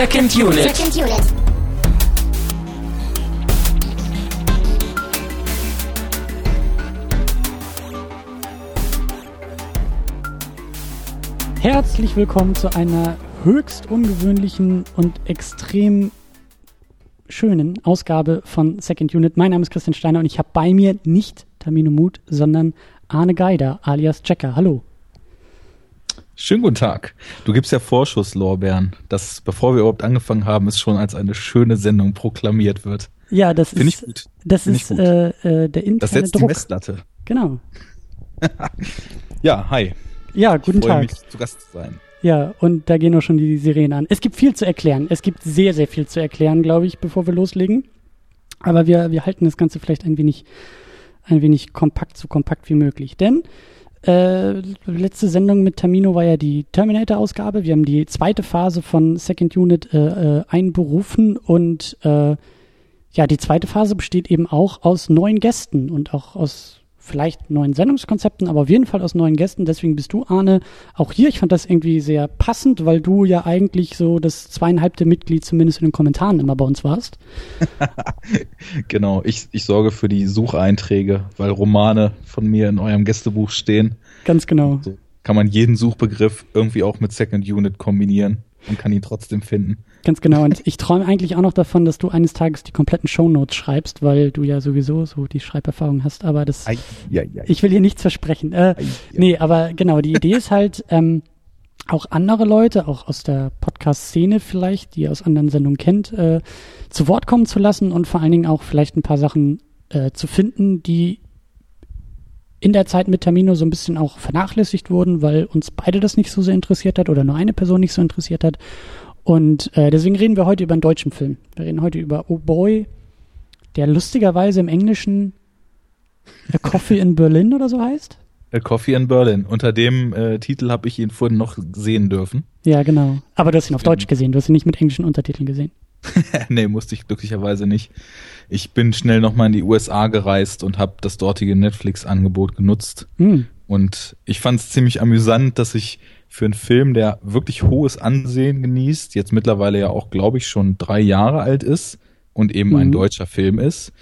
Second Unit. Second Unit. Herzlich willkommen zu einer höchst ungewöhnlichen und extrem schönen Ausgabe von Second Unit. Mein Name ist Christian Steiner und ich habe bei mir nicht Tamino Mut, sondern Arne Geider alias Checker. Hallo. Schönen guten Tag. Du gibst ja Vorschusslorbeeren, dass bevor wir überhaupt angefangen haben, es schon als eine schöne Sendung proklamiert wird. Ja, das Finde ist ich gut. das Find ist gut. äh, äh, der interne Das setzt die Druck. Messlatte. Genau. Ja, hi. Ja, guten ich freue Tag. mich, zu Gast zu sein. Ja, und da gehen auch schon die Sirenen an. Es gibt viel zu erklären. Es gibt sehr, sehr viel zu erklären, glaube ich, bevor wir loslegen. Aber wir, wir halten das Ganze vielleicht ein wenig, ein wenig kompakt, so kompakt wie möglich. Denn äh, letzte Sendung mit Tamino war ja die Terminator-Ausgabe. Wir haben die zweite Phase von Second Unit äh, äh, einberufen und äh, ja, die zweite Phase besteht eben auch aus neuen Gästen und auch aus vielleicht neuen Sendungskonzepten, aber auf jeden Fall aus neuen Gästen. Deswegen bist du, Arne, auch hier. Ich fand das irgendwie sehr passend, weil du ja eigentlich so das zweieinhalbte Mitglied zumindest in den Kommentaren immer bei uns warst. Genau, ich, ich sorge für die Sucheinträge, weil Romane von mir in eurem Gästebuch stehen. Ganz genau. So kann man jeden Suchbegriff irgendwie auch mit Second Unit kombinieren und kann ihn trotzdem finden. Ganz genau. Und ich träume eigentlich auch noch davon, dass du eines Tages die kompletten Shownotes schreibst, weil du ja sowieso so die Schreiberfahrung hast. Aber das, Ei, ja, ja. ich will hier nichts versprechen. Äh, Ei. Nee, aber genau, die Idee ist halt, ähm, auch andere Leute, auch aus der Podcast-Szene vielleicht, die ihr aus anderen Sendungen kennt, äh, zu Wort kommen zu lassen und vor allen Dingen auch vielleicht ein paar Sachen äh, zu finden, die in der Zeit mit Termino so ein bisschen auch vernachlässigt wurden, weil uns beide das nicht so sehr interessiert hat oder nur eine Person nicht so interessiert hat. Und äh, deswegen reden wir heute über einen deutschen Film. Wir reden heute über Oh Boy, der lustigerweise im Englischen A Coffee in Berlin oder so heißt. A Coffee in Berlin. Unter dem äh, Titel habe ich ihn vorhin noch sehen dürfen. Ja, genau. Aber du hast ihn auf Deutsch gesehen, du hast ihn nicht mit englischen Untertiteln gesehen. nee, musste ich glücklicherweise nicht. Ich bin schnell nochmal in die USA gereist und habe das dortige Netflix-Angebot genutzt. Hm. Und ich fand es ziemlich amüsant, dass ich für einen Film, der wirklich hohes Ansehen genießt, jetzt mittlerweile ja auch, glaube ich, schon drei Jahre alt ist und eben ein Mhm. deutscher Film ist,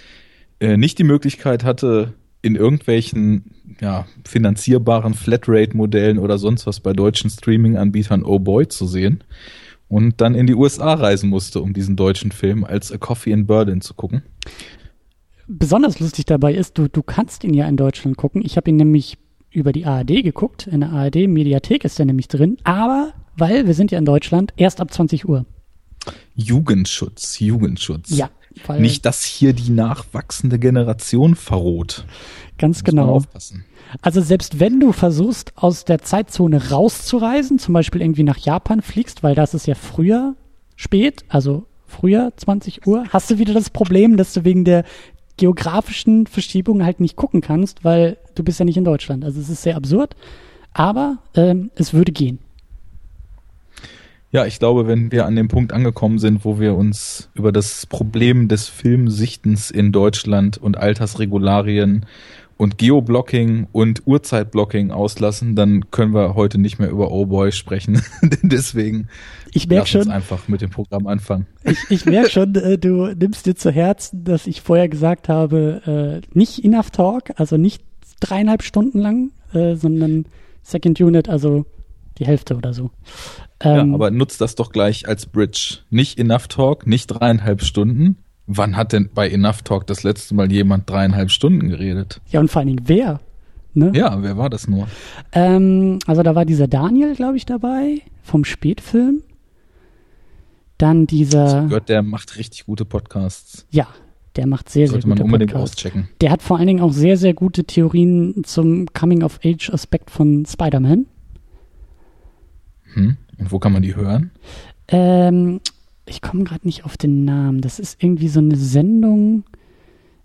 äh, nicht die Möglichkeit hatte, in irgendwelchen ja, finanzierbaren Flatrate-Modellen oder sonst was bei deutschen Streaming-Anbietern Oh Boy zu sehen und dann in die USA reisen musste, um diesen deutschen Film als A Coffee in Berlin zu gucken. Besonders lustig dabei ist, du, du kannst ihn ja in Deutschland gucken. Ich habe ihn nämlich über die ARD geguckt. In der ARD-Mediathek ist er nämlich drin. Aber, weil wir sind ja in Deutschland, erst ab 20 Uhr. Jugendschutz, Jugendschutz. Ja, weil Nicht, dass hier die nachwachsende Generation verroht. ganz genau. Also selbst wenn du versuchst, aus der Zeitzone rauszureisen, zum Beispiel irgendwie nach Japan fliegst, weil das ist ja früher spät, also früher 20 Uhr, hast du wieder das Problem, dass du wegen der geografischen Verschiebung halt nicht gucken kannst, weil du bist ja nicht in Deutschland. Also es ist sehr absurd, aber ähm, es würde gehen. Ja, ich glaube, wenn wir an dem Punkt angekommen sind, wo wir uns über das Problem des Filmsichtens in Deutschland und Altersregularien und Geoblocking und Uhrzeitblocking auslassen, dann können wir heute nicht mehr über Oh Boy sprechen. Deswegen Ich merke lass uns schon, einfach mit dem Programm anfangen. ich, ich merk schon, äh, du nimmst dir zu Herzen, dass ich vorher gesagt habe, äh, nicht Enough Talk, also nicht dreieinhalb Stunden lang, äh, sondern Second Unit, also die Hälfte oder so. Ja, Ähm, aber nutzt das doch gleich als Bridge. Nicht Enough Talk, nicht dreieinhalb Stunden. Wann hat denn bei Enough Talk das letzte Mal jemand dreieinhalb Stunden geredet? Ja, und vor allen Dingen wer? Ne? Ja, wer war das nur? Ähm, also da war dieser Daniel, glaube ich, dabei, vom Spätfilm. Dann dieser, Gehört, der macht richtig gute Podcasts. ja, der macht sehr, sehr Sollte man gute unbedingt Podcasts. auschecken. Der hat vor allen Dingen auch sehr, sehr gute Theorien zum Coming-of-Age-Aspekt von Spider-Man. Hm? Und wo kann man die hören? Ähm, ich komme gerade nicht auf den Namen. Das ist irgendwie so eine Sendung,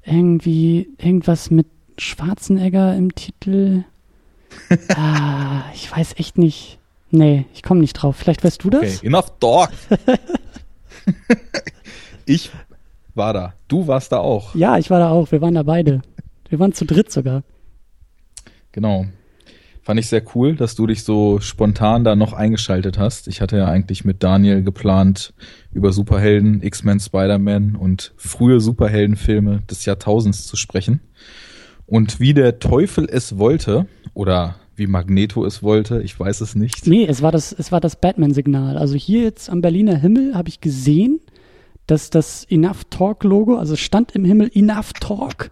irgendwie irgendwas mit Schwarzenegger im Titel. ah, ich weiß echt nicht. Nee, ich komme nicht drauf. Vielleicht weißt du das? Okay, enough talk. ich war da. Du warst da auch. Ja, ich war da auch. Wir waren da beide. Wir waren zu dritt sogar. Genau. Fand ich sehr cool, dass du dich so spontan da noch eingeschaltet hast. Ich hatte ja eigentlich mit Daniel geplant, über Superhelden, X-Men, Spider-Man und frühe Superheldenfilme des Jahrtausends zu sprechen. Und wie der Teufel es wollte, oder wie Magneto es wollte, ich weiß es nicht. Nee, es war das, es war das Batman-Signal. Also hier jetzt am Berliner Himmel habe ich gesehen, dass das Enough Talk-Logo, also stand im Himmel Enough Talk.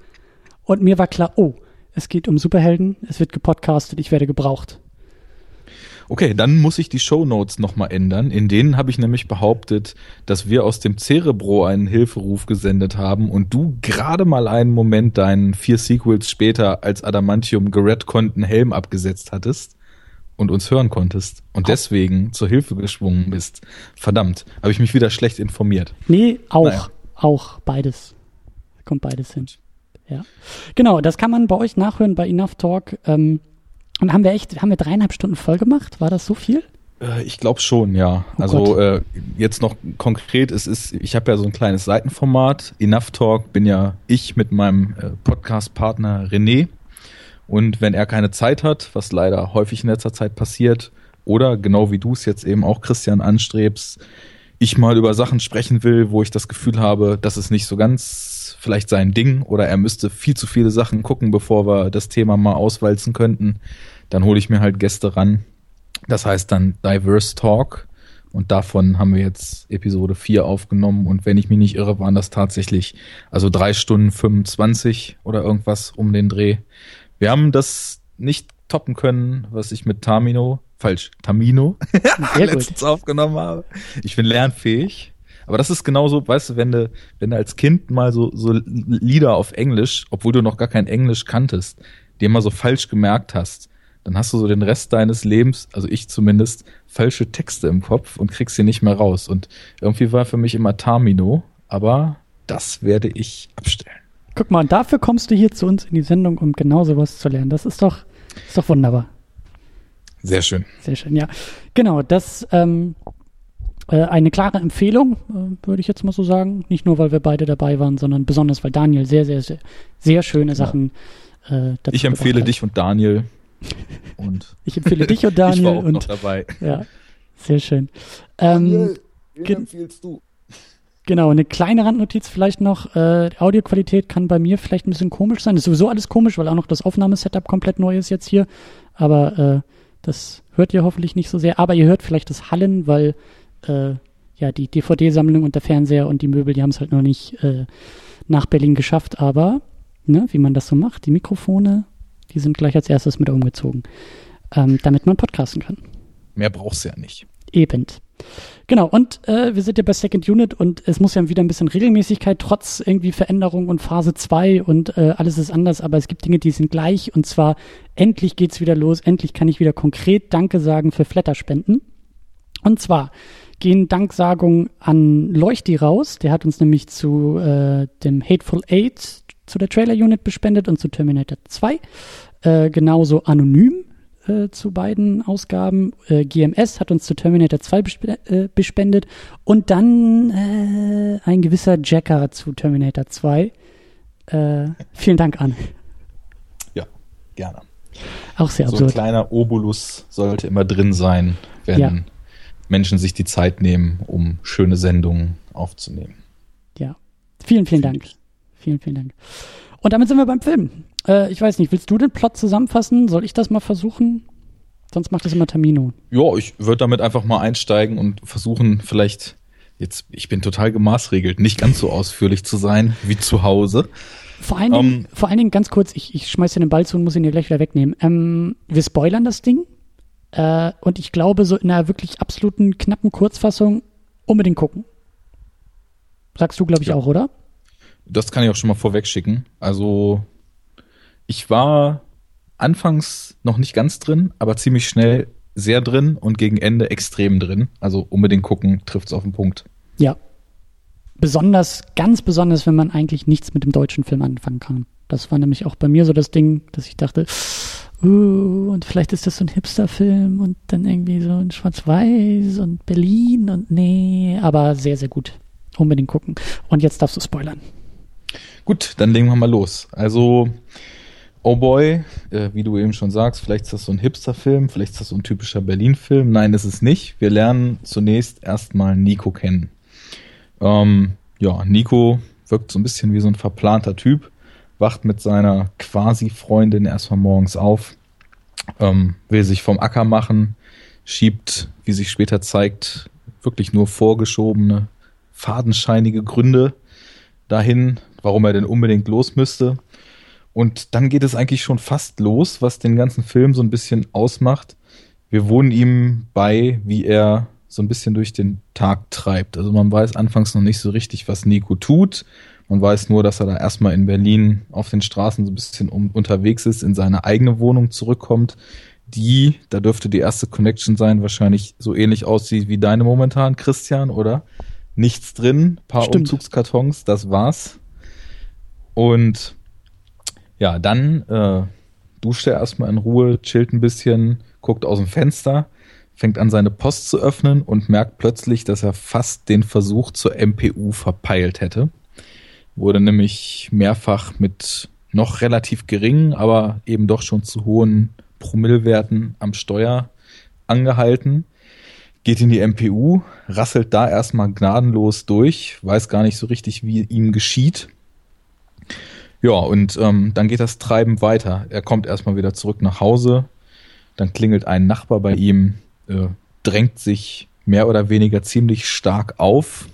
Und mir war klar, oh, es geht um Superhelden, es wird gepodcastet, ich werde gebraucht. Okay, dann muss ich die Show Notes nochmal ändern. In denen habe ich nämlich behauptet, dass wir aus dem Cerebro einen Hilferuf gesendet haben und du gerade mal einen Moment deinen vier Sequels später als Adamantium geredconten Helm abgesetzt hattest und uns hören konntest und deswegen zur Hilfe geschwungen bist. Verdammt, habe ich mich wieder schlecht informiert. Nee, auch, naja. auch beides. Kommt beides hin. Ja. Genau, das kann man bei euch nachhören bei Enough Talk. Ähm, und haben wir echt, haben wir dreieinhalb Stunden voll gemacht? War das so viel? Äh, ich glaube schon, ja. Oh also äh, jetzt noch konkret, es ist, ich habe ja so ein kleines Seitenformat. Enough Talk bin ja ich mit meinem äh, Podcast-Partner René. Und wenn er keine Zeit hat, was leider häufig in letzter Zeit passiert, oder genau wie du es jetzt eben auch Christian anstrebst, ich mal über Sachen sprechen will, wo ich das Gefühl habe, das ist nicht so ganz vielleicht sein Ding oder er müsste viel zu viele Sachen gucken, bevor wir das Thema mal auswalzen könnten, dann hole ich mir halt Gäste ran. Das heißt dann Diverse Talk und davon haben wir jetzt Episode 4 aufgenommen und wenn ich mich nicht irre, waren das tatsächlich also drei Stunden 25 oder irgendwas um den Dreh. Wir haben das nicht toppen können, was ich mit Tamino falsch, Tamino, letztens aufgenommen habe. Ich bin lernfähig. Aber das ist genauso, weißt du, wenn du, wenn du als Kind mal so, so Lieder auf Englisch, obwohl du noch gar kein Englisch kanntest, dir mal so falsch gemerkt hast, dann hast du so den Rest deines Lebens, also ich zumindest, falsche Texte im Kopf und kriegst sie nicht mehr raus. Und irgendwie war für mich immer Tamino, aber das werde ich abstellen. Guck mal, dafür kommst du hier zu uns in die Sendung, um genau sowas zu lernen. Das ist doch, ist doch wunderbar. Sehr schön. Sehr schön, ja. Genau, das ähm, äh, eine klare Empfehlung, äh, würde ich jetzt mal so sagen. Nicht nur, weil wir beide dabei waren, sondern besonders, weil Daniel sehr, sehr, sehr, sehr schöne Sachen äh, dazu Ich empfehle dich und Daniel. Und ich empfehle dich und Daniel. ich war auch und, noch dabei. Ja, sehr schön. Ähm, Daniel, empfiehlst du? Genau, eine kleine Randnotiz vielleicht noch. Äh, die Audioqualität kann bei mir vielleicht ein bisschen komisch sein. Das ist sowieso alles komisch, weil auch noch das Aufnahmesetup komplett neu ist jetzt hier. Aber äh, das hört ihr hoffentlich nicht so sehr, aber ihr hört vielleicht das Hallen, weil äh, ja die DVD-Sammlung und der Fernseher und die Möbel, die haben es halt noch nicht äh, nach Berlin geschafft, aber ne, wie man das so macht, die Mikrofone, die sind gleich als erstes mit umgezogen, ähm, damit man podcasten kann. Mehr brauchst du ja nicht. Eben. Genau, und äh, wir sind ja bei Second Unit und es muss ja wieder ein bisschen Regelmäßigkeit, trotz irgendwie Veränderung und Phase 2 und äh, alles ist anders, aber es gibt Dinge, die sind gleich und zwar endlich geht's wieder los, endlich kann ich wieder konkret Danke sagen für Flatterspenden. Und zwar gehen Danksagungen an Leuchti raus, der hat uns nämlich zu äh, dem Hateful Eight, zu der Trailer Unit bespendet und zu Terminator 2. Äh, genauso anonym äh, zu beiden Ausgaben. Äh, GMS hat uns zu Terminator 2 besp äh, bespendet und dann äh, ein gewisser Jacker zu Terminator 2. Äh, vielen Dank an. Ja, gerne. Auch sehr absurd. So ein kleiner Obolus sollte immer drin sein, wenn ja. Menschen sich die Zeit nehmen, um schöne Sendungen aufzunehmen. Ja, vielen, vielen Dank. Vielen, vielen Dank. Und damit sind wir beim Film. Äh, ich weiß nicht, willst du den Plot zusammenfassen? Soll ich das mal versuchen? Sonst macht das immer Termino. Ja, ich würde damit einfach mal einsteigen und versuchen, vielleicht jetzt, ich bin total gemaßregelt, nicht ganz so ausführlich zu sein wie zu Hause. Vor allen, Dingen, um, ähm, vor allen Dingen ganz kurz, ich, ich schmeiß dir den Ball zu und muss ihn dir gleich wieder wegnehmen. Ähm, wir spoilern das Ding. Äh, und ich glaube, so in einer wirklich absoluten knappen Kurzfassung unbedingt gucken. Sagst du, glaube ich, ja. auch, oder? Das kann ich auch schon mal vorweg schicken. Also ich war anfangs noch nicht ganz drin, aber ziemlich schnell sehr drin und gegen Ende extrem drin. Also unbedingt gucken, trifft es auf den Punkt. Ja. Besonders, ganz besonders, wenn man eigentlich nichts mit dem deutschen Film anfangen kann. Das war nämlich auch bei mir so das Ding, dass ich dachte, uh, und vielleicht ist das so ein Hipster-Film und dann irgendwie so ein Schwarz-Weiß und Berlin und nee, aber sehr, sehr gut. Unbedingt gucken. Und jetzt darfst du spoilern. Gut, dann legen wir mal los. Also Oh Boy, äh, wie du eben schon sagst, vielleicht ist das so ein Hipster-Film, vielleicht ist das so ein typischer Berlin-Film. Nein, ist es nicht. Wir lernen zunächst erstmal Nico kennen. Ähm, ja, Nico wirkt so ein bisschen wie so ein verplanter Typ, wacht mit seiner Quasi-Freundin erstmal morgens auf, ähm, will sich vom Acker machen, schiebt, wie sich später zeigt, wirklich nur vorgeschobene, fadenscheinige Gründe dahin, warum er denn unbedingt los müsste. Und dann geht es eigentlich schon fast los, was den ganzen Film so ein bisschen ausmacht. Wir wohnen ihm bei, wie er so ein bisschen durch den Tag treibt. Also man weiß anfangs noch nicht so richtig, was Nico tut. Man weiß nur, dass er da erstmal in Berlin auf den Straßen so ein bisschen um, unterwegs ist, in seine eigene Wohnung zurückkommt, die, da dürfte die erste Connection sein, wahrscheinlich so ähnlich aussieht wie deine momentan, Christian, oder? Nichts drin, paar Stimmt. Umzugskartons, das war's. Und ja, dann äh, duscht er erstmal in Ruhe, chillt ein bisschen, guckt aus dem Fenster, fängt an seine Post zu öffnen und merkt plötzlich, dass er fast den Versuch zur MPU verpeilt hätte. Wurde nämlich mehrfach mit noch relativ geringen, aber eben doch schon zu hohen Promillwerten am Steuer angehalten, geht in die MPU, rasselt da erstmal gnadenlos durch, weiß gar nicht so richtig, wie ihm geschieht ja, und ähm, dann geht das Treiben weiter. Er kommt erstmal wieder zurück nach Hause, dann klingelt ein Nachbar bei ihm, äh, drängt sich mehr oder weniger ziemlich stark auf,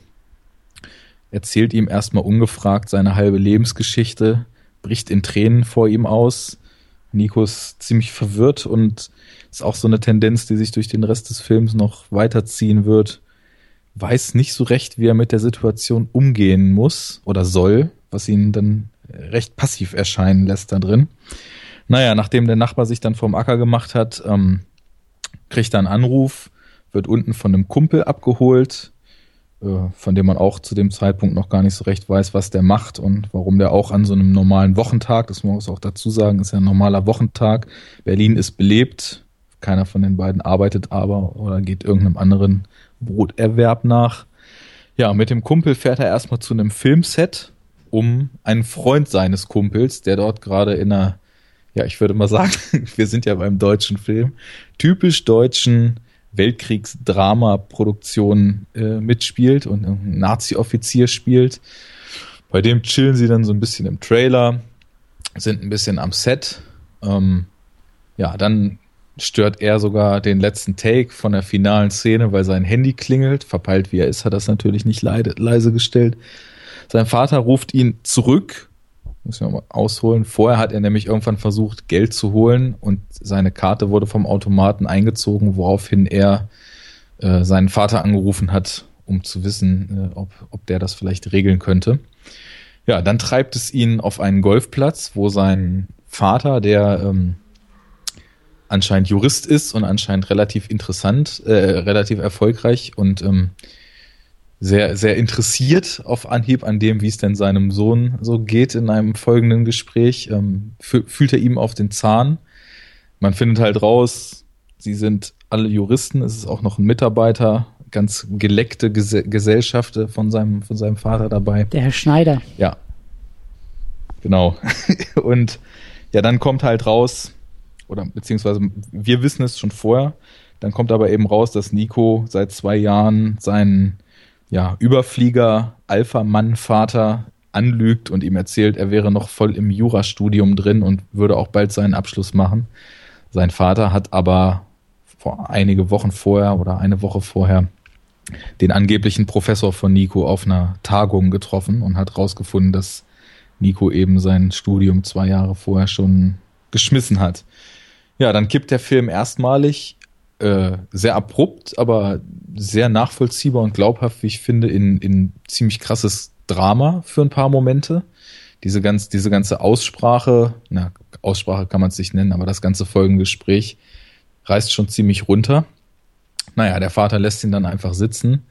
erzählt ihm erstmal ungefragt seine halbe Lebensgeschichte, bricht in Tränen vor ihm aus. Nico ist ziemlich verwirrt und ist auch so eine Tendenz, die sich durch den Rest des Films noch weiterziehen wird. Weiß nicht so recht, wie er mit der Situation umgehen muss oder soll, was ihn dann recht passiv erscheinen lässt da drin. Naja, nachdem der Nachbar sich dann vom Acker gemacht hat, ähm, kriegt er einen Anruf, wird unten von einem Kumpel abgeholt, äh, von dem man auch zu dem Zeitpunkt noch gar nicht so recht weiß, was der macht und warum der auch an so einem normalen Wochentag, das muss man auch dazu sagen, ist ja ein normaler Wochentag. Berlin ist belebt, keiner von den beiden arbeitet aber oder geht irgendeinem anderen Broterwerb nach. Ja, mit dem Kumpel fährt er erstmal zu einem Filmset, um einen Freund seines Kumpels, der dort gerade in einer, ja, ich würde mal sagen, wir sind ja beim deutschen Film, typisch deutschen Weltkriegsdrama-Produktion äh, mitspielt und einen Nazi-Offizier spielt. Bei dem chillen sie dann so ein bisschen im Trailer, sind ein bisschen am Set. Ähm, ja, dann stört er sogar den letzten Take von der finalen Szene, weil sein Handy klingelt. Verpeilt wie er ist, hat das natürlich nicht leise, leise gestellt. Sein Vater ruft ihn zurück. Muss ich mal ausholen. Vorher hat er nämlich irgendwann versucht, Geld zu holen und seine Karte wurde vom Automaten eingezogen, woraufhin er äh, seinen Vater angerufen hat, um zu wissen, äh, ob, ob der das vielleicht regeln könnte. Ja, dann treibt es ihn auf einen Golfplatz, wo sein Vater, der ähm, anscheinend Jurist ist und anscheinend relativ interessant, äh, relativ erfolgreich und ähm, sehr, sehr interessiert auf Anhieb an dem, wie es denn seinem Sohn so geht in einem folgenden Gespräch. Ähm, fühlt er ihm auf den Zahn. Man findet halt raus, sie sind alle Juristen, es ist auch noch ein Mitarbeiter, ganz geleckte Ges Gesellschaft von seinem, von seinem Vater dabei. Der Herr Schneider. Ja. Genau. Und ja, dann kommt halt raus, oder beziehungsweise wir wissen es schon vorher, dann kommt aber eben raus, dass Nico seit zwei Jahren seinen ja, Überflieger, Alpha-Mann-Vater anlügt und ihm erzählt, er wäre noch voll im Jurastudium drin und würde auch bald seinen Abschluss machen. Sein Vater hat aber vor einige Wochen vorher oder eine Woche vorher den angeblichen Professor von Nico auf einer Tagung getroffen und hat rausgefunden, dass Nico eben sein Studium zwei Jahre vorher schon geschmissen hat. Ja, dann kippt der Film erstmalig äh, sehr abrupt, aber sehr nachvollziehbar und glaubhaft, wie ich finde, in, in ziemlich krasses Drama für ein paar Momente. Diese, ganz, diese ganze Aussprache, na, Aussprache kann man es nicht nennen, aber das ganze Folgengespräch reißt schon ziemlich runter. Naja, der Vater lässt ihn dann einfach sitzen.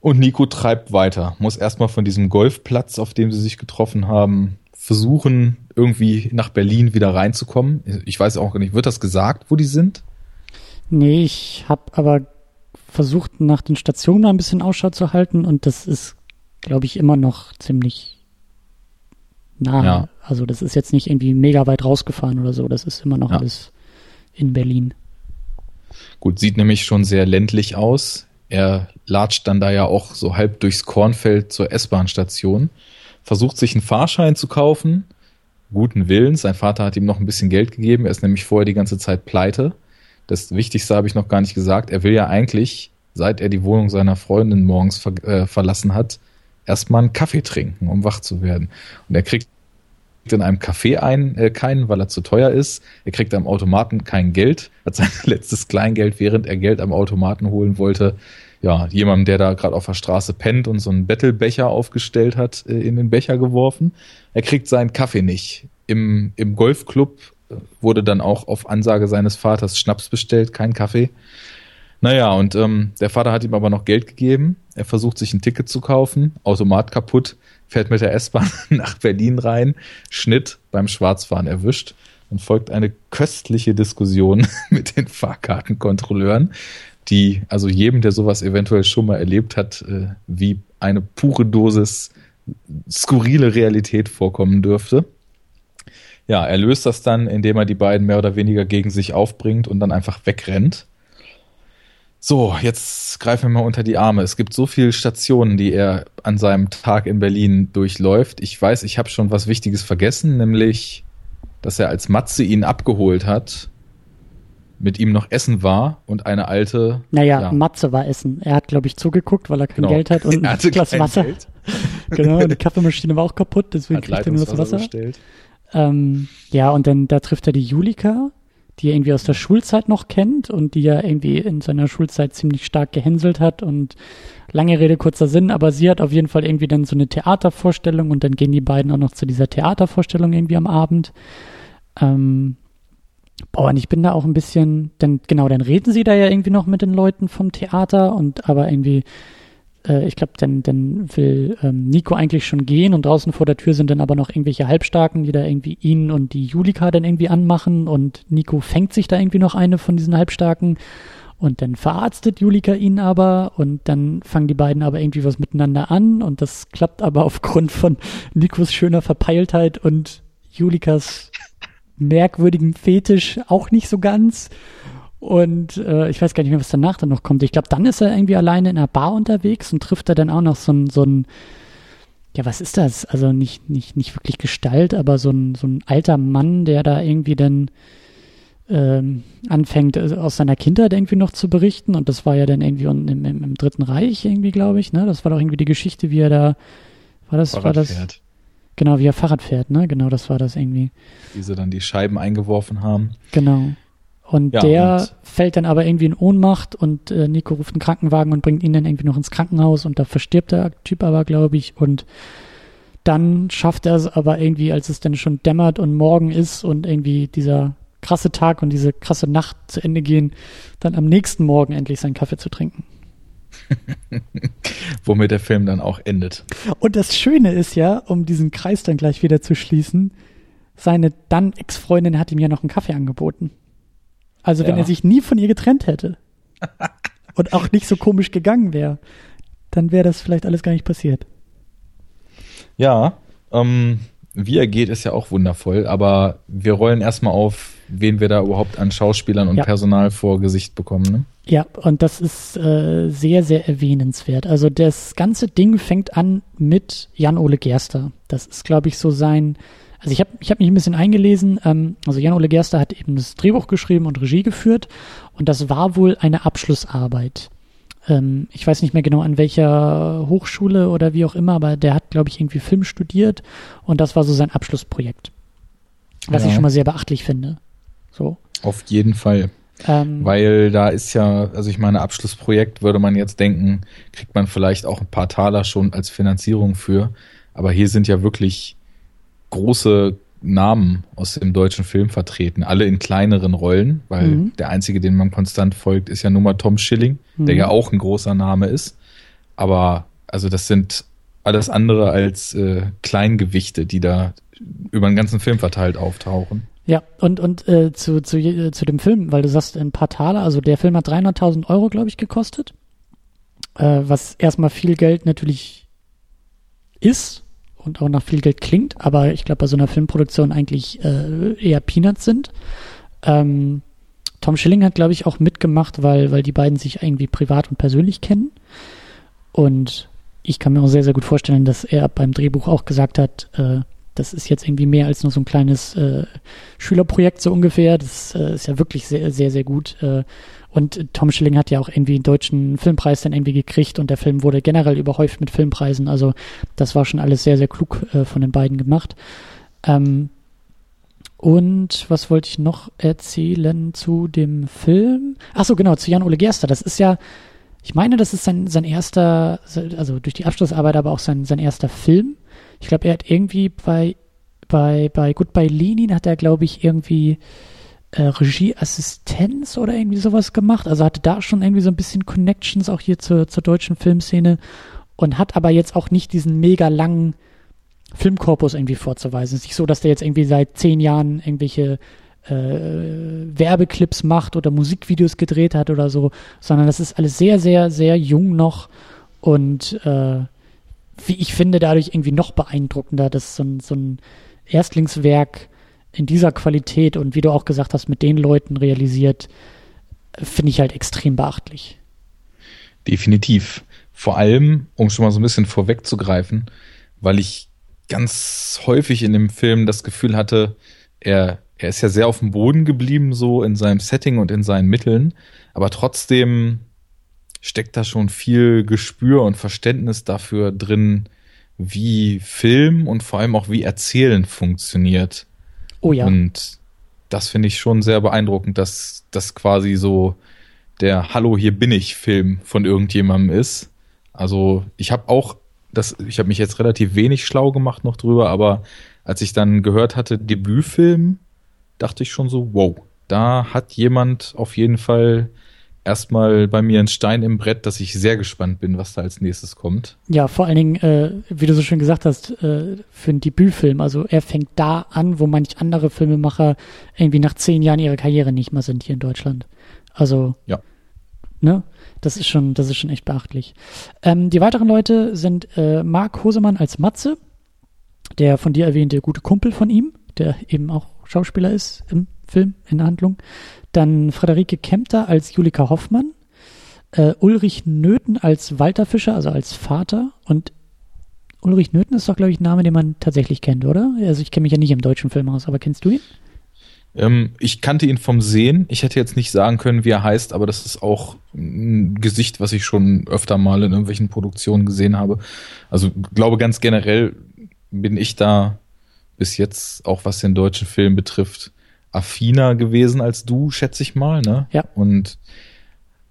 Und Nico treibt weiter, muss erstmal von diesem Golfplatz, auf dem sie sich getroffen haben, versuchen, irgendwie nach Berlin wieder reinzukommen. Ich weiß auch nicht, wird das gesagt, wo die sind? Nee, ich habe aber versucht, nach den Stationen ein bisschen Ausschau zu halten und das ist, glaube ich, immer noch ziemlich nahe. Ja. Also das ist jetzt nicht irgendwie mega weit rausgefahren oder so. Das ist immer noch Ja. alles in Berlin. Gut, sieht nämlich schon sehr ländlich aus. Er latscht dann da ja auch so halb durchs Kornfeld zur S-Bahn-Station, versucht sich einen Fahrschein zu kaufen, guten Willens. Sein Vater hat ihm noch ein bisschen Geld gegeben. Er ist nämlich vorher die ganze Zeit pleite. Das Wichtigste habe ich noch gar nicht gesagt. Er will ja eigentlich, seit er die Wohnung seiner Freundin morgens ver äh, verlassen hat, erstmal einen Kaffee trinken, um wach zu werden. Und er kriegt in einem Café ein, äh, keinen, weil er zu teuer ist. Er kriegt am Automaten kein Geld, hat sein letztes Kleingeld, während er Geld am Automaten holen wollte, ja, jemandem, der da gerade auf der Straße pennt und so einen Bettelbecher aufgestellt hat, äh, in den Becher geworfen. Er kriegt seinen Kaffee nicht. Im, im Golfclub wurde dann auch auf Ansage seines Vaters Schnaps bestellt, kein Kaffee. Naja, und ähm, der Vater hat ihm aber noch Geld gegeben. Er versucht sich ein Ticket zu kaufen, Automat kaputt, fährt mit der S-Bahn nach Berlin rein, Schnitt beim Schwarzfahren erwischt. Dann folgt eine köstliche Diskussion mit den Fahrkartenkontrolleuren, die also jedem, der sowas eventuell schon mal erlebt hat, äh, wie eine pure Dosis skurrile Realität vorkommen dürfte. Ja, er löst das dann, indem er die beiden mehr oder weniger gegen sich aufbringt und dann einfach wegrennt. So, jetzt greifen wir mal unter die Arme. Es gibt so viele Stationen, die er an seinem Tag in Berlin durchläuft. Ich weiß, ich habe schon was Wichtiges vergessen, nämlich, dass er als Matze ihn abgeholt hat, mit ihm noch essen war und eine alte. Naja, ja, Matze war Essen. Er hat, glaube ich, zugeguckt, weil er kein genau. Geld hat und ein Glas Wasser. Genau, die Kaffeemaschine war auch kaputt, deswegen hat kriegt er nur das Wasser. bestellt. Ähm, ja, und dann da trifft er die Julika, die er irgendwie aus der Schulzeit noch kennt und die er irgendwie in seiner Schulzeit ziemlich stark gehänselt hat und lange Rede, kurzer Sinn, aber sie hat auf jeden Fall irgendwie dann so eine Theatervorstellung und dann gehen die beiden auch noch zu dieser Theatervorstellung irgendwie am Abend. Ähm, boah, und ich bin da auch ein bisschen, dann, genau, dann reden sie da ja irgendwie noch mit den Leuten vom Theater und aber irgendwie äh, ich glaube, dann, dann will ähm, Nico eigentlich schon gehen und draußen vor der Tür sind dann aber noch irgendwelche Halbstarken, die da irgendwie ihn und die Julika dann irgendwie anmachen und Nico fängt sich da irgendwie noch eine von diesen Halbstarken und dann verarztet Julika ihn aber und dann fangen die beiden aber irgendwie was miteinander an und das klappt aber aufgrund von Nikos schöner Verpeiltheit und Julikas merkwürdigem Fetisch auch nicht so ganz. Und äh, ich weiß gar nicht mehr, was danach dann noch kommt. Ich glaube, dann ist er irgendwie alleine in einer Bar unterwegs und trifft er dann auch noch so ein, so ein ja, was ist das? Also nicht, nicht, nicht wirklich Gestalt, aber so ein, so ein alter Mann, der da irgendwie dann ähm, anfängt, äh, aus seiner Kindheit irgendwie noch zu berichten. Und das war ja dann irgendwie im, im, im Dritten Reich irgendwie, glaube ich. Ne? Das war doch irgendwie die Geschichte, wie er da, war das, war Fahrrad das, fährt, genau, wie er Fahrrad fährt, ne? Genau, das war das irgendwie. wie sie dann die Scheiben eingeworfen haben. Genau. Und Ja, der und- fällt dann aber irgendwie in Ohnmacht und äh, Nico ruft einen Krankenwagen und bringt ihn dann irgendwie noch ins Krankenhaus und da verstirbt der Typ aber, glaube ich. Und dann schafft er es aber irgendwie, als es dann schon dämmert und morgen ist und irgendwie dieser krasse Tag und diese krasse Nacht zu Ende gehen, dann am nächsten Morgen endlich seinen Kaffee zu trinken. Womit der Film dann auch endet. Und das Schöne ist ja, um diesen Kreis dann gleich wieder zu schließen, seine dann Ex-Freundin hat ihm ja noch einen Kaffee angeboten. Also wenn Ja. er sich nie von ihr getrennt hätte und auch nicht so komisch gegangen wäre, dann wäre das vielleicht alles gar nicht passiert. Ja, ähm, wie er geht, ist ja auch wundervoll, aber wir rollen erstmal auf, wen wir da überhaupt an Schauspielern und Ja. Personal vor Gesicht bekommen. Ne? Ja, und das ist äh, sehr, sehr erwähnenswert. Also das ganze Ding fängt an mit Jan-Ole Gerster. Das ist, glaube ich, so sein. Also ich habe ich hab mich ein bisschen eingelesen. Ähm, also Jan-Ole Gerster hat eben das Drehbuch geschrieben und Regie geführt. Und das war wohl eine Abschlussarbeit. Ähm, ich weiß nicht mehr genau an welcher Hochschule oder wie auch immer, aber der hat, glaube ich, irgendwie Film studiert. Und das war so sein Abschlussprojekt. Was Ja. ich schon mal sehr beachtlich finde. So. Auf jeden Fall. Ähm, Weil da ist ja, also ich meine, Abschlussprojekt würde man jetzt denken, kriegt man vielleicht auch ein paar Taler schon als Finanzierung für. Aber hier sind ja wirklich große Namen aus dem deutschen Film vertreten, alle in kleineren Rollen, weil Mhm. der einzige, den man konstant folgt, ist ja nun mal Tom Schilling, der Mhm. ja auch ein großer Name ist. Aber also das sind alles andere als äh, Kleingewichte, die da über den ganzen Film verteilt auftauchen. Ja, und, und äh, zu, zu, je- zu dem Film, weil du sagst ein paar Taler, also der Film hat 300.000 Euro, glaube ich, gekostet, äh, was erstmal viel Geld natürlich ist und auch nach viel Geld klingt, aber ich glaube bei so einer Filmproduktion eigentlich äh, eher Peanuts sind. Ähm, Tom Schilling hat, glaube ich, auch mitgemacht, weil, weil die beiden sich irgendwie privat und persönlich kennen. Und ich kann mir auch sehr, sehr gut vorstellen, dass er beim Drehbuch auch gesagt hat, äh, das ist jetzt irgendwie mehr als nur so ein kleines äh, Schülerprojekt so ungefähr. Das äh, ist ja wirklich sehr, sehr, sehr gut. Äh, und Tom Schilling hat ja auch irgendwie einen deutschen Filmpreis dann irgendwie gekriegt und der Film wurde generell überhäuft mit Filmpreisen. Also das war schon alles sehr, sehr klug äh, von den beiden gemacht. Ähm, und was wollte ich noch erzählen zu dem Film? Ach so, genau, zu Jan-Ole Gerster. Das ist ja, ich meine, das ist sein, sein erster, also durch die Abschlussarbeit, aber auch sein, sein erster Film. Ich glaube, er hat irgendwie bei, bei, bei Goodbye Lenin hat er, glaube ich, irgendwie äh, Regieassistenz oder irgendwie sowas gemacht. Also hatte da schon irgendwie so ein bisschen Connections auch hier zur, zur deutschen Filmszene und hat aber jetzt auch nicht diesen mega langen Filmkorpus irgendwie vorzuweisen. Es ist nicht so, dass der jetzt irgendwie seit zehn Jahren irgendwelche äh, Werbeclips macht oder Musikvideos gedreht hat oder so, sondern das ist alles sehr, sehr, sehr jung noch und äh, wie ich finde, dadurch irgendwie noch beeindruckender, dass so ein, so ein Erstlingswerk in dieser Qualität und wie du auch gesagt hast, mit den Leuten realisiert, finde ich halt extrem beachtlich. Definitiv. Vor allem, um schon mal so ein bisschen vorwegzugreifen, weil ich ganz häufig in dem Film das Gefühl hatte, er, er ist ja sehr auf dem Boden geblieben, so in seinem Setting und in seinen Mitteln, aber trotzdem steckt da schon viel Gespür und Verständnis dafür drin, wie Film und vor allem auch wie Erzählen funktioniert. Oh ja. Und das finde ich schon sehr beeindruckend, dass das quasi so der Hallo, hier bin ich Film von irgendjemandem ist. Also ich habe auch das, ich habe mich jetzt relativ wenig schlau gemacht noch drüber, aber als ich dann gehört hatte, Debütfilm, dachte ich schon so, wow, da hat jemand auf jeden Fall erstmal bei mir ein Stein im Brett, dass ich sehr gespannt bin, was da als nächstes kommt. Ja, vor allen Dingen, äh, wie du so schön gesagt hast, äh, für einen Debütfilm. Also er fängt da an, wo manch andere Filmemacher irgendwie nach zehn Jahren ihre Karriere nicht mehr sind hier in Deutschland. Also, ja. ne? Das ist schon, das ist schon echt beachtlich. Ähm, die weiteren Leute sind äh, Marc Hosemann als Matze, der von dir erwähnte gute Kumpel von ihm, der eben auch Schauspieler ist im Film, in der Handlung. Dann Friederike Kempter als Julika Hoffmann. Äh, Ulrich Nöthen als Walter Fischer, also als Vater. Und Ulrich Nöthen ist doch, glaube ich, ein Name, den man tatsächlich kennt, oder? Also ich kenne mich ja nicht im deutschen Film aus, aber kennst du ihn? Ähm, ich kannte ihn vom Sehen. Ich hätte jetzt nicht sagen können, wie er heißt, aber das ist auch ein Gesicht, was ich schon öfter mal in irgendwelchen Produktionen gesehen habe. Also glaube ganz generell bin ich da bis jetzt, auch was den deutschen Film betrifft, affiner gewesen als du, schätze ich mal. Ne? Ja. Und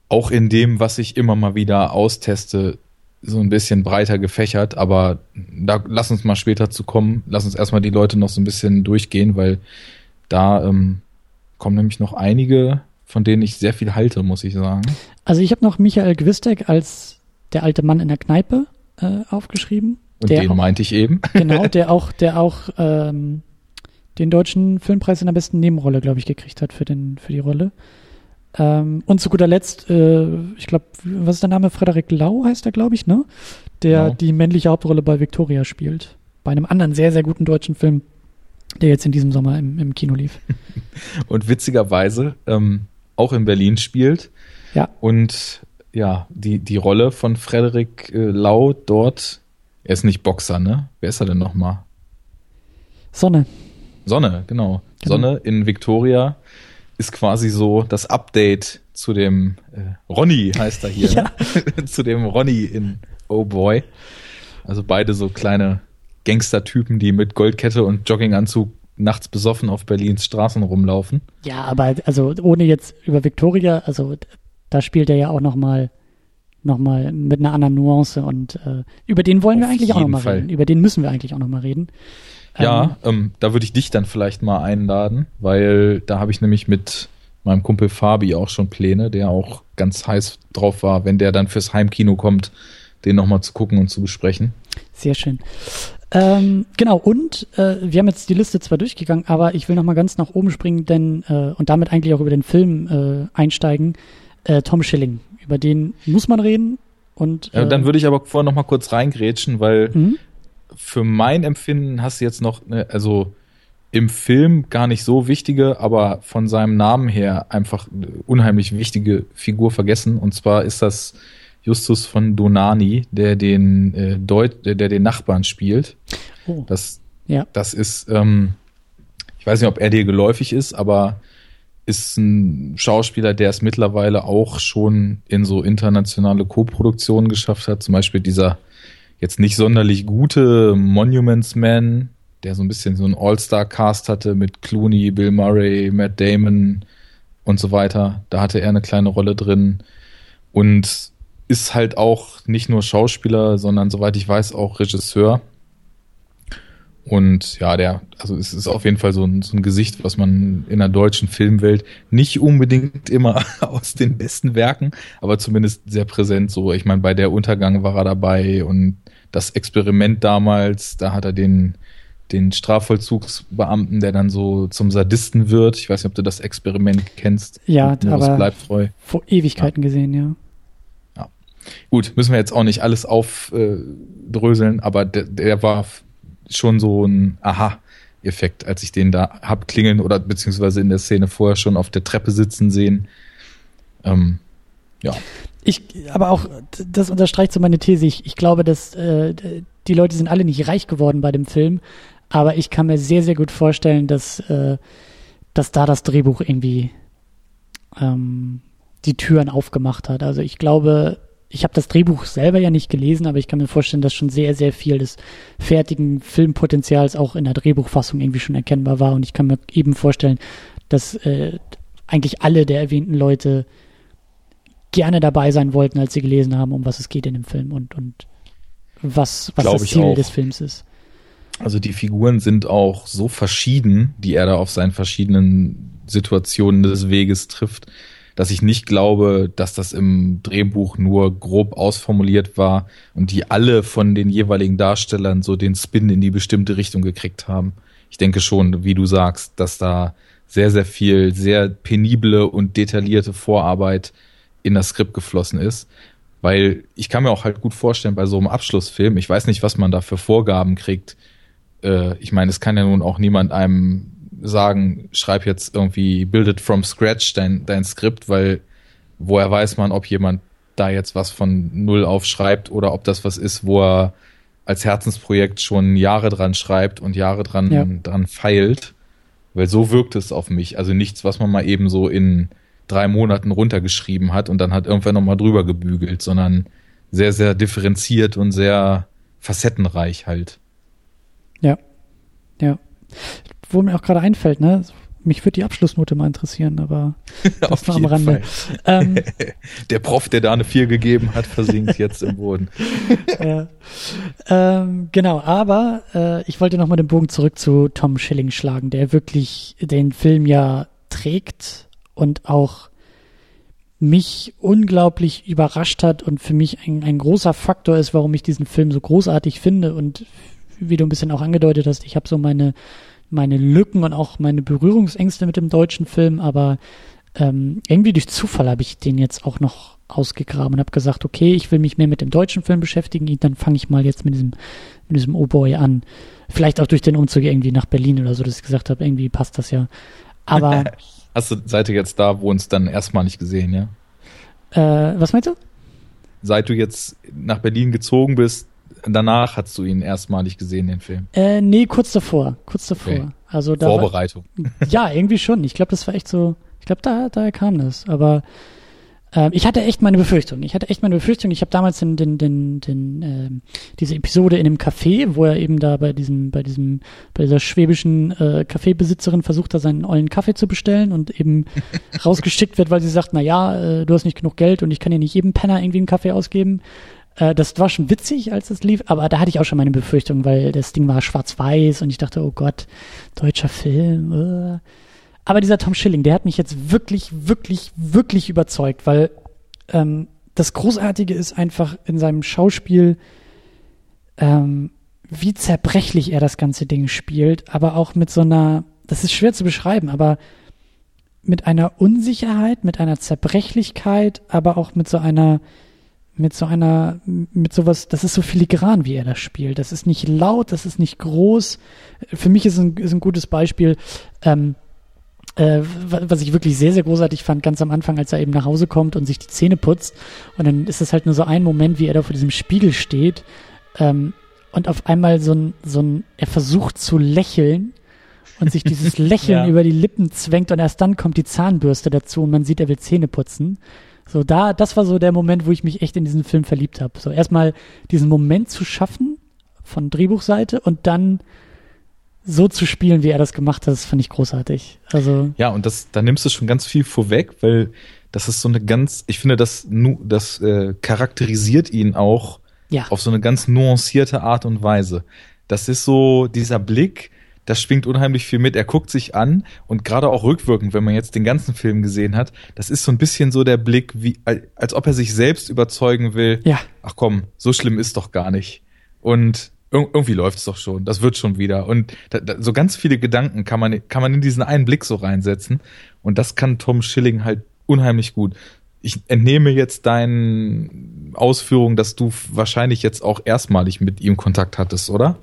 auch in dem, was ich immer mal wieder austeste, so ein bisschen breiter gefächert, aber da lass uns mal später zu kommen. Lass uns erstmal die Leute noch so ein bisschen durchgehen, weil da ähm, kommen nämlich noch einige, von denen ich sehr viel halte, muss ich sagen. Also ich habe noch Michael Gwistek als der alte Mann in der Kneipe äh, aufgeschrieben. Und den auch, meinte ich eben. Genau, der auch, der auch ähm, den deutschen Filmpreis in der besten Nebenrolle, glaube ich, gekriegt hat für, den, für die Rolle. Ähm, und zu guter Letzt, äh, ich glaube, was ist der Name? Frederik Lau heißt er, glaube ich, ne? Der genau. die männliche Hauptrolle bei Victoria spielt. Bei einem anderen sehr, sehr guten deutschen Film, der jetzt in diesem Sommer im, im Kino lief. und witzigerweise ähm, auch in Berlin spielt. Ja. Und ja, die, die Rolle von Frederik äh, Lau dort, er ist nicht Boxer, ne? Wer ist er denn nochmal? Sonne. Sonne, genau. genau. Sonne in Victoria ist quasi so das Update zu dem äh, Ronny heißt er hier, ja. ne? zu dem Ronny in Oh Boy. Also beide so kleine Gangstertypen, die mit Goldkette und Jogginganzug nachts besoffen auf Berlins Straßen rumlaufen. Ja, aber also ohne jetzt über Victoria, also da spielt er ja auch noch mal noch mal mit einer anderen Nuance und äh, über den wollen auf wir eigentlich auch noch mal Fall. reden. Über den müssen wir eigentlich auch noch mal reden. Ja, ähm, ähm, da würde ich dich dann vielleicht mal einladen, weil da habe ich nämlich mit meinem Kumpel Fabi auch schon Pläne, der auch ganz heiß drauf war, wenn der dann fürs Heimkino kommt, den nochmal zu gucken und zu besprechen. Sehr schön. Ähm, genau, und äh, wir haben jetzt die Liste zwar durchgegangen, aber ich will nochmal ganz nach oben springen, denn äh, und damit eigentlich auch über den Film äh, einsteigen. Äh, Tom Schilling, über den muss man reden. Und, ja, dann äh, würde ich aber vorher nochmal kurz reingrätschen, weil mhm für mein Empfinden hast du jetzt noch, ne, also im Film gar nicht so wichtige, aber von seinem Namen her einfach eine unheimlich wichtige Figur vergessen. Und zwar ist das Justus von Donani, der den äh, Deut der, der den Nachbarn spielt. Oh. Das, ja. das ist, ähm, ich weiß nicht, ob er dir geläufig ist, aber ist ein Schauspieler, der es mittlerweile auch schon in so internationale Co-Produktionen geschafft hat. Zum Beispiel dieser jetzt nicht sonderlich gute Monuments Man, der so ein bisschen so ein All-Star-Cast hatte mit Clooney, Bill Murray, Matt Damon und so weiter. Da hatte er eine kleine Rolle drin und ist halt auch nicht nur Schauspieler, sondern soweit ich weiß auch Regisseur. Und ja, der, also es ist auf jeden Fall so ein, so ein Gesicht, was man in der deutschen Filmwelt nicht unbedingt immer aus den besten Werken, aber zumindest sehr präsent so. Ich meine, bei der Untergang war er dabei und das Experiment damals, da hat er den, den Strafvollzugsbeamten, der dann so zum Sadisten wird. Ich weiß nicht, ob du das Experiment kennst. Ja, aber bleibt treu. vor Ewigkeiten ja. gesehen, ja. Ja. Gut, müssen wir jetzt auch nicht alles aufdröseln, aber der, der war schon so ein Aha-Effekt, als ich den da hab klingeln oder beziehungsweise in der Szene vorher schon auf der Treppe sitzen sehen. Ähm, ja. Ich, aber auch, das unterstreicht so meine These. Ich, ich glaube, dass äh, die Leute sind alle nicht reich geworden bei dem Film, aber ich kann mir sehr, sehr gut vorstellen, dass, äh, dass da das Drehbuch irgendwie ähm, die Türen aufgemacht hat. Also ich glaube, ich habe das Drehbuch selber ja nicht gelesen, aber ich kann mir vorstellen, dass schon sehr, sehr viel des fertigen Filmpotenzials auch in der Drehbuchfassung irgendwie schon erkennbar war. Und ich kann mir eben vorstellen, dass äh, eigentlich alle der erwähnten Leute gerne dabei sein wollten, als sie gelesen haben, um was es geht in dem Film und, und was, was das Ziel des Films ist. Also die Figuren sind auch so verschieden, die er da auf seinen verschiedenen Situationen des Weges trifft, dass ich nicht glaube, dass das im Drehbuch nur grob ausformuliert war und die alle von den jeweiligen Darstellern so den Spin in die bestimmte Richtung gekriegt haben. Ich denke schon, wie du sagst, dass da sehr, sehr viel, sehr penible und detaillierte Vorarbeit in das Skript geflossen ist. Weil ich kann mir auch halt gut vorstellen, bei so einem Abschlussfilm, ich weiß nicht, was man da für Vorgaben kriegt. Äh, ich meine, es kann ja nun auch niemand einem sagen, schreib jetzt irgendwie build it from scratch dein, dein Skript, weil woher weiß man, ob jemand da jetzt was von null aufschreibt oder ob das was ist, wo er als Herzensprojekt schon Jahre dran schreibt und Jahre dran, ja. dran feilt. Weil so wirkt es auf mich. Also nichts, was man mal eben so in drei Monaten runtergeschrieben hat und dann hat irgendwer nochmal drüber gebügelt, sondern sehr, sehr differenziert und sehr facettenreich halt. Ja. Ja wo mir auch gerade einfällt, ne? Mich würde die Abschlussnote mal interessieren, aber das war am Rande. Ähm, der Prof, der da eine 4 gegeben hat, versinkt jetzt im Boden. ja. ähm, genau, aber äh, ich wollte nochmal den Bogen zurück zu Tom Schilling schlagen, der wirklich den Film ja trägt und auch mich unglaublich überrascht hat und für mich ein, ein großer Faktor ist, warum ich diesen Film so großartig finde und wie du ein bisschen auch angedeutet hast, ich habe so meine meine Lücken und auch meine Berührungsängste mit dem deutschen Film, aber ähm, irgendwie durch Zufall habe ich den jetzt auch noch ausgegraben und habe gesagt, okay, ich will mich mehr mit dem deutschen Film beschäftigen, dann fange ich mal jetzt mit diesem, mit diesem O-Boy an. Vielleicht auch durch den Umzug irgendwie nach Berlin oder so, dass ich gesagt habe, irgendwie passt das ja. Aber. Hast du, seid ihr jetzt da, wo uns dann erstmal nicht gesehen, ja? Äh, was meinst du? Seit du jetzt nach Berlin gezogen bist, danach hast du ihn erstmalig gesehen, den Film? Äh, nee, kurz davor. Kurz davor. Okay. Also da Vorbereitung. War, ja, irgendwie schon. Ich glaube, das war echt so, ich glaube, da, daher kam das. Aber äh, ich hatte echt meine Befürchtung. Ich hatte echt meine Befürchtung. Ich habe damals den, den, den, den äh, diese Episode in dem Café, wo er eben da bei diesem, bei diesem, bei dieser schwäbischen äh, Kaffeebesitzerin versucht, da seinen ollen Kaffee zu bestellen und eben rausgeschickt wird, weil sie sagt, na ja, äh, du hast nicht genug Geld und ich kann ja nicht jedem Penner irgendwie einen Kaffee ausgeben. Äh, das war schon witzig, als es lief, aber da hatte ich auch schon meine Befürchtung, weil das Ding war schwarz-weiß und ich dachte, oh Gott, deutscher Film. Uh. Aber dieser Tom Schilling, der hat mich jetzt wirklich, wirklich, wirklich überzeugt, weil ähm, das Großartige ist einfach in seinem Schauspiel, ähm, wie zerbrechlich er das ganze Ding spielt, aber auch mit so einer, das ist schwer zu beschreiben, aber mit einer Unsicherheit, mit einer Zerbrechlichkeit, aber auch mit so einer mit so einer, mit sowas, das ist so filigran, wie er das spielt. Das ist nicht laut, das ist nicht groß. Für mich ist ein, ist ein gutes Beispiel, ähm, äh, was ich wirklich sehr, sehr großartig fand, ganz am Anfang, als er eben nach Hause kommt und sich die Zähne putzt. Und dann ist es halt nur so ein Moment, wie er da vor diesem Spiegel steht ähm, und auf einmal so ein, so ein, er versucht zu lächeln und sich dieses Lächeln ja. über die Lippen zwängt und erst dann kommt die Zahnbürste dazu und man sieht, er will Zähne putzen. So, da, das war so der Moment, wo ich mich echt in diesen Film verliebt habe. So, erstmal diesen Moment zu schaffen von Drehbuchseite und dann so zu spielen, wie er das gemacht hat, das fand ich großartig. Also. Ja, und das, da nimmst du schon ganz viel vorweg, weil das ist so eine ganz, ich finde, das, das äh, charakterisiert ihn auch ja. auf so eine ganz nuancierte Art und Weise. Das ist so dieser Blick, das schwingt unheimlich viel mit. Er guckt sich an und gerade auch rückwirkend, wenn man jetzt den ganzen Film gesehen hat, das ist so ein bisschen so der Blick, wie, als ob er sich selbst überzeugen will. Ja. Ach komm, so schlimm ist doch gar nicht. Und irgendwie läuft es doch schon, das wird schon wieder. Und da, da, so ganz viele Gedanken kann man, kann man in diesen einen Blick so reinsetzen. Und das kann Tom Schilling halt unheimlich gut. Ich entnehme jetzt deinen Ausführungen, dass du wahrscheinlich jetzt auch erstmalig mit ihm Kontakt hattest, oder?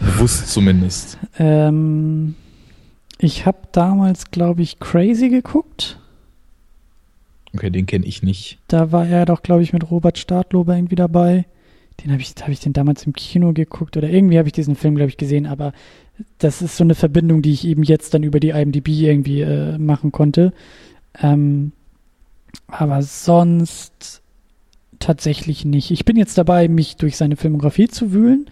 Bewusst zumindest. Ähm, ich habe damals, glaube ich, Crazy geguckt. Okay, den kenne ich nicht. Da war er doch, glaube ich, mit Robert Stadlober irgendwie dabei. Den habe ich, habe ich den damals im Kino geguckt oder irgendwie habe ich diesen Film, glaube ich, gesehen, aber das ist so eine Verbindung, die ich eben jetzt dann über die IMDb irgendwie äh, machen konnte. Ähm, aber sonst tatsächlich nicht. Ich bin jetzt dabei, mich durch seine Filmografie zu wühlen,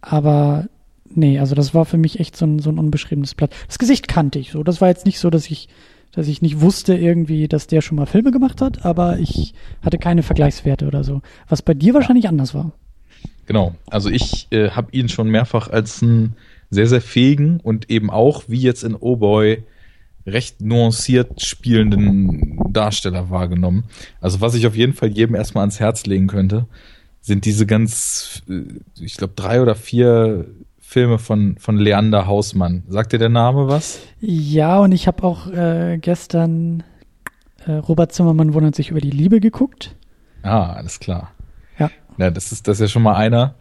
aber nee, also das war für mich echt so ein, so ein unbeschriebenes Blatt. Das Gesicht kannte ich so. Das war jetzt nicht so, dass ich, dass ich nicht wusste irgendwie, dass der schon mal Filme gemacht hat, aber ich hatte keine Vergleichswerte oder so. Was bei dir wahrscheinlich anders war. Genau. Also ich äh, habe ihn schon mehrfach als einen sehr, sehr fähigen und eben auch, wie jetzt in Oh Boy, recht nuanciert spielenden Darsteller wahrgenommen. Also was ich auf jeden Fall jedem erstmal ans Herz legen könnte, sind diese ganz, äh, ich glaube, drei oder vier Filme von, von Leander Hausmann. Sagt dir der Name was? Ja, und ich habe auch äh, gestern äh, Robert Zimmermann wundert sich über die Liebe geguckt. Ah, alles klar. Ja. Ja, das ist, das ist ja schon mal einer.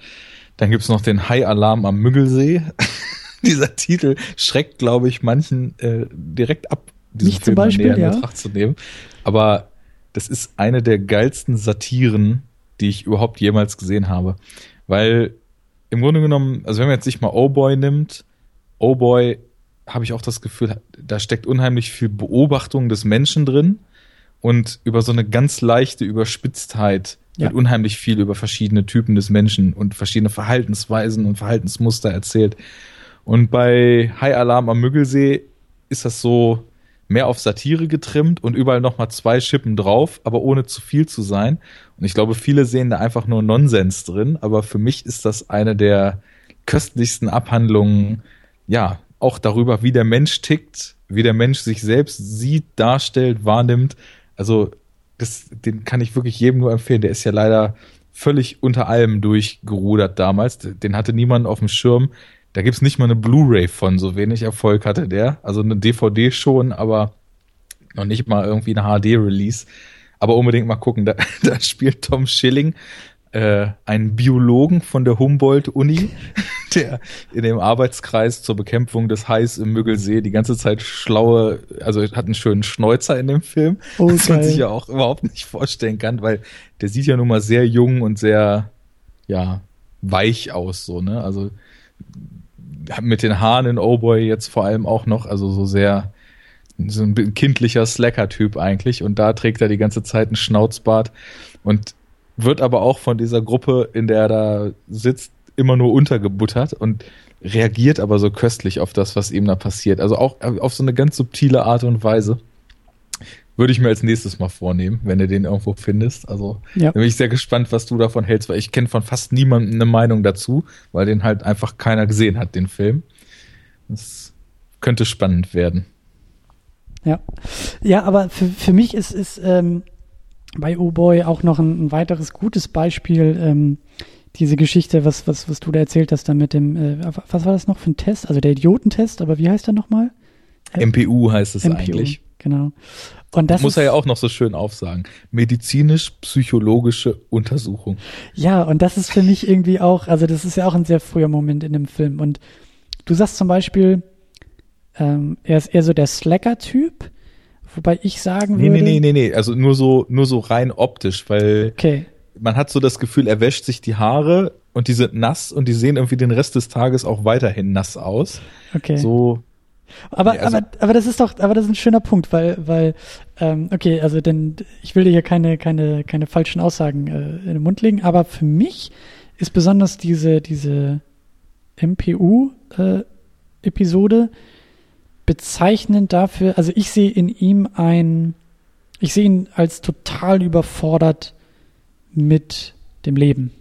Dann gibt's noch den Hai-Alarm am Müggelsee. Dieser Titel schreckt, glaube ich, manchen äh, direkt ab, diesen Mich Film zum Beispiel, näher in ja. Betracht zu nehmen. Aber das ist eine der geilsten Satiren, die ich überhaupt jemals gesehen habe. Weil im Grunde genommen, also wenn man jetzt sich mal Oh Boy nimmt, Oh Boy habe ich auch das Gefühl, da steckt unheimlich viel Beobachtung des Menschen drin und über so eine ganz leichte Überspitztheit ja. wird unheimlich viel über verschiedene Typen des Menschen und verschiedene Verhaltensweisen und Verhaltensmuster erzählt. Und bei High Alarm am Müggelsee ist das so mehr auf Satire getrimmt und überall nochmal zwei Schippen drauf, aber ohne zu viel zu sein. Und ich glaube, viele sehen da einfach nur Nonsens drin, aber für mich ist das eine der köstlichsten Abhandlungen, ja, auch darüber, wie der Mensch tickt, wie der Mensch sich selbst sieht, darstellt, wahrnimmt. Also, das, den kann ich wirklich jedem nur empfehlen. Der ist ja leider völlig unter allem durchgerudert damals. Den hatte niemand auf dem Schirm. Da gibt's nicht mal eine Blu-ray von, so wenig Erfolg hatte der. Also eine DVD schon, aber noch nicht mal irgendwie eine HD-Release. Aber unbedingt mal gucken, da, da spielt Tom Schilling äh, einen Biologen von der Humboldt-Uni, der in dem Arbeitskreis zur Bekämpfung des Hais im Müggelsee die ganze Zeit schlaue, also hat einen schönen Schnäuzer in dem Film, okay. was man sich ja auch überhaupt nicht vorstellen kann, weil der sieht ja nun mal sehr jung und sehr, ja, weich aus, so, ne? Also mit den Haaren in Oh Boy jetzt vor allem auch noch, also so sehr so ein kindlicher Slacker-Typ eigentlich und da trägt er die ganze Zeit einen Schnauzbart und wird aber auch von dieser Gruppe, in der er da sitzt, immer nur untergebuttert und reagiert aber so köstlich auf das, was ihm da passiert. Also auch auf so eine ganz subtile Art und Weise. Würde ich mir als nächstes mal vornehmen, wenn du den irgendwo findest. Also ja. bin ich sehr gespannt, was du davon hältst, weil ich kenne von fast niemandem eine Meinung dazu, weil den halt einfach keiner gesehen hat, den Film. Das könnte spannend werden. Ja. Ja, aber für, für mich ist, ist ähm, bei Oh Boy auch noch ein, ein weiteres gutes Beispiel, ähm, diese Geschichte, was, was, was du da erzählt hast, dann mit dem, äh, was war das noch für ein Test? Also der Idiotentest, aber wie heißt der nochmal? MPU heißt es MPU, eigentlich. Genau. Und das muss er ja auch noch so schön aufsagen. Medizinisch-psychologische Untersuchung. Ja, und das ist für mich irgendwie auch, also das ist ja auch ein sehr früher Moment in dem Film. Und du sagst zum Beispiel, ähm, er ist eher so der Slacker-Typ, wobei ich sagen nee, würde. Nee, nee, nee, nee, also nur so, nur so rein optisch, weil okay. man hat so das Gefühl, er wäscht sich die Haare und die sind nass und die sehen irgendwie den Rest des Tages auch weiterhin nass aus. Okay. So aber, nee, also aber, aber das ist doch, aber das ist ein schöner Punkt, weil, weil, ähm, okay, also denn ich will dir hier keine, keine, keine falschen Aussagen äh, in den Mund legen, aber für mich ist besonders diese, diese MPU-Episode äh, bezeichnend dafür, also ich sehe in ihm ein, ich sehe ihn als total überfordert mit dem Leben.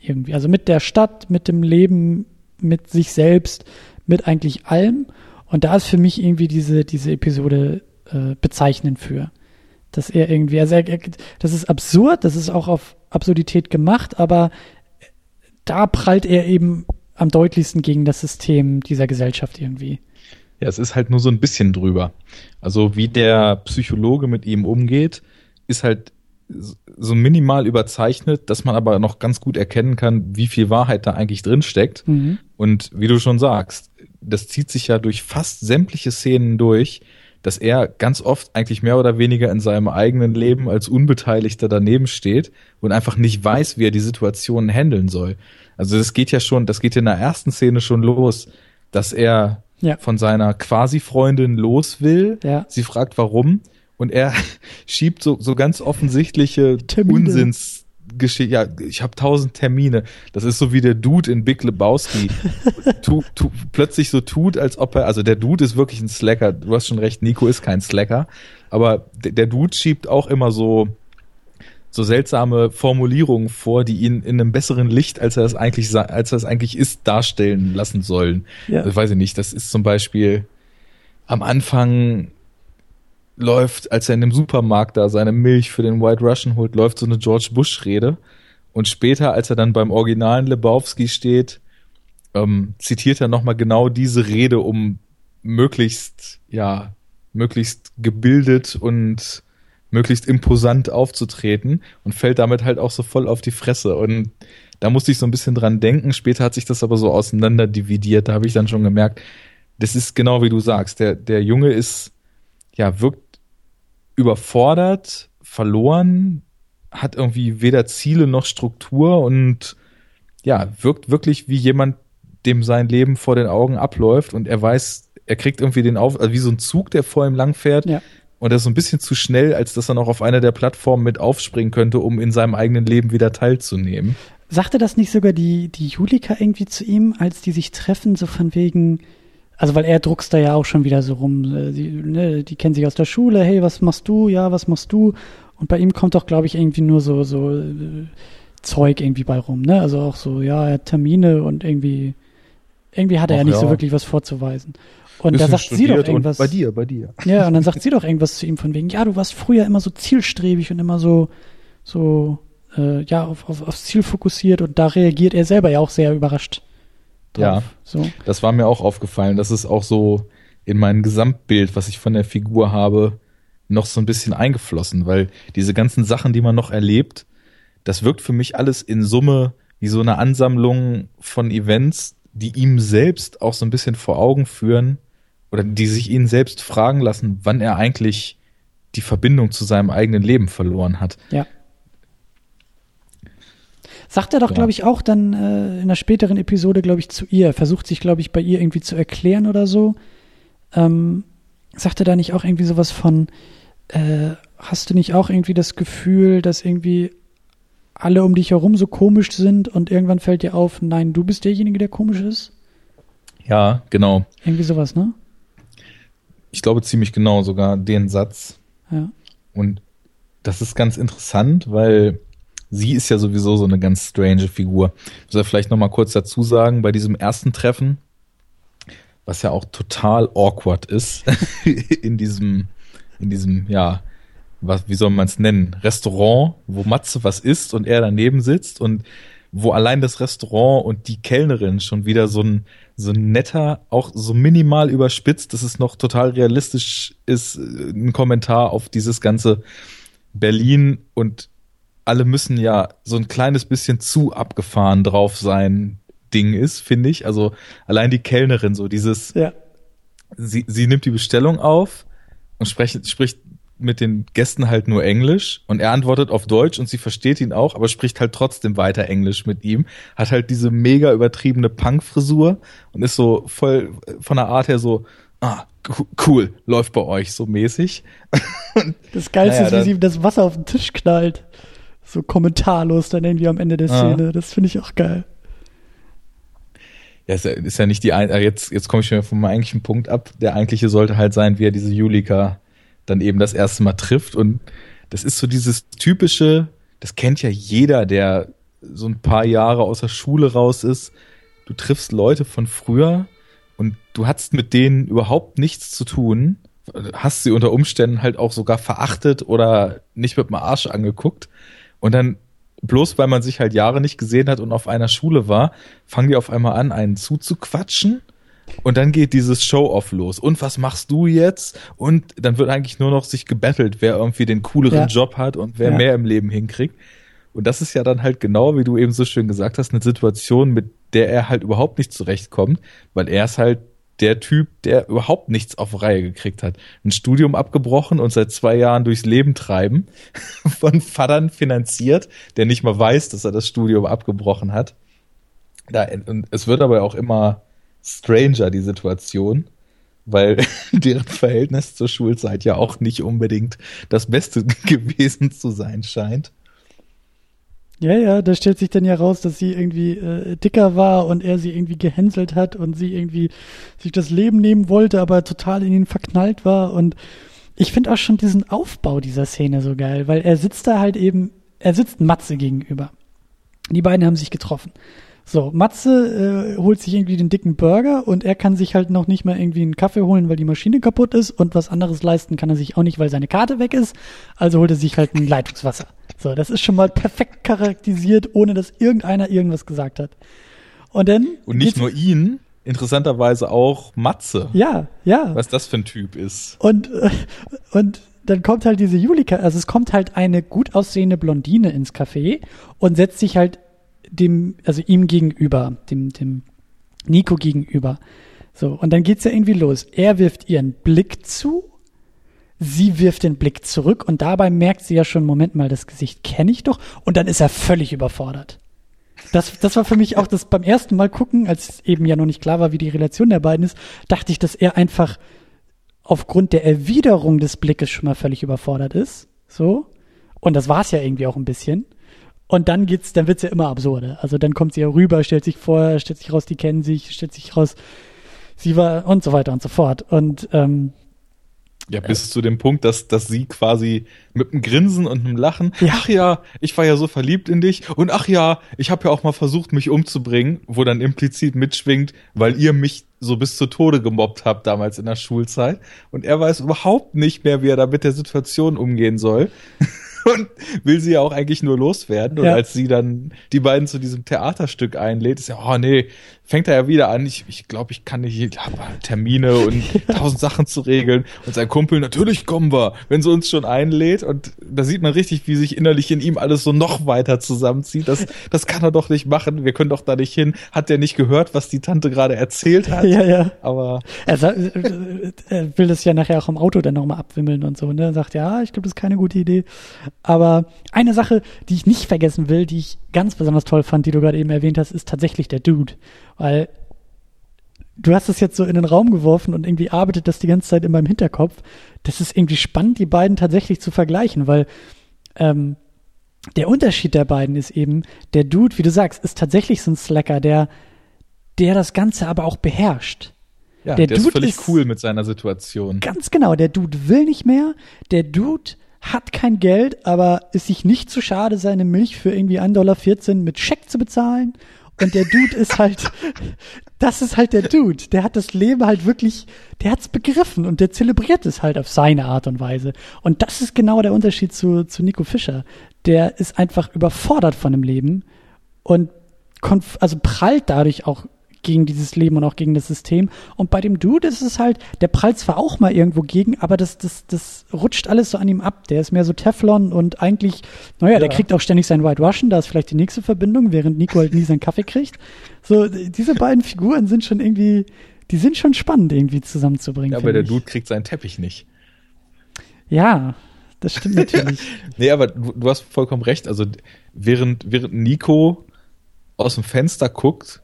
Irgendwie. Also mit der Stadt, mit dem Leben, mit sich selbst, mit eigentlich allem. Und da ist für mich irgendwie diese, diese Episode äh, bezeichnend für. Dass er irgendwie, also er, das ist absurd, das ist auch auf Absurdität gemacht, aber da prallt er eben am deutlichsten gegen das System dieser Gesellschaft irgendwie. Ja, es ist halt nur so ein bisschen drüber. Also wie der Psychologe mit ihm umgeht, ist halt so minimal überzeichnet, dass man aber noch ganz gut erkennen kann, wie viel Wahrheit da eigentlich drin steckt. Mhm. Und wie du schon sagst, das zieht sich ja durch fast sämtliche Szenen durch, dass er ganz oft eigentlich mehr oder weniger in seinem eigenen Leben als Unbeteiligter daneben steht und einfach nicht weiß, wie er die Situation handeln soll. Also das geht ja schon, das geht in der ersten Szene schon los, dass er ja. von seiner Quasi-Freundin los will. Ja. Sie fragt warum und er schiebt so, so ganz offensichtliche Termine. Unsinns Geschichte, ja, ich habe tausend Termine. Das ist so wie der Dude in Big Lebowski. tu, tu, plötzlich so tut, als ob er, also der Dude ist wirklich ein Slacker. Du hast schon recht, Nico ist kein Slacker. Aber der, der Dude schiebt auch immer so, so seltsame Formulierungen vor, die ihn in einem besseren Licht, als er es eigentlich, als er es eigentlich ist, darstellen lassen sollen. Ja. Das weiß ich nicht. Das ist zum Beispiel am Anfang läuft, als er in dem Supermarkt da seine Milch für den White Russian holt, läuft so eine George Bush-Rede. Und später, als er dann beim originalen Lebowski steht, ähm, zitiert er nochmal genau diese Rede, um möglichst, ja, möglichst gebildet und möglichst imposant aufzutreten und fällt damit halt auch so voll auf die Fresse. Und da musste ich so ein bisschen dran denken. Später hat sich das aber so auseinander dividiert. Da habe ich dann schon gemerkt, das ist genau wie du sagst. Der, der Junge ist, ja, wirkt überfordert, verloren, hat irgendwie weder Ziele noch Struktur und ja, wirkt wirklich wie jemand, dem sein Leben vor den Augen abläuft und er weiß, er kriegt irgendwie den Auf, also wie so ein Zug, der vor ihm langfährt. Ja. Und er ist so ein bisschen zu schnell, als dass er noch auf einer der Plattformen mit aufspringen könnte, um in seinem eigenen Leben wieder teilzunehmen. Sagte das nicht sogar die, die Julika irgendwie zu ihm, als die sich treffen, so von wegen, also weil er druckst da ja auch schon wieder so rum. Äh, die, ne, die kennen sich aus der Schule, hey, was machst du? Ja, was machst du? Und bei ihm kommt doch, glaube ich, irgendwie nur so, so äh, Zeug irgendwie bei rum, ne? Also auch so, ja, er hat Termine und irgendwie, irgendwie hat er Ach, ja nicht ja. so wirklich was vorzuweisen. Und da sagt sie doch irgendwas. bei dir, bei dir. Ja, und dann sagt sie doch irgendwas zu ihm von wegen, ja, du warst früher immer so zielstrebig und immer so, so, äh, ja, auf, auf, aufs Ziel fokussiert und da reagiert er selber ja auch sehr überrascht drauf. Ja, so. das war mir auch aufgefallen. Das ist auch so in mein Gesamtbild, was ich von der Figur habe, noch so ein bisschen eingeflossen, weil diese ganzen Sachen, die man noch erlebt, das wirkt für mich alles in Summe wie so eine Ansammlung von Events, die ihm selbst auch so ein bisschen vor Augen führen oder die sich ihn selbst fragen lassen, wann er eigentlich die Verbindung zu seinem eigenen Leben verloren hat. Ja. Sagt er doch, ja. glaube ich, auch dann äh, in einer späteren Episode, glaube ich, zu ihr. versucht sich, glaube ich, bei ihr irgendwie zu erklären oder so. Ähm, sagt er da nicht auch irgendwie sowas von, äh, hast du nicht auch irgendwie das Gefühl, dass irgendwie alle um dich herum so komisch sind und irgendwann fällt dir auf, nein, du bist derjenige, der komisch ist? Ja, genau. Irgendwie sowas, ne? Ich glaube ziemlich genau sogar den Satz. Ja. Und das ist ganz interessant, weil sie ist ja sowieso so eine ganz strange Figur. Ich muss ja vielleicht noch mal kurz dazu sagen, bei diesem ersten Treffen, was ja auch total awkward ist, in diesem, in diesem, ja, was, wie soll man es nennen, Restaurant, wo Matze was isst und er daneben sitzt und wo allein das Restaurant und die Kellnerin schon wieder so ein, so ein netter, auch so minimal überspitzt, dass es noch total realistisch ist, äh, ein Kommentar auf dieses ganze Berlin und alle müssen ja so ein kleines bisschen zu abgefahren drauf sein Ding ist, finde ich. Also allein die Kellnerin, so dieses, ja. sie, sie nimmt die Bestellung auf und spricht, spricht mit den Gästen halt nur Englisch und er antwortet auf Deutsch und sie versteht ihn auch, aber spricht halt trotzdem weiter Englisch mit ihm. Hat halt diese mega übertriebene Punk-Frisur und ist so voll von der Art her so, ah, cool, läuft bei euch so mäßig. das Geilste naja, ist, wie sie das Wasser auf den Tisch knallt. So kommentarlos dann irgendwie am Ende der ah. Szene. Ah. Das finde ich auch geil. Ja, ist ja, ist ja nicht die ein, äh, jetzt jetzt komme ich schon vom eigentlichen Punkt ab. Der eigentliche sollte halt sein, wie er diese Julika dann eben das erste Mal trifft und das ist so dieses typische, das kennt ja jeder, der so ein paar Jahre aus der Schule raus ist. Du triffst Leute von früher und du hast mit denen überhaupt nichts zu tun, hast sie unter Umständen halt auch sogar verachtet oder nicht mit dem Arsch angeguckt und dann bloß weil man sich halt Jahre nicht gesehen hat und auf einer Schule war, fangen die auf einmal an, einen zuzuquatschen. Und dann geht dieses Show-Off los. Und was machst du jetzt? Und dann wird eigentlich nur noch sich gebettelt, wer irgendwie den cooleren ja. Job hat und wer ja. mehr im Leben hinkriegt. Und das ist ja dann halt genau, wie du eben so schön gesagt hast, eine Situation, mit der er halt überhaupt nicht zurechtkommt, weil er ist halt der Typ, der überhaupt nichts auf Reihe gekriegt hat. Ein Studium abgebrochen und seit zwei Jahren durchs Leben treiben, von Vatern finanziert, der nicht mal weiß, dass er das Studium abgebrochen hat. Da, und es wird aber auch immer stranger, die Situation, weil deren Verhältnis zur Schulzeit ja auch nicht unbedingt das Beste gewesen zu sein scheint. Ja, ja, da stellt sich dann ja raus, dass sie irgendwie äh, dicker war und er sie irgendwie gehänselt hat und sie irgendwie sich das Leben nehmen wollte, aber total in ihn verknallt war. Und ich finde auch schon diesen Aufbau dieser Szene so geil, weil er sitzt da halt eben, er sitzt Matze gegenüber. Die beiden haben sich getroffen. So, Matze äh, holt sich irgendwie den dicken Burger und er kann sich halt noch nicht mal irgendwie einen Kaffee holen, weil die Maschine kaputt ist und was anderes leisten kann er sich auch nicht, weil seine Karte weg ist. Also holt er sich halt ein Leitungswasser. So, das ist schon mal perfekt charakterisiert, ohne dass irgendeiner irgendwas gesagt hat. Und dann. Und nicht nur ihn, interessanterweise auch Matze. Ja, ja. Was das für ein Typ ist. Und, äh, und dann kommt halt diese Julika, also es kommt halt eine gut aussehende Blondine ins Café und setzt sich halt dem, also ihm gegenüber, dem, dem Nico gegenüber. So, und dann geht's ja irgendwie los. Er wirft ihren Blick zu, sie wirft den Blick zurück und dabei merkt sie ja schon, Moment mal, das Gesicht kenne ich doch und dann ist er völlig überfordert. Das, das war für mich auch das beim ersten Mal gucken, als eben ja noch nicht klar war, wie die Relation der beiden ist, dachte ich, dass er einfach aufgrund der Erwiderung des Blickes schon mal völlig überfordert ist. So. Und das war es ja irgendwie auch ein bisschen. Und dann geht's, dann wird's ja immer absurder. Also dann kommt sie ja rüber, stellt sich vor, stellt sich raus, die kennen sich, stellt sich raus, sie war und so weiter und so fort. Und ähm, ja, bis äh, zu dem Punkt, dass, dass sie quasi mit einem Grinsen und einem Lachen, ja. ach ja, ich war ja so verliebt in dich und ach ja, ich habe ja auch mal versucht, mich umzubringen, wo dann implizit mitschwingt, weil ihr mich so bis zu Tode gemobbt habt damals in der Schulzeit und er weiß überhaupt nicht mehr, wie er da mit der Situation umgehen soll. und will sie ja auch eigentlich nur loswerden. Und ja. als sie dann die beiden zu diesem Theaterstück einlädt, ist ja, oh nee, fängt er ja wieder an, ich, ich glaube, ich kann nicht, ich habe Termine und tausend Sachen zu regeln. Und sein Kumpel, natürlich kommen wir, wenn sie uns schon einlädt. Und da sieht man richtig, wie sich innerlich in ihm alles so noch weiter zusammenzieht. Das, das kann er doch nicht machen. Wir können doch da nicht hin. Hat der nicht gehört, was die Tante gerade erzählt hat? Ja, ja. Aber. Er, er will das ja nachher auch im Auto dann nochmal abwimmeln und so. Und ne? er sagt, ja, ich glaube, das ist keine gute Idee. Aber eine Sache, die ich nicht vergessen will, die ich ganz besonders toll fand, die du gerade eben erwähnt hast, ist tatsächlich der Dude. Weil du hast es jetzt so in den Raum geworfen und irgendwie arbeitet das die ganze Zeit in meinem Hinterkopf. Das ist irgendwie spannend, die beiden tatsächlich zu vergleichen, weil ähm, der Unterschied der beiden ist eben, der Dude, wie du sagst, ist tatsächlich so ein Slacker, der, der das Ganze aber auch beherrscht. Ja, der, der Dude ist völlig ist cool mit seiner Situation. Ganz genau, der Dude will nicht mehr, der Dude hat kein Geld, aber ist sich nicht zu schade, seine Milch für irgendwie 1,14 Dollar mit Scheck zu bezahlen und der Dude ist halt, das ist halt der Dude. Der hat das Leben halt wirklich, der hat's begriffen und der zelebriert es halt auf seine Art und Weise. Und das ist genau der Unterschied zu, zu Nico Fischer. Der ist einfach überfordert von dem Leben und also prallt dadurch auch gegen dieses Leben und auch gegen das System. Und bei dem Dude ist es halt, der prallt zwar auch mal irgendwo gegen, aber das, das, das rutscht alles so an ihm ab. Der ist mehr so Teflon und eigentlich, naja, ja. der kriegt auch ständig sein White Russian, da ist vielleicht die nächste Verbindung, während Nico halt nie seinen Kaffee kriegt. So, diese beiden Figuren sind schon irgendwie, die sind schon spannend irgendwie zusammenzubringen. Ja, aber der ich. Dude kriegt seinen Teppich nicht. Ja, das stimmt natürlich. nee, aber du, du, hast vollkommen recht. Also während, während Nico aus dem Fenster guckt,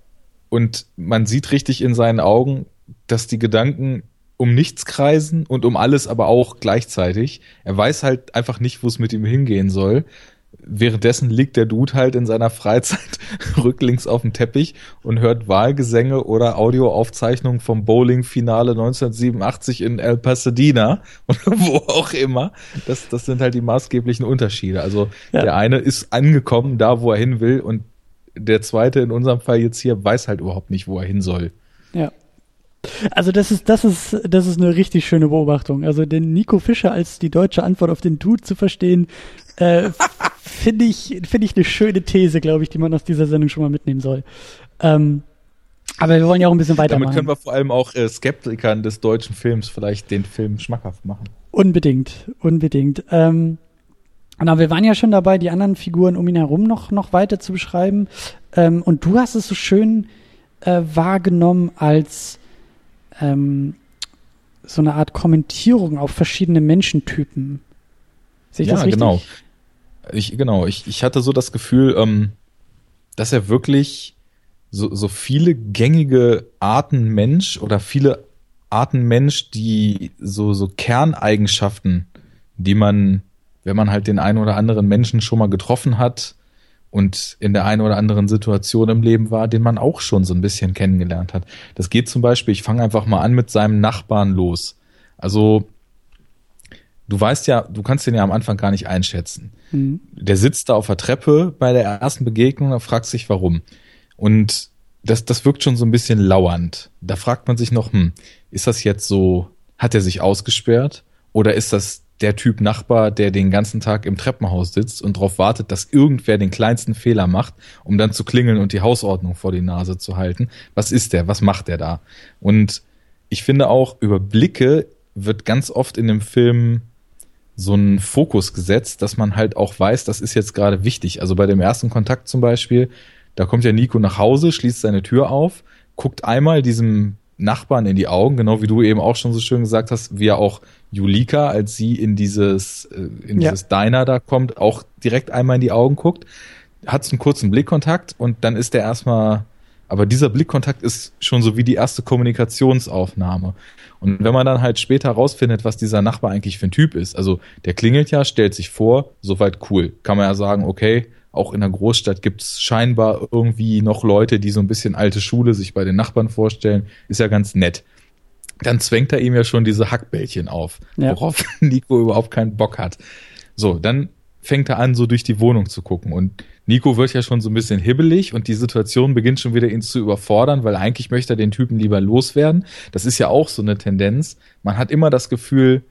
und man sieht richtig in seinen Augen, dass die Gedanken um nichts kreisen und um alles aber auch gleichzeitig. Er weiß halt einfach nicht, wo es mit ihm hingehen soll. Währenddessen liegt der Dude halt in seiner Freizeit rücklings auf dem Teppich und hört Wahlgesänge oder Audioaufzeichnungen vom Bowling-Finale 1987 in El Pasadena oder wo auch immer. Das, das sind halt die maßgeblichen Unterschiede. Also ja. der eine ist angekommen da, wo er hin will und der zweite in unserem Fall jetzt hier weiß halt überhaupt nicht, wo er hin soll. Ja. Also das ist, das ist, das ist eine richtig schöne Beobachtung. Also den Nico Fischer als die deutsche Antwort auf den Dude zu verstehen, äh, finde ich, finde ich eine schöne These, glaube ich, die man aus dieser Sendung schon mal mitnehmen soll. Ähm, aber wir wollen ja auch ein bisschen weitermachen. Damit können wir vor allem auch äh, Skeptikern des deutschen Films vielleicht den Film schmackhaft machen. Unbedingt, unbedingt. Ähm, Genau, wir waren ja schon dabei, die anderen Figuren um ihn herum noch, noch weiter zu beschreiben. Ähm, und du hast es so schön äh, wahrgenommen als ähm, so eine Art Kommentierung auf verschiedene Menschentypen. Sehe ich ja, das richtig? genau. Ich, genau, ich, ich hatte so das Gefühl, ähm, dass er wirklich so, so viele gängige Arten Mensch oder viele Arten Mensch, die so, so Kerneigenschaften, die man wenn man halt den einen oder anderen Menschen schon mal getroffen hat und in der einen oder anderen Situation im Leben war, den man auch schon so ein bisschen kennengelernt hat. Das geht zum Beispiel, ich fange einfach mal an mit seinem Nachbarn los. Also du weißt ja, du kannst den ja am Anfang gar nicht einschätzen. Mhm. Der sitzt da auf der Treppe bei der ersten Begegnung und fragt sich, warum. Und das, das wirkt schon so ein bisschen lauernd. Da fragt man sich noch, hm, ist das jetzt so, hat er sich ausgesperrt? Oder ist das der Typ Nachbar, der den ganzen Tag im Treppenhaus sitzt und darauf wartet, dass irgendwer den kleinsten Fehler macht, um dann zu klingeln und die Hausordnung vor die Nase zu halten. Was ist der? Was macht der da? Und ich finde auch, über Blicke wird ganz oft in dem Film so ein Fokus gesetzt, dass man halt auch weiß, das ist jetzt gerade wichtig. Also bei dem ersten Kontakt zum Beispiel, da kommt ja Nico nach Hause, schließt seine Tür auf, guckt einmal diesem Nachbarn in die Augen, genau wie du eben auch schon so schön gesagt hast, wie er auch Julika, als sie in dieses, äh, in dieses ja. Diner da kommt, auch direkt einmal in die Augen guckt, hat einen kurzen Blickkontakt und dann ist der erstmal, aber dieser Blickkontakt ist schon so wie die erste Kommunikationsaufnahme. Und wenn man dann halt später rausfindet, was dieser Nachbar eigentlich für ein Typ ist, also der klingelt ja, stellt sich vor, soweit cool. Kann man ja sagen, okay, auch in der Großstadt gibt es scheinbar irgendwie noch Leute, die so ein bisschen alte Schule sich bei den Nachbarn vorstellen. Ist ja ganz nett. Dann zwängt er ihm ja schon diese Hackbällchen auf, ja. worauf Nico überhaupt keinen Bock hat. So, dann fängt er an, so durch die Wohnung zu gucken. Und Nico wird ja schon so ein bisschen hibbelig und die Situation beginnt schon wieder ihn zu überfordern, weil eigentlich möchte er den Typen lieber loswerden. Das ist ja auch so eine Tendenz. Man hat immer das Gefühl,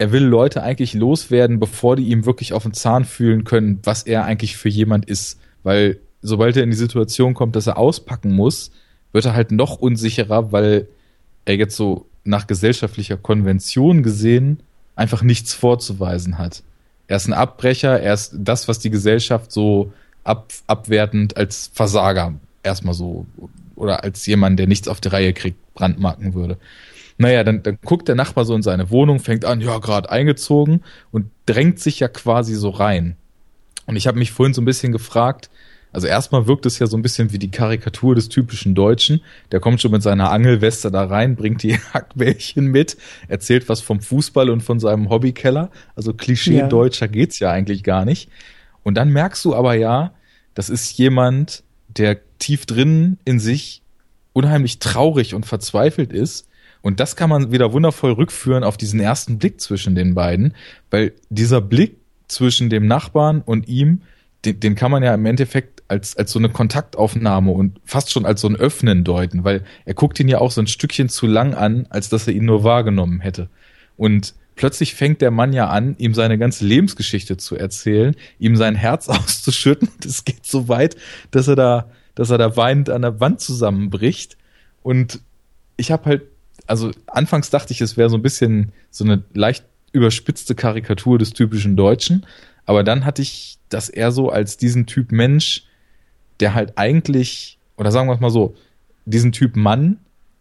er will Leute eigentlich loswerden, bevor die ihm wirklich auf den Zahn fühlen können, was er eigentlich für jemand ist. Weil sobald er in die Situation kommt, dass er auspacken muss, wird er halt noch unsicherer, weil er jetzt so nach gesellschaftlicher Konvention gesehen einfach nichts vorzuweisen hat. Er ist ein Abbrecher, er ist das, was die Gesellschaft so ab, abwertend als Versager erstmal so oder als jemand, der nichts auf die Reihe kriegt, brandmarken würde. Naja, dann, dann guckt der Nachbar so in seine Wohnung, fängt an, ja, gerade eingezogen und drängt sich ja quasi so rein. Und ich habe mich vorhin so ein bisschen gefragt, also erstmal wirkt es ja so ein bisschen wie die Karikatur des typischen Deutschen. Der kommt schon mit seiner Angelweste da rein, bringt die Hackbällchen mit, erzählt was vom Fußball und von seinem Hobbykeller. Also Klischee-Deutscher ja. geht's ja eigentlich gar nicht. Und dann merkst du aber ja, das ist jemand, der tief drin in sich unheimlich traurig und verzweifelt ist und das kann man wieder wundervoll rückführen auf diesen ersten Blick zwischen den beiden, weil dieser Blick zwischen dem Nachbarn und ihm, den, den kann man ja im Endeffekt als, als so eine Kontaktaufnahme und fast schon als so ein Öffnen deuten, weil er guckt ihn ja auch so ein Stückchen zu lang an, als dass er ihn nur wahrgenommen hätte. Und plötzlich fängt der Mann ja an, ihm seine ganze Lebensgeschichte zu erzählen, ihm sein Herz auszuschütten. Und es geht so weit, dass er da dass er da weinend an der Wand zusammenbricht. Und ich habe halt, also anfangs dachte ich, es wäre so ein bisschen so eine leicht überspitzte Karikatur des typischen Deutschen. Aber dann hatte ich das eher so als diesen Typ Mensch, der halt eigentlich, oder sagen wir es mal so, diesen Typ Mann,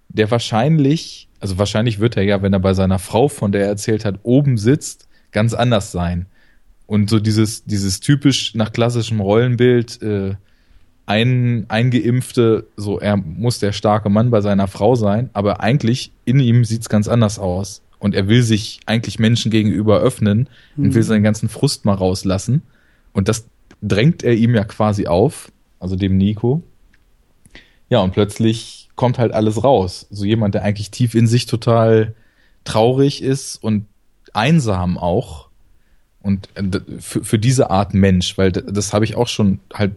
der wahrscheinlich, also wahrscheinlich wird er ja, wenn er bei seiner Frau, von der er erzählt hat, oben sitzt, ganz anders sein. Und so dieses, dieses typisch nach klassischem Rollenbild, äh, ein eingeimpfte, so er muss der starke Mann bei seiner Frau sein, aber eigentlich in ihm sieht's ganz anders aus. Und er will sich eigentlich Menschen gegenüber öffnen mhm. und will seinen ganzen Frust mal rauslassen. Und das drängt er ihm ja quasi auf, also dem Nico. Ja, und plötzlich kommt halt alles raus. So jemand, der eigentlich tief in sich total traurig ist und einsam auch. Und äh, für, für diese Art Mensch, weil das, das habe ich auch schon halt,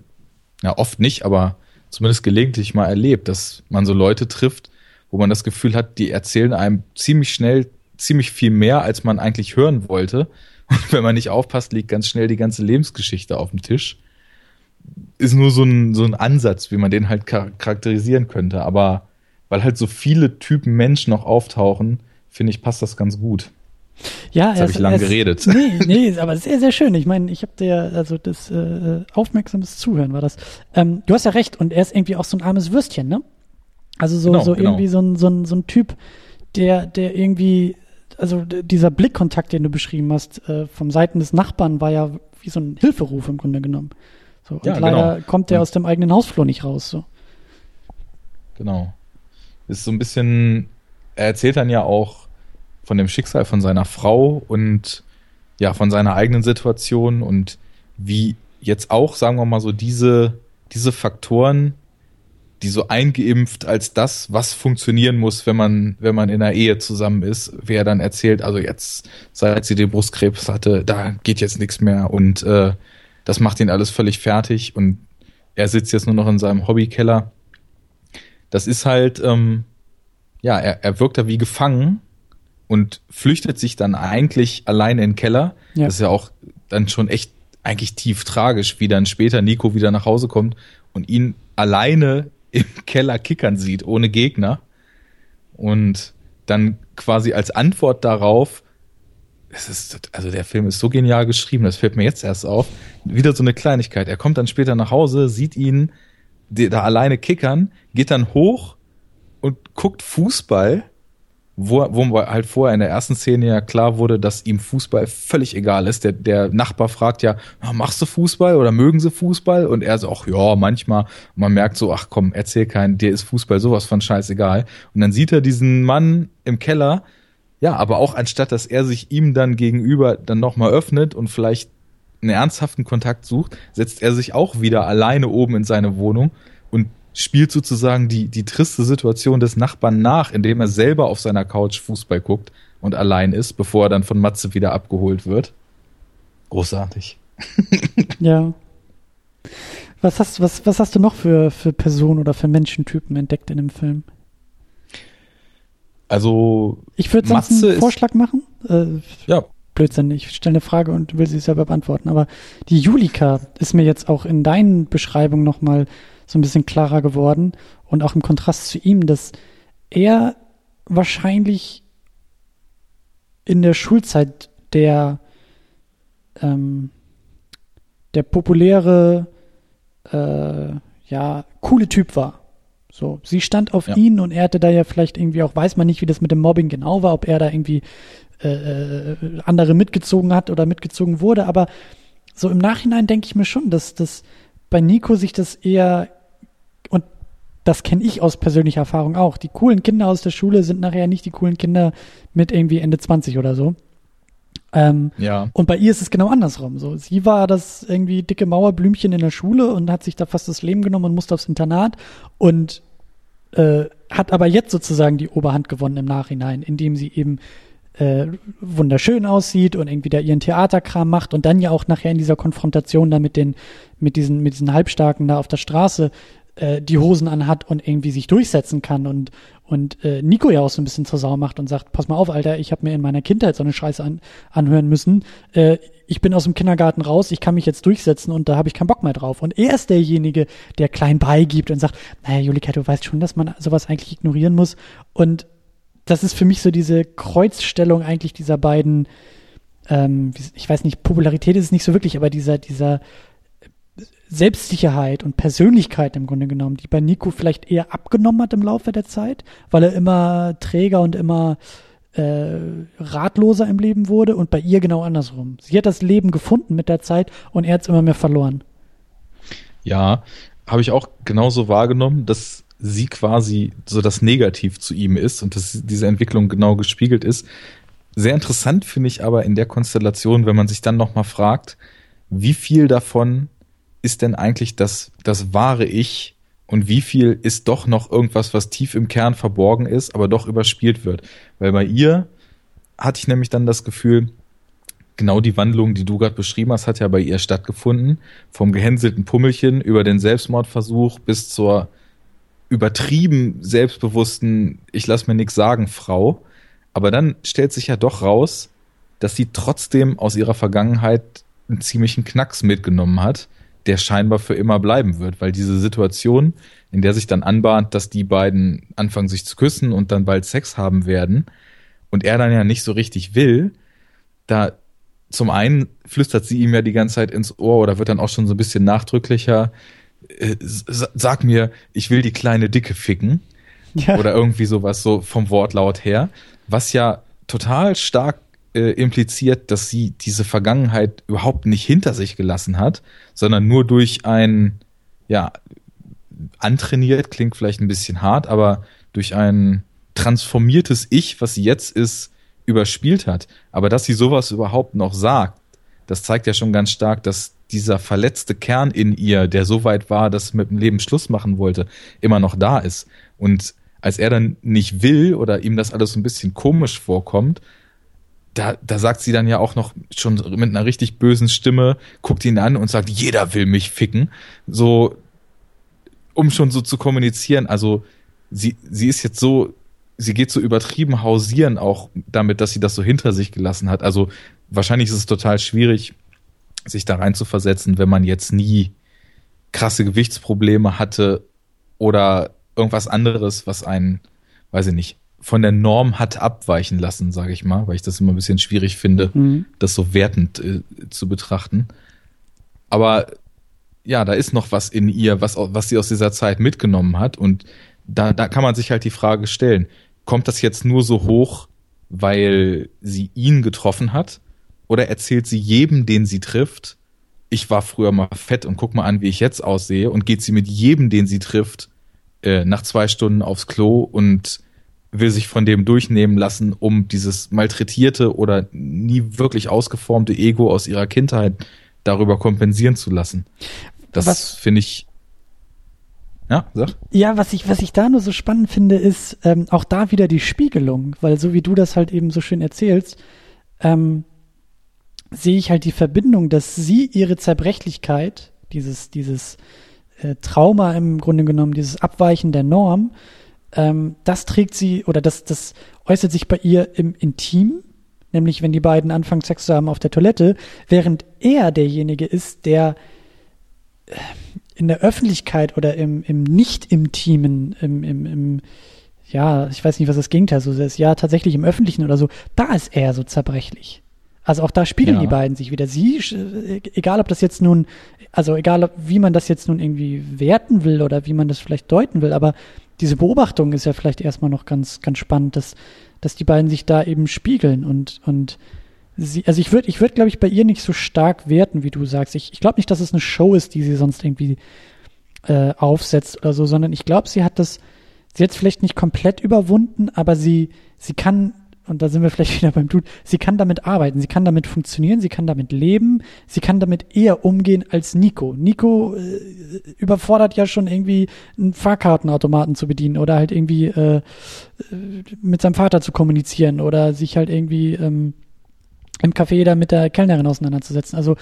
ja oft nicht, aber zumindest gelegentlich mal erlebt, dass man so Leute trifft, wo man das Gefühl hat, die erzählen einem ziemlich schnell ziemlich viel mehr, als man eigentlich hören wollte. Und wenn man nicht aufpasst, liegt ganz schnell die ganze Lebensgeschichte auf dem Tisch. Ist nur so ein, so ein Ansatz, wie man den halt charakterisieren könnte. Aber weil halt so viele Typen Mensch noch auftauchen, finde ich, passt das ganz gut. Ja, Jetzt habe ich lange geredet. Nee, nee, aber sehr, sehr schön. Ich meine, ich habe dir, also das äh, aufmerksames Zuhören war das. Ähm, du hast ja recht, und er ist irgendwie auch so ein armes Würstchen, ne? Also so, genau, so genau. irgendwie so ein, so, ein, so ein Typ, der, der irgendwie also dieser Blickkontakt, den du beschrieben hast, äh, vom Seiten des Nachbarn war ja wie so ein Hilferuf im Grunde genommen. So, und ja, leider genau. kommt der aus dem eigenen Hausflur nicht raus. So. Genau. Ist so ein bisschen, er erzählt dann ja auch von dem Schicksal von seiner Frau und ja, von seiner eigenen Situation und wie jetzt auch, sagen wir mal so, diese, diese Faktoren die so eingeimpft als das, was funktionieren muss, wenn man, wenn man in einer Ehe zusammen ist, wer dann erzählt, also jetzt, seit sie den Brustkrebs hatte, da geht jetzt nichts mehr und äh, das macht ihn alles völlig fertig und er sitzt jetzt nur noch in seinem Hobbykeller. Das ist halt, ähm, ja, er, er wirkt da wie gefangen und flüchtet sich dann eigentlich alleine in den Keller. Ja. Das ist ja auch dann schon echt eigentlich tief tragisch, wie dann später Nico wieder nach Hause kommt und ihn alleine im Keller kickern sieht, ohne Gegner. Und dann quasi als Antwort darauf, es ist, also der Film ist so genial geschrieben, das fällt mir jetzt erst auf. Wieder so eine Kleinigkeit. Er kommt dann später nach Hause, sieht ihn da alleine kickern, geht dann hoch und guckt Fußball wo, wo halt vorher in der ersten Szene ja klar wurde, dass ihm Fußball völlig egal ist. Der, der Nachbar fragt ja, machst du Fußball oder mögen sie Fußball? Und er so, ach ja, manchmal. Und man merkt so, ach komm, erzähl keinen, dir ist Fußball sowas von scheißegal. Und dann sieht er diesen Mann im Keller, ja, aber auch anstatt, dass er sich ihm dann gegenüber dann nochmal öffnet und vielleicht einen ernsthaften Kontakt sucht, setzt er sich auch wieder alleine oben in seine Wohnung spielt sozusagen die, die triste Situation des Nachbarn nach, indem er selber auf seiner Couch Fußball guckt und allein ist, bevor er dann von Matze wieder abgeholt wird. Großartig. ja. Was hast, was, was hast du noch für, für Personen oder für Menschentypen entdeckt in dem Film? Also. Ich würde sonst einen Vorschlag machen. Äh, ja. Blödsinn, ich stelle eine Frage und will sie selber beantworten. Aber die Julika ist mir jetzt auch in deinen Beschreibungen nochmal so ein bisschen klarer geworden und auch im Kontrast zu ihm, dass er wahrscheinlich in der Schulzeit der ähm, der populäre äh, ja coole Typ war. So, sie stand auf ja. ihn und er hatte da ja vielleicht irgendwie auch, weiß man nicht, wie das mit dem Mobbing genau war, ob er da irgendwie äh, äh andere mitgezogen hat oder mitgezogen wurde, aber so im Nachhinein denke ich mir schon, dass, dass bei Nico sich das eher und das kenne ich aus persönlicher Erfahrung auch. Die coolen Kinder aus der Schule sind nachher nicht die coolen Kinder mit irgendwie Ende 20 oder so. Ähm, ja. Und bei ihr ist es genau andersrum. So, sie war das irgendwie dicke Mauerblümchen in der Schule und hat sich da fast das Leben genommen und musste aufs Internat und äh, hat aber jetzt sozusagen die Oberhand gewonnen im Nachhinein, indem sie eben äh, wunderschön aussieht und irgendwie da ihren Theaterkram macht und dann ja auch nachher in dieser Konfrontation da mit den, mit diesen, mit diesen Halbstarken da auf der Straße äh, die Hosen anhat und irgendwie sich durchsetzen kann und und äh, Nico ja auch so ein bisschen zur Sau macht und sagt, pass mal auf, Alter, ich habe mir in meiner Kindheit so eine Scheiße an, anhören müssen. Äh, ich bin aus dem Kindergarten raus, ich kann mich jetzt durchsetzen und da habe ich keinen Bock mehr drauf. Und er ist derjenige, der klein beigibt und sagt, naja, Julika, du weißt schon, dass man sowas eigentlich ignorieren muss. Und das ist für mich so diese Kreuzstellung eigentlich dieser beiden, ähm, ich weiß nicht, Popularität ist es nicht so wirklich, aber dieser, dieser Selbstsicherheit und Persönlichkeit im Grunde genommen, die bei Nico vielleicht eher abgenommen hat im Laufe der Zeit, weil er immer träger und immer äh, ratloser im Leben wurde und bei ihr genau andersrum. Sie hat das Leben gefunden mit der Zeit und er hat es immer mehr verloren. Ja, habe ich auch genauso wahrgenommen, dass sie quasi so das Negativ zu ihm ist und dass diese Entwicklung genau gespiegelt ist. Sehr interessant finde ich aber in der Konstellation, wenn man sich dann nochmal fragt, wie viel davon ist denn eigentlich das, das wahre Ich und wie viel ist doch noch irgendwas, was tief im Kern verborgen ist, aber doch überspielt wird. Weil bei ihr hatte ich nämlich dann das Gefühl, genau die Wandlung, die du gerade beschrieben hast, hat ja bei ihr stattgefunden. Vom gehänselten Pummelchen über den Selbstmordversuch bis zur übertrieben selbstbewussten, ich lass mir nichts sagen, Frau. Aber dann stellt sich ja doch raus, dass sie trotzdem aus ihrer Vergangenheit einen ziemlichen Knacks mitgenommen hat der scheinbar für immer bleiben wird, weil diese Situation, in der sich dann anbahnt, dass die beiden anfangen sich zu küssen und dann bald Sex haben werden und er dann ja nicht so richtig will, da zum einen flüstert sie ihm ja die ganze Zeit ins Ohr oder wird dann auch schon so ein bisschen nachdrücklicher, äh, sag mir, ich will die kleine Dicke ficken. Ja. Oder irgendwie sowas so vom Wortlaut her, was ja total stark äh, impliziert, dass sie diese Vergangenheit überhaupt nicht hinter sich gelassen hat, sondern nur durch ein, ja, antrainiert, klingt vielleicht ein bisschen hart, aber durch ein transformiertes Ich, was sie jetzt ist, überspielt hat. Aber dass sie sowas überhaupt noch sagt, das zeigt ja schon ganz stark, dass dieser verletzte Kern in ihr, der so weit war, dass mit dem Leben Schluss machen wollte, immer noch da ist. Und als er dann nicht will oder ihm das alles so ein bisschen komisch vorkommt, da, da sagt sie dann ja auch noch schon mit einer richtig bösen Stimme, guckt ihn an und sagt, jeder will mich ficken. So, um schon so zu kommunizieren. Also, sie, sie ist jetzt so, sie geht so übertrieben hausieren auch damit, dass sie das so hinter sich gelassen hat. Also, wahrscheinlich ist es total schwierig, sich da rein zu versetzen, wenn man jetzt nie krasse Gewichtsprobleme hatte oder irgendwas anderes, was einen, weiß ich nicht, von der Norm hat abweichen lassen, sage ich mal, weil ich das immer ein bisschen schwierig finde, mhm. das so wertend äh, zu betrachten. Aber ja, da ist noch was in ihr, was, was sie aus dieser Zeit mitgenommen hat. Und da, da kann man sich halt die Frage stellen, kommt das jetzt nur so hoch, weil sie ihn getroffen hat? Oder erzählt sie jedem, den sie trifft, ich war früher mal fett und guck mal an, wie ich jetzt aussehe? Und geht sie mit jedem, den sie trifft, äh, nach zwei Stunden aufs Klo und will sich von dem durchnehmen lassen, um dieses malträtierte oder nie wirklich ausgeformte Ego aus ihrer Kindheit darüber kompensieren zu lassen. Das finde ich. Ja, sag. Ja, was ich, was ich da nur so spannend finde, ist ähm, auch da wieder die Spiegelung, weil so wie du das halt eben so schön erzählst, ähm, sehe ich halt die Verbindung, dass sie ihre Zerbrechlichkeit, dieses, dieses äh, Trauma im Grunde genommen, dieses Abweichen der Norm, ähm, das trägt sie oder das, das äußert sich bei ihr im Intim, nämlich wenn die beiden anfangen Sex zu haben auf der Toilette, während er derjenige ist, der äh, in der Öffentlichkeit oder im, im Nicht-Intimen, im, im, im, ja, ich weiß nicht, was das Gegenteil so ist, ja, tatsächlich im Öffentlichen oder so, da ist er so zerbrechlich. Also auch da spiegeln ja. die beiden sich wieder. Sie, äh, egal ob das jetzt nun, also egal wie man das jetzt nun irgendwie werten will oder wie man das vielleicht deuten will, aber diese Beobachtung ist ja vielleicht erstmal noch ganz, ganz spannend, dass, dass die beiden sich da eben spiegeln und, und sie, also ich würde, ich würde, glaube ich, bei ihr nicht so stark werten, wie du sagst. Ich, ich glaube nicht, dass es eine Show ist, die sie sonst irgendwie äh, aufsetzt oder so, sondern ich glaube, sie hat das, sie hat es vielleicht nicht komplett überwunden, aber sie, sie kann und da sind wir vielleicht wieder beim Dude, sie kann damit arbeiten, sie kann damit funktionieren, sie kann damit leben, sie kann damit eher umgehen als Nico. Nico äh, überfordert ja schon irgendwie einen Fahrkartenautomaten zu bedienen oder halt irgendwie äh, mit seinem Vater zu kommunizieren oder sich halt irgendwie ähm, im Café da mit der Kellnerin auseinanderzusetzen. Also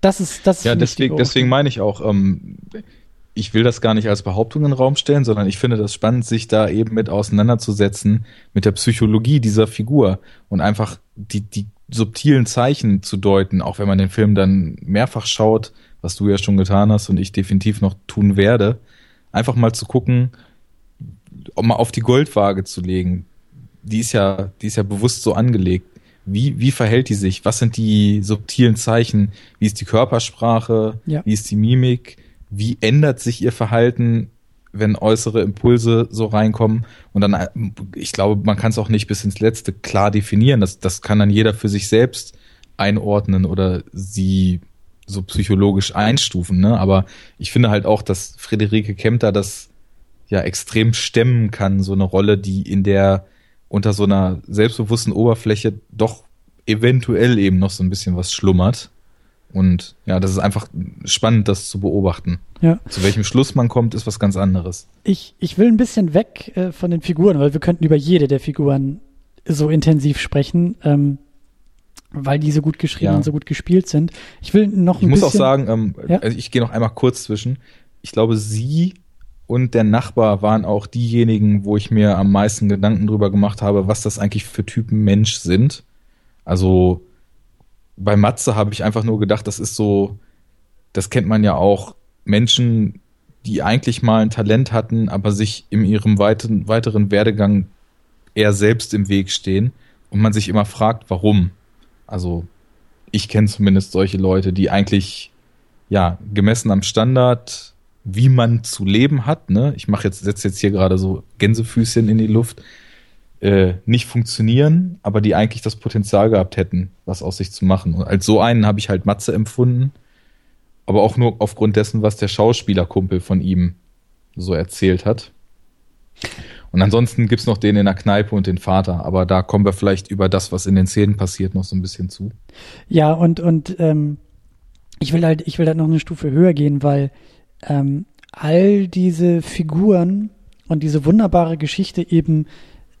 das ist das ist ja deswegen deswegen meine ich auch ähm, ich will das gar nicht als Behauptung in den Raum stellen, sondern ich finde das spannend, sich da eben mit auseinanderzusetzen, mit der Psychologie dieser Figur und einfach die, die subtilen Zeichen zu deuten, auch wenn man den Film dann mehrfach schaut, was du ja schon getan hast und ich definitiv noch tun werde, einfach mal zu gucken, um mal auf die Goldwaage zu legen. Die ist ja, die ist ja bewusst so angelegt. Wie, wie verhält die sich? Was sind die subtilen Zeichen? Wie ist die Körpersprache? Ja. Wie ist die Mimik? Wie ändert sich ihr Verhalten, wenn äußere Impulse so reinkommen? Und dann, ich glaube, man kann es auch nicht bis ins Letzte klar definieren. Das, das kann dann jeder für sich selbst einordnen oder sie so psychologisch einstufen, ne? Aber ich finde halt auch, dass Friederike Kempter das ja extrem stemmen kann, so eine Rolle, die in der unter so einer selbstbewussten Oberfläche doch eventuell eben noch so ein bisschen was schlummert. Und ja, das ist einfach spannend, das zu beobachten. Ja. Zu welchem Schluss man kommt, ist was ganz anderes. Ich, ich will ein bisschen weg äh, von den Figuren, weil wir könnten über jede der Figuren so intensiv sprechen. Ähm, weil die so gut geschrieben ja. und so gut gespielt sind. Ich will noch ein ich bisschen. Ich muss auch sagen, ähm, ja? also ich gehe noch einmal kurz zwischen. Ich glaube, sie und der Nachbar waren auch diejenigen, wo ich mir am meisten Gedanken drüber gemacht habe, was das eigentlich für Typen Mensch sind. Also bei Matze habe ich einfach nur gedacht, das ist so, das kennt man ja auch, Menschen, die eigentlich mal ein Talent hatten, aber sich in ihrem weiteren, weiteren Werdegang eher selbst im Weg stehen und man sich immer fragt, warum. Also ich kenne zumindest solche Leute, die eigentlich ja gemessen am Standard, wie man zu leben hat, ne? Ich mache jetzt setze jetzt hier gerade so Gänsefüßchen in die Luft, äh, nicht funktionieren, aber die eigentlich das Potenzial gehabt hätten, was aus sich zu machen. Und als so einen habe ich halt Matze empfunden, aber auch nur aufgrund dessen, was der Schauspielerkumpel von ihm so erzählt hat. Und ansonsten gibt's noch den in der Kneipe und den Vater, aber da kommen wir vielleicht über das, was in den Szenen passiert, noch so ein bisschen zu. Ja, und, und ähm, ich will halt, ich will halt noch eine Stufe höher gehen, weil ähm, all diese Figuren und diese wunderbare Geschichte eben,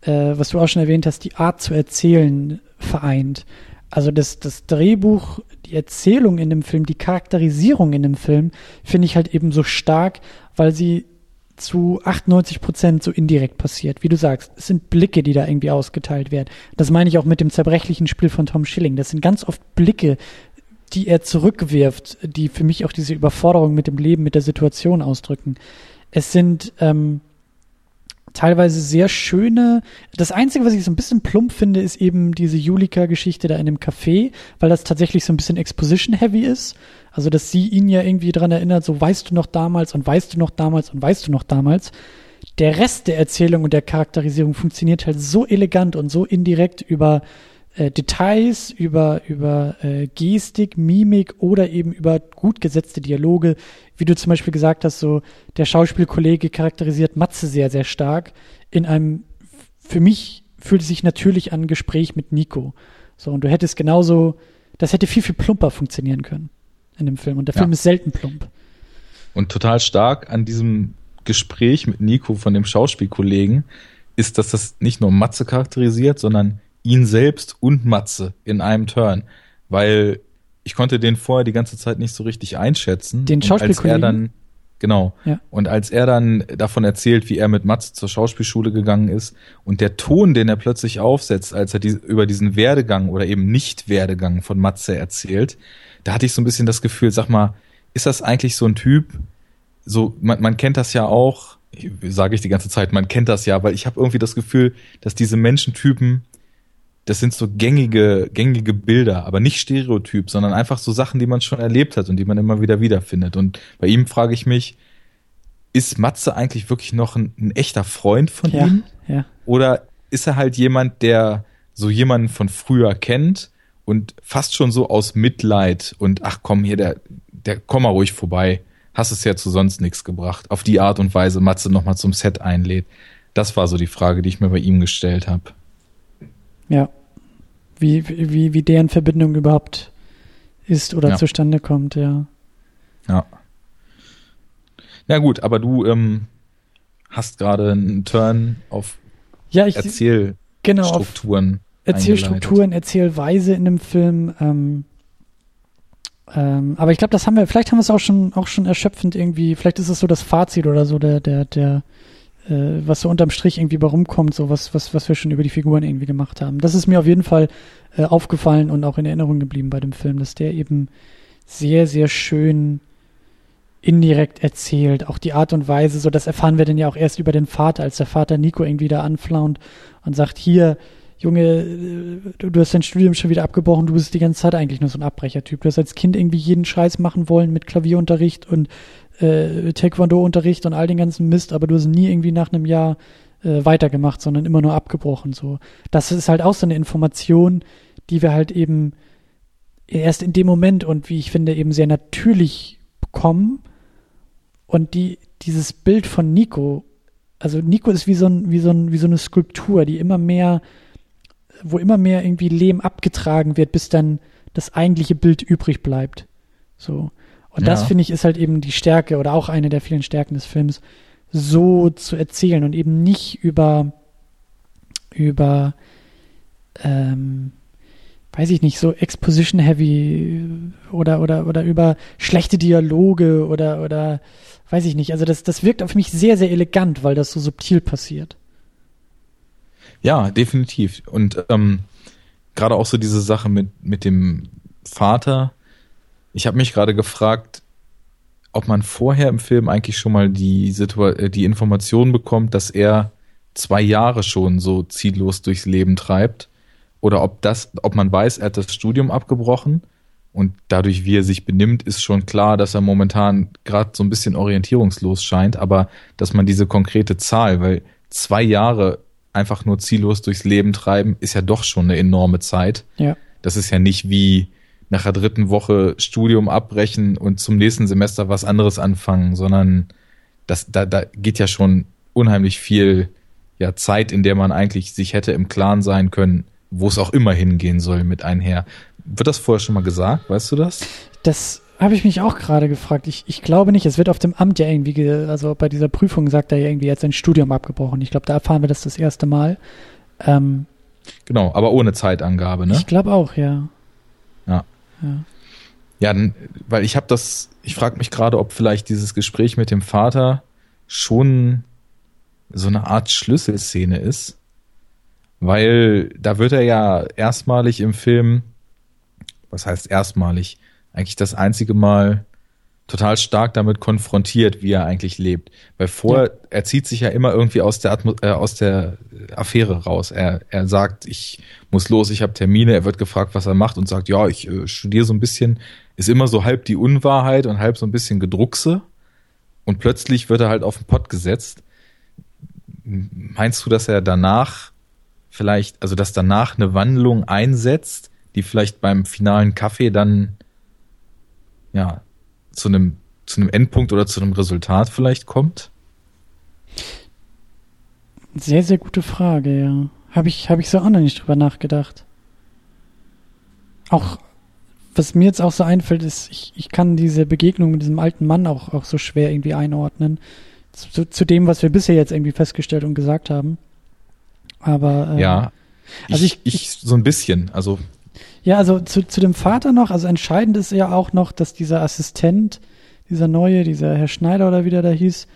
äh, was du auch schon erwähnt hast, die Art zu erzählen vereint. Also das, das Drehbuch, die Erzählung in dem Film, die Charakterisierung in dem Film, finde ich halt eben so stark, weil sie zu 98 Prozent so indirekt passiert. Wie du sagst, es sind Blicke, die da irgendwie ausgeteilt werden. Das meine ich auch mit dem zerbrechlichen Spiel von Tom Schilling. Das sind ganz oft Blicke, die er zurückwirft, die für mich auch diese Überforderung mit dem Leben, mit der Situation ausdrücken. Es sind ähm, teilweise sehr schöne. Das Einzige, was ich so ein bisschen plump finde, ist eben diese Julika-Geschichte da in dem Café, weil das tatsächlich so ein bisschen Exposition-heavy ist. Also, dass sie ihn ja irgendwie dran erinnert, so weißt du noch damals und weißt du noch damals und weißt du noch damals. Der Rest der Erzählung und der Charakterisierung funktioniert halt so elegant und so indirekt über äh, Details, über, über äh, Gestik, Mimik oder eben über gut gesetzte Dialoge. Wie du zum Beispiel gesagt hast, so der Schauspielkollege charakterisiert Matze sehr, sehr stark in einem, für mich fühlt es sich natürlich an Gespräch mit Nico. So, und du hättest genauso, das hätte viel, viel plumper funktionieren können in dem Film. Und der Film ja. ist selten plump. Und total stark an diesem Gespräch mit Nico von dem Schauspielkollegen ist, dass das nicht nur Matze charakterisiert, sondern ihn selbst und Matze in einem Turn. Weil ich konnte den vorher die ganze Zeit nicht so richtig einschätzen. Den Schauspielkollegen? dann Genau. Ja. Und als er dann davon erzählt, wie er mit Matze zur Schauspielschule gegangen ist und der Ton, den er plötzlich aufsetzt, als er die, über diesen Werdegang oder eben Nicht-Werdegang von Matze erzählt, da hatte ich so ein bisschen das Gefühl, sag mal, ist das eigentlich so ein Typ, so, man, man kennt das ja auch, sage ich die ganze Zeit, man kennt das ja, weil ich habe irgendwie das Gefühl, dass diese Menschentypen, das sind so gängige, gängige Bilder, aber nicht Stereotyp, sondern einfach so Sachen, die man schon erlebt hat und die man immer wieder wiederfindet. Und bei ihm frage ich mich, ist Matze eigentlich wirklich noch ein, ein echter Freund von ja, ihm? Ja. Oder ist er halt jemand, der so jemanden von früher kennt und fast schon so aus Mitleid und ach komm hier, der, der komm mal ruhig vorbei, hast es ja zu sonst nichts gebracht. Auf die Art und Weise Matze nochmal zum Set einlädt. Das war so die Frage, die ich mir bei ihm gestellt habe. Ja. Wie, wie, wie deren Verbindung überhaupt ist oder ja. zustande kommt, ja. Ja. Ja gut, aber du ähm, hast gerade einen Turn auf ja, ich, Erzählstrukturen. Genau, Erzählstrukturen, Erzählweise in dem Film. Ähm, Ähm, aber ich glaube, das haben wir, vielleicht haben wir es auch schon, auch schon erschöpfend irgendwie, vielleicht ist es so das Fazit oder so, der, der, der, äh, was so unterm Strich irgendwie bei rumkommt, so was, was, was wir schon über die Figuren irgendwie gemacht haben. Das ist mir auf jeden Fall äh, aufgefallen und auch in Erinnerung geblieben bei dem Film, dass der eben sehr, sehr schön indirekt erzählt. Auch die Art und Weise, so das erfahren wir dann ja auch erst über den Vater, als der Vater Nico irgendwie da anflaunt und sagt, hier, Junge, äh, du, du, hast dein Studium schon wieder abgebrochen, du bist die ganze Zeit eigentlich nur so ein Abbrechertyp. Du hast als Kind irgendwie jeden Scheiß machen wollen mit Klavierunterricht und äh, Taekwondo-Unterricht und all den ganzen Mist, aber du hast nie irgendwie nach einem Jahr äh, weitergemacht, sondern immer nur abgebrochen. So, das ist halt auch so eine Information, die wir halt eben erst in dem Moment und wie ich finde eben sehr natürlich bekommen und die dieses Bild von Nico, also Nico ist wie so ein wie so ein wie so eine Skulptur, die immer mehr wo immer mehr irgendwie Lehm abgetragen wird, bis dann das eigentliche Bild übrig bleibt. So. Und ja. das finde ich ist halt eben die Stärke oder auch eine der vielen Stärken des Films, so zu erzählen und eben nicht über, über, ähm, weiß ich nicht, so Exposition Heavy oder, oder, oder über schlechte Dialoge oder, oder, weiß ich nicht. Also das, das wirkt auf mich sehr, sehr elegant, weil das so subtil passiert. Ja, definitiv. Und ähm, gerade auch so diese Sache mit, mit dem Vater. Ich habe mich gerade gefragt, ob man vorher im Film eigentlich schon mal die, Situa äh, die Information bekommt, dass er zwei Jahre schon so ziellos durchs Leben treibt. Oder ob das, ob man weiß, er hat das Studium abgebrochen und dadurch, wie er sich benimmt, ist schon klar, dass er momentan gerade so ein bisschen orientierungslos scheint, aber dass man diese konkrete Zahl, weil zwei Jahre einfach nur ziellos durchs Leben treiben, ist ja doch schon eine enorme Zeit. Ja. Das ist ja nicht wie nach der dritten Woche Studium abbrechen und zum nächsten Semester was anderes anfangen, sondern das, da, da geht ja schon unheimlich viel ja, Zeit, in der man eigentlich sich hätte im Klaren sein können, wo es auch immer hingehen soll mit einher. Wird das vorher schon mal gesagt? Weißt du das? Das habe ich mich auch gerade gefragt. Ich, ich glaube nicht. Es wird auf dem Amt ja irgendwie, also bei dieser Prüfung sagt er ja irgendwie jetzt sein Studium abgebrochen. Ich glaube, da erfahren wir das das erste Mal. Ähm, genau, aber ohne Zeitangabe, ne? Ich glaube auch, ja. Ja. Weil ich habe das, ich frage mich gerade, ob vielleicht dieses Gespräch mit dem Vater schon so eine Art Schlüsselszene ist. Weil da wird er ja erstmalig im Film, was heißt erstmalig, eigentlich das einzige Mal total stark damit konfrontiert, wie er eigentlich lebt. Weil vorher, ja. er zieht sich ja immer irgendwie aus der, Atmo äh, aus der Affäre raus. Er, er sagt, ich muss los, ich habe Termine. Er wird gefragt, was er macht und sagt, ja, ich äh, studiere so ein bisschen. Ist immer so halb die Unwahrheit und halb so ein bisschen Gedruckse. Und plötzlich wird er halt auf den Pott gesetzt. Meinst du, dass er danach vielleicht, also dass danach eine Wandlung einsetzt, die vielleicht beim finalen Kaffee dann ja, zu einem, zu einem Endpunkt oder zu einem Resultat vielleicht kommt? Sehr, sehr gute Frage, ja. Habe ich, hab ich so auch noch nicht drüber nachgedacht. Auch, was mir jetzt auch so einfällt, ist, ich, ich kann diese Begegnung mit diesem alten Mann auch, auch so schwer irgendwie einordnen. Zu, zu dem, was wir bisher jetzt irgendwie festgestellt und gesagt haben. Aber. Äh, ja. Also ich, ich, ich so ein bisschen, also ja, also zu, zu dem Vater noch, also entscheidend ist ja auch noch, dass dieser Assistent, dieser neue, dieser Herr Schneider oder wie der da hieß,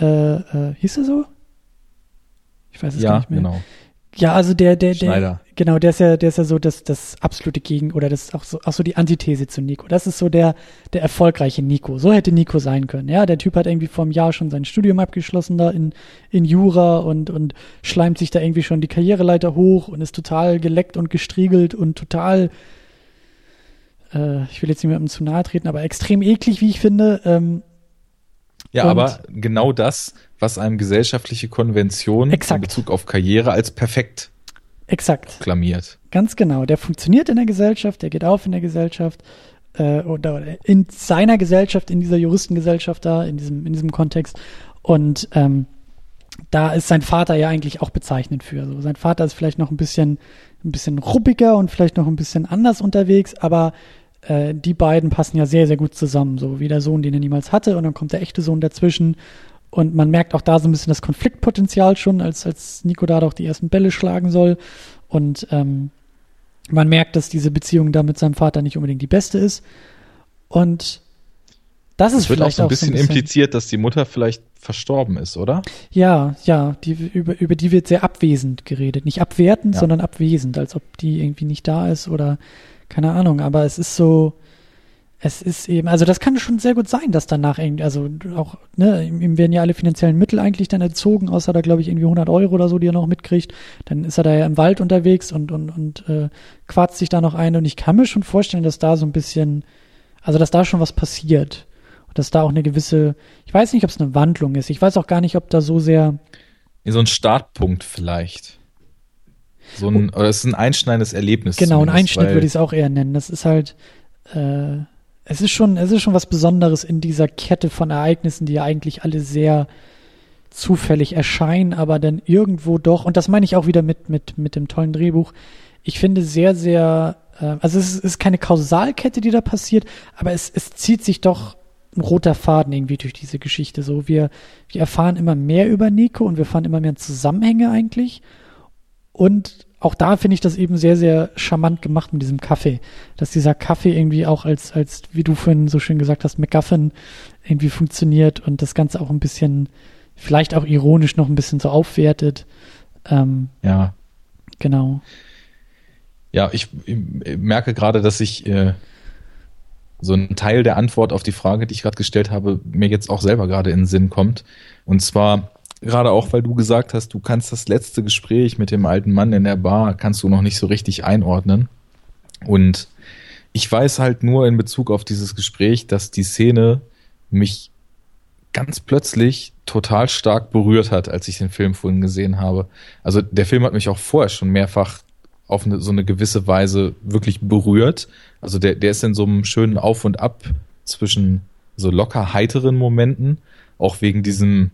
äh, äh, hieß er so? Ich weiß es ja, gar nicht mehr. Genau. Ja, also der, der, der, genau, der ist ja, der ist ja so das, das absolute Gegen oder das ist auch so, auch so die Antithese zu Nico. Das ist so der, der erfolgreiche Nico. So hätte Nico sein können. Ja, der Typ hat irgendwie vor einem Jahr schon sein Studium abgeschlossen da in, in Jura und, und schleimt sich da irgendwie schon die Karriereleiter hoch und ist total geleckt und gestriegelt und total, äh, ich will jetzt niemandem zu nahe treten, aber extrem eklig, wie ich finde. Ähm, ja, und aber genau das, was einem gesellschaftliche Konvention exakt. in Bezug auf Karriere als perfekt exakt klamiert. Ganz genau. Der funktioniert in der Gesellschaft, der geht auf in der Gesellschaft äh, oder in seiner Gesellschaft, in dieser Juristengesellschaft da, in diesem, in diesem Kontext. Und ähm, da ist sein Vater ja eigentlich auch bezeichnend für. So, sein Vater ist vielleicht noch ein bisschen, ein bisschen ruppiger und vielleicht noch ein bisschen anders unterwegs, aber äh, die beiden passen ja sehr, sehr gut zusammen, so wie der Sohn, den er niemals hatte, und dann kommt der echte Sohn dazwischen. Und man merkt auch da so ein bisschen das Konfliktpotenzial schon, als, als Nico da doch die ersten Bälle schlagen soll. Und ähm, man merkt, dass diese Beziehung da mit seinem Vater nicht unbedingt die beste ist. Und das ist es wird vielleicht auch so ein bisschen, so ein bisschen impliziert, dass die Mutter vielleicht verstorben ist, oder? Ja, ja, die, über, über die wird sehr abwesend geredet. Nicht abwertend, ja. sondern abwesend, als ob die irgendwie nicht da ist oder keine Ahnung. Aber es ist so, es ist eben, also das kann schon sehr gut sein, dass danach irgendwie, also auch, ne, ihm werden ja alle finanziellen Mittel eigentlich dann entzogen, außer da glaube ich irgendwie 100 Euro oder so, die er noch mitkriegt. Dann ist er da ja im Wald unterwegs und, und, und äh, quarzt sich da noch ein und ich kann mir schon vorstellen, dass da so ein bisschen, also dass da schon was passiert und dass da auch eine gewisse, ich weiß nicht, ob es eine Wandlung ist, ich weiß auch gar nicht, ob da so sehr. So ein Startpunkt vielleicht. So ein, oder es ist ein einschneidendes Erlebnis. Genau, ein Einschnitt würde ich es auch eher nennen. Das ist halt, äh, es ist schon, es ist schon was Besonderes in dieser Kette von Ereignissen, die ja eigentlich alle sehr zufällig erscheinen, aber dann irgendwo doch, und das meine ich auch wieder mit, mit, mit dem tollen Drehbuch, ich finde sehr, sehr, äh, also es ist, ist keine Kausalkette, die da passiert, aber es, es zieht sich doch ein roter Faden irgendwie durch diese Geschichte. So, wir, wir erfahren immer mehr über Nico und wir erfahren immer mehr Zusammenhänge eigentlich. Und auch da finde ich das eben sehr, sehr charmant gemacht mit diesem Kaffee. Dass dieser Kaffee irgendwie auch als, als, wie du vorhin so schön gesagt hast, McGuffin irgendwie funktioniert und das Ganze auch ein bisschen, vielleicht auch ironisch noch ein bisschen so aufwertet. Ähm, ja. Genau. Ja, ich, ich merke gerade, dass ich äh, so ein Teil der Antwort auf die Frage, die ich gerade gestellt habe, mir jetzt auch selber gerade in den Sinn kommt. Und zwar, Gerade auch, weil du gesagt hast, du kannst das letzte Gespräch mit dem alten Mann in der Bar, kannst du noch nicht so richtig einordnen. Und ich weiß halt nur in Bezug auf dieses Gespräch, dass die Szene mich ganz plötzlich total stark berührt hat, als ich den Film vorhin gesehen habe. Also der Film hat mich auch vorher schon mehrfach auf eine, so eine gewisse Weise wirklich berührt. Also der, der ist in so einem schönen Auf und Ab zwischen so locker heiteren Momenten, auch wegen diesem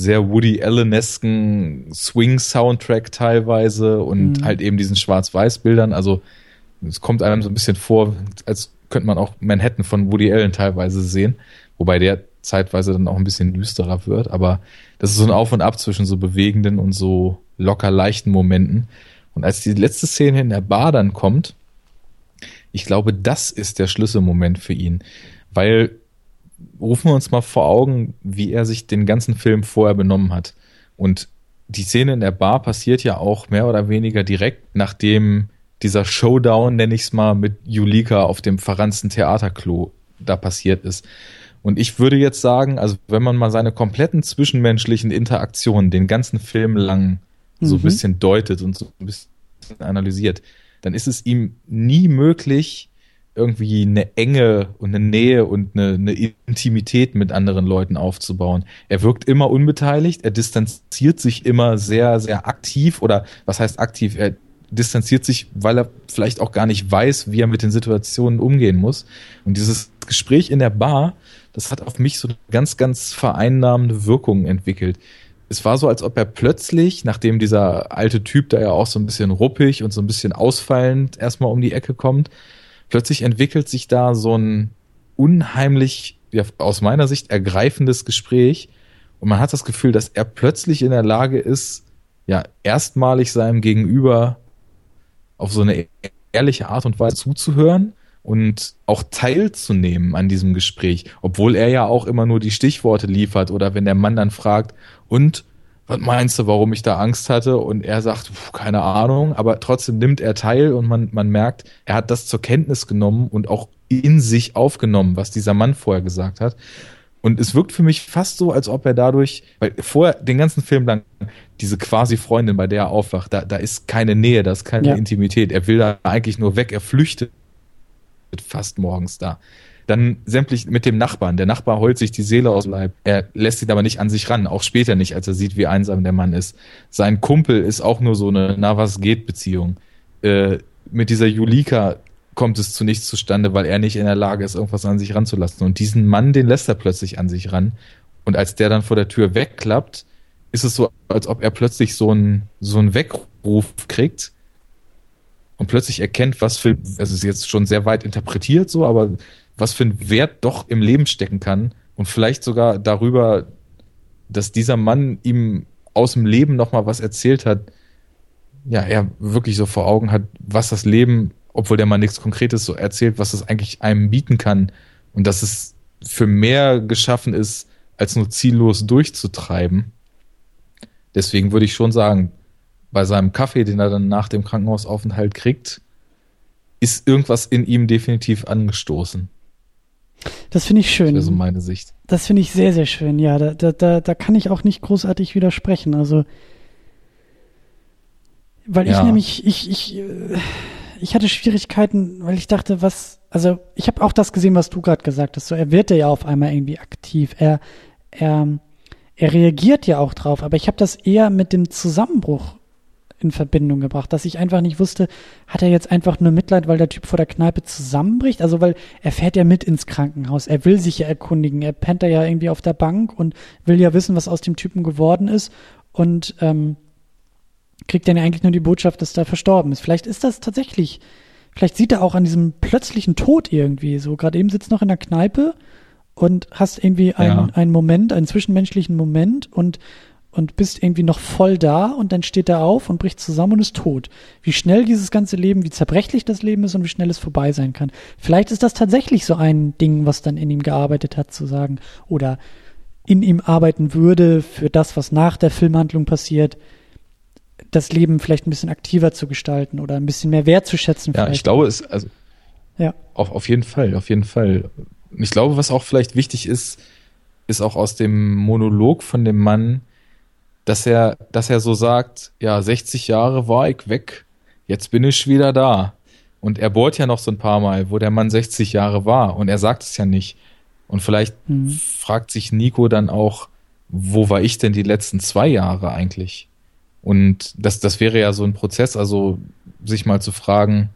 sehr Woody Allen-esken Swing-Soundtrack teilweise und mhm. halt eben diesen Schwarz-Weiß-Bildern. Also es kommt einem so ein bisschen vor, als könnte man auch Manhattan von Woody Allen teilweise sehen, wobei der zeitweise dann auch ein bisschen düsterer wird. Aber das ist so ein Auf und Ab zwischen so bewegenden und so locker leichten Momenten. Und als die letzte Szene in der Bar dann kommt, ich glaube, das ist der Schlüsselmoment für ihn, weil rufen wir uns mal vor Augen, wie er sich den ganzen Film vorher benommen hat. Und die Szene in der Bar passiert ja auch mehr oder weniger direkt, nachdem dieser Showdown, nenne ich es mal, mit Julika auf dem verranzten Theaterklo da passiert ist. Und ich würde jetzt sagen, also wenn man mal seine kompletten zwischenmenschlichen Interaktionen den ganzen Film lang so ein mhm. bisschen deutet und so ein bisschen analysiert, dann ist es ihm nie möglich, irgendwie eine Enge und eine Nähe und eine, eine, Intimität mit anderen Leuten aufzubauen. Er wirkt immer unbeteiligt, er distanziert sich immer sehr, sehr aktiv oder was heißt aktiv? Er distanziert sich, weil er vielleicht auch gar nicht weiß, wie er mit den Situationen umgehen muss. Und dieses Gespräch in der Bar, das hat auf mich so eine ganz, ganz vereinnahmende Wirkung entwickelt. Es war so, als ob er plötzlich, nachdem dieser alte Typ da ja auch so ein bisschen ruppig und so ein bisschen ausfallend erstmal um die Ecke kommt, plötzlich entwickelt sich da so ein unheimlich, ja, aus meiner Sicht ergreifendes Gespräch. Und man hat das Gefühl, dass er plötzlich in der Lage ist, ja, erstmalig seinem Gegenüber auf so eine ehrliche Art und Weise zuzuhören und auch teilzunehmen an diesem Gespräch, obwohl er ja auch immer nur die Stichworte liefert oder wenn der Mann dann fragt, und was meinst du, warum ich da Angst hatte? Und er sagt, pf, keine Ahnung, aber trotzdem nimmt er teil und man, man merkt, er hat das zur Kenntnis genommen und auch in sich aufgenommen, was dieser Mann vorher gesagt hat. Und es wirkt für mich fast so, als ob er dadurch, weil vorher den ganzen Film lang diese quasi Freundin, bei der er aufwacht, da, da ist keine Nähe, da ist keine ja. Intimität. Er will da eigentlich nur weg, er flüchtet fast morgens da. Dann sämtlich mit dem Nachbarn. Der Nachbar heult sich die Seele aus Leib. Er lässt ihn aber nicht an sich ran, auch später nicht, als er sieht, wie einsam der Mann ist. Sein Kumpel ist auch nur so eine Na was geht Beziehung. Äh, mit dieser Julika kommt es zu nichts zustande, weil er nicht in der Lage ist, irgendwas an sich ranzulassen. Und diesen Mann, den lässt er plötzlich an sich ran. Und als der dann vor der Tür wegklappt, ist es so, als ob er plötzlich so einen so einen Weckruf kriegt und plötzlich erkennt, was für, also ist jetzt schon sehr weit interpretiert so, aber was für ein Wert doch im Leben stecken kann und vielleicht sogar darüber, dass dieser Mann ihm aus dem Leben nochmal was erzählt hat, ja, er wirklich so vor Augen hat, was das Leben, obwohl der mal nichts Konkretes so erzählt, was es eigentlich einem bieten kann, Und dass es für mehr geschaffen ist, als nur ziellos durchzutreiben. Deswegen würde ich schon sagen, bei seinem Kaffee, den er dann nach dem Krankenhausaufenthalt kriegt, ist irgendwas in ihm definitiv angestoßen. Das finde ich schön. Das so meine Sicht. Das finde ich sehr, sehr schön. Ja, da, da, da, da kann ich auch nicht großartig widersprechen. Also, weil ich Ja. nämlich, ich, ich, äh, ich hatte Schwierigkeiten, weil ich dachte, was, also ich habe auch das gesehen, was du gerade gesagt hast. So, er wird ja auf einmal irgendwie aktiv. Er, er, er reagiert ja auch drauf, aber ich habe das eher mit dem Zusammenbruch in Verbindung gebracht, dass ich einfach nicht wusste, hat er jetzt einfach nur Mitleid, weil der Typ vor der Kneipe zusammenbricht? Also weil er fährt ja mit ins Krankenhaus, er will sich ja erkundigen, er pennt da ja irgendwie auf der Bank und will ja wissen, was aus dem Typen geworden ist und ähm, kriegt dann ja eigentlich nur die Botschaft, dass er verstorben ist. Vielleicht ist das tatsächlich, vielleicht sieht er auch an diesem plötzlichen Tod irgendwie so. Gerade eben sitzt noch in der Kneipe und hast irgendwie einen, Ja. einen Moment, einen zwischenmenschlichen Moment und und bist irgendwie noch voll da und dann steht er auf und bricht zusammen und ist tot. Wie schnell dieses ganze Leben, wie zerbrechlich das Leben ist und wie schnell es vorbei sein kann. Vielleicht ist das tatsächlich so ein Ding, was dann in ihm gearbeitet hat, zu sagen, oder in ihm arbeiten würde für das, was nach der Filmhandlung passiert, das Leben vielleicht ein bisschen aktiver zu gestalten oder ein bisschen mehr wertzuschätzen. Ja, vielleicht. ich glaube, es, also, Ja. auf, auf jeden Fall, auf jeden Fall. Ich glaube, was auch vielleicht wichtig ist, ist auch aus dem Monolog von dem Mann, dass er, dass er so sagt, ja, 60 Jahre war ich weg, jetzt bin ich wieder da. Und er bohrt ja noch so ein paar Mal, wo der Mann 60 Jahre war und er sagt es ja nicht. Und vielleicht Mhm. fragt sich Nico dann auch, wo war ich denn die letzten zwei Jahre eigentlich? Und das, das wäre ja so ein Prozess, also sich mal zu fragen,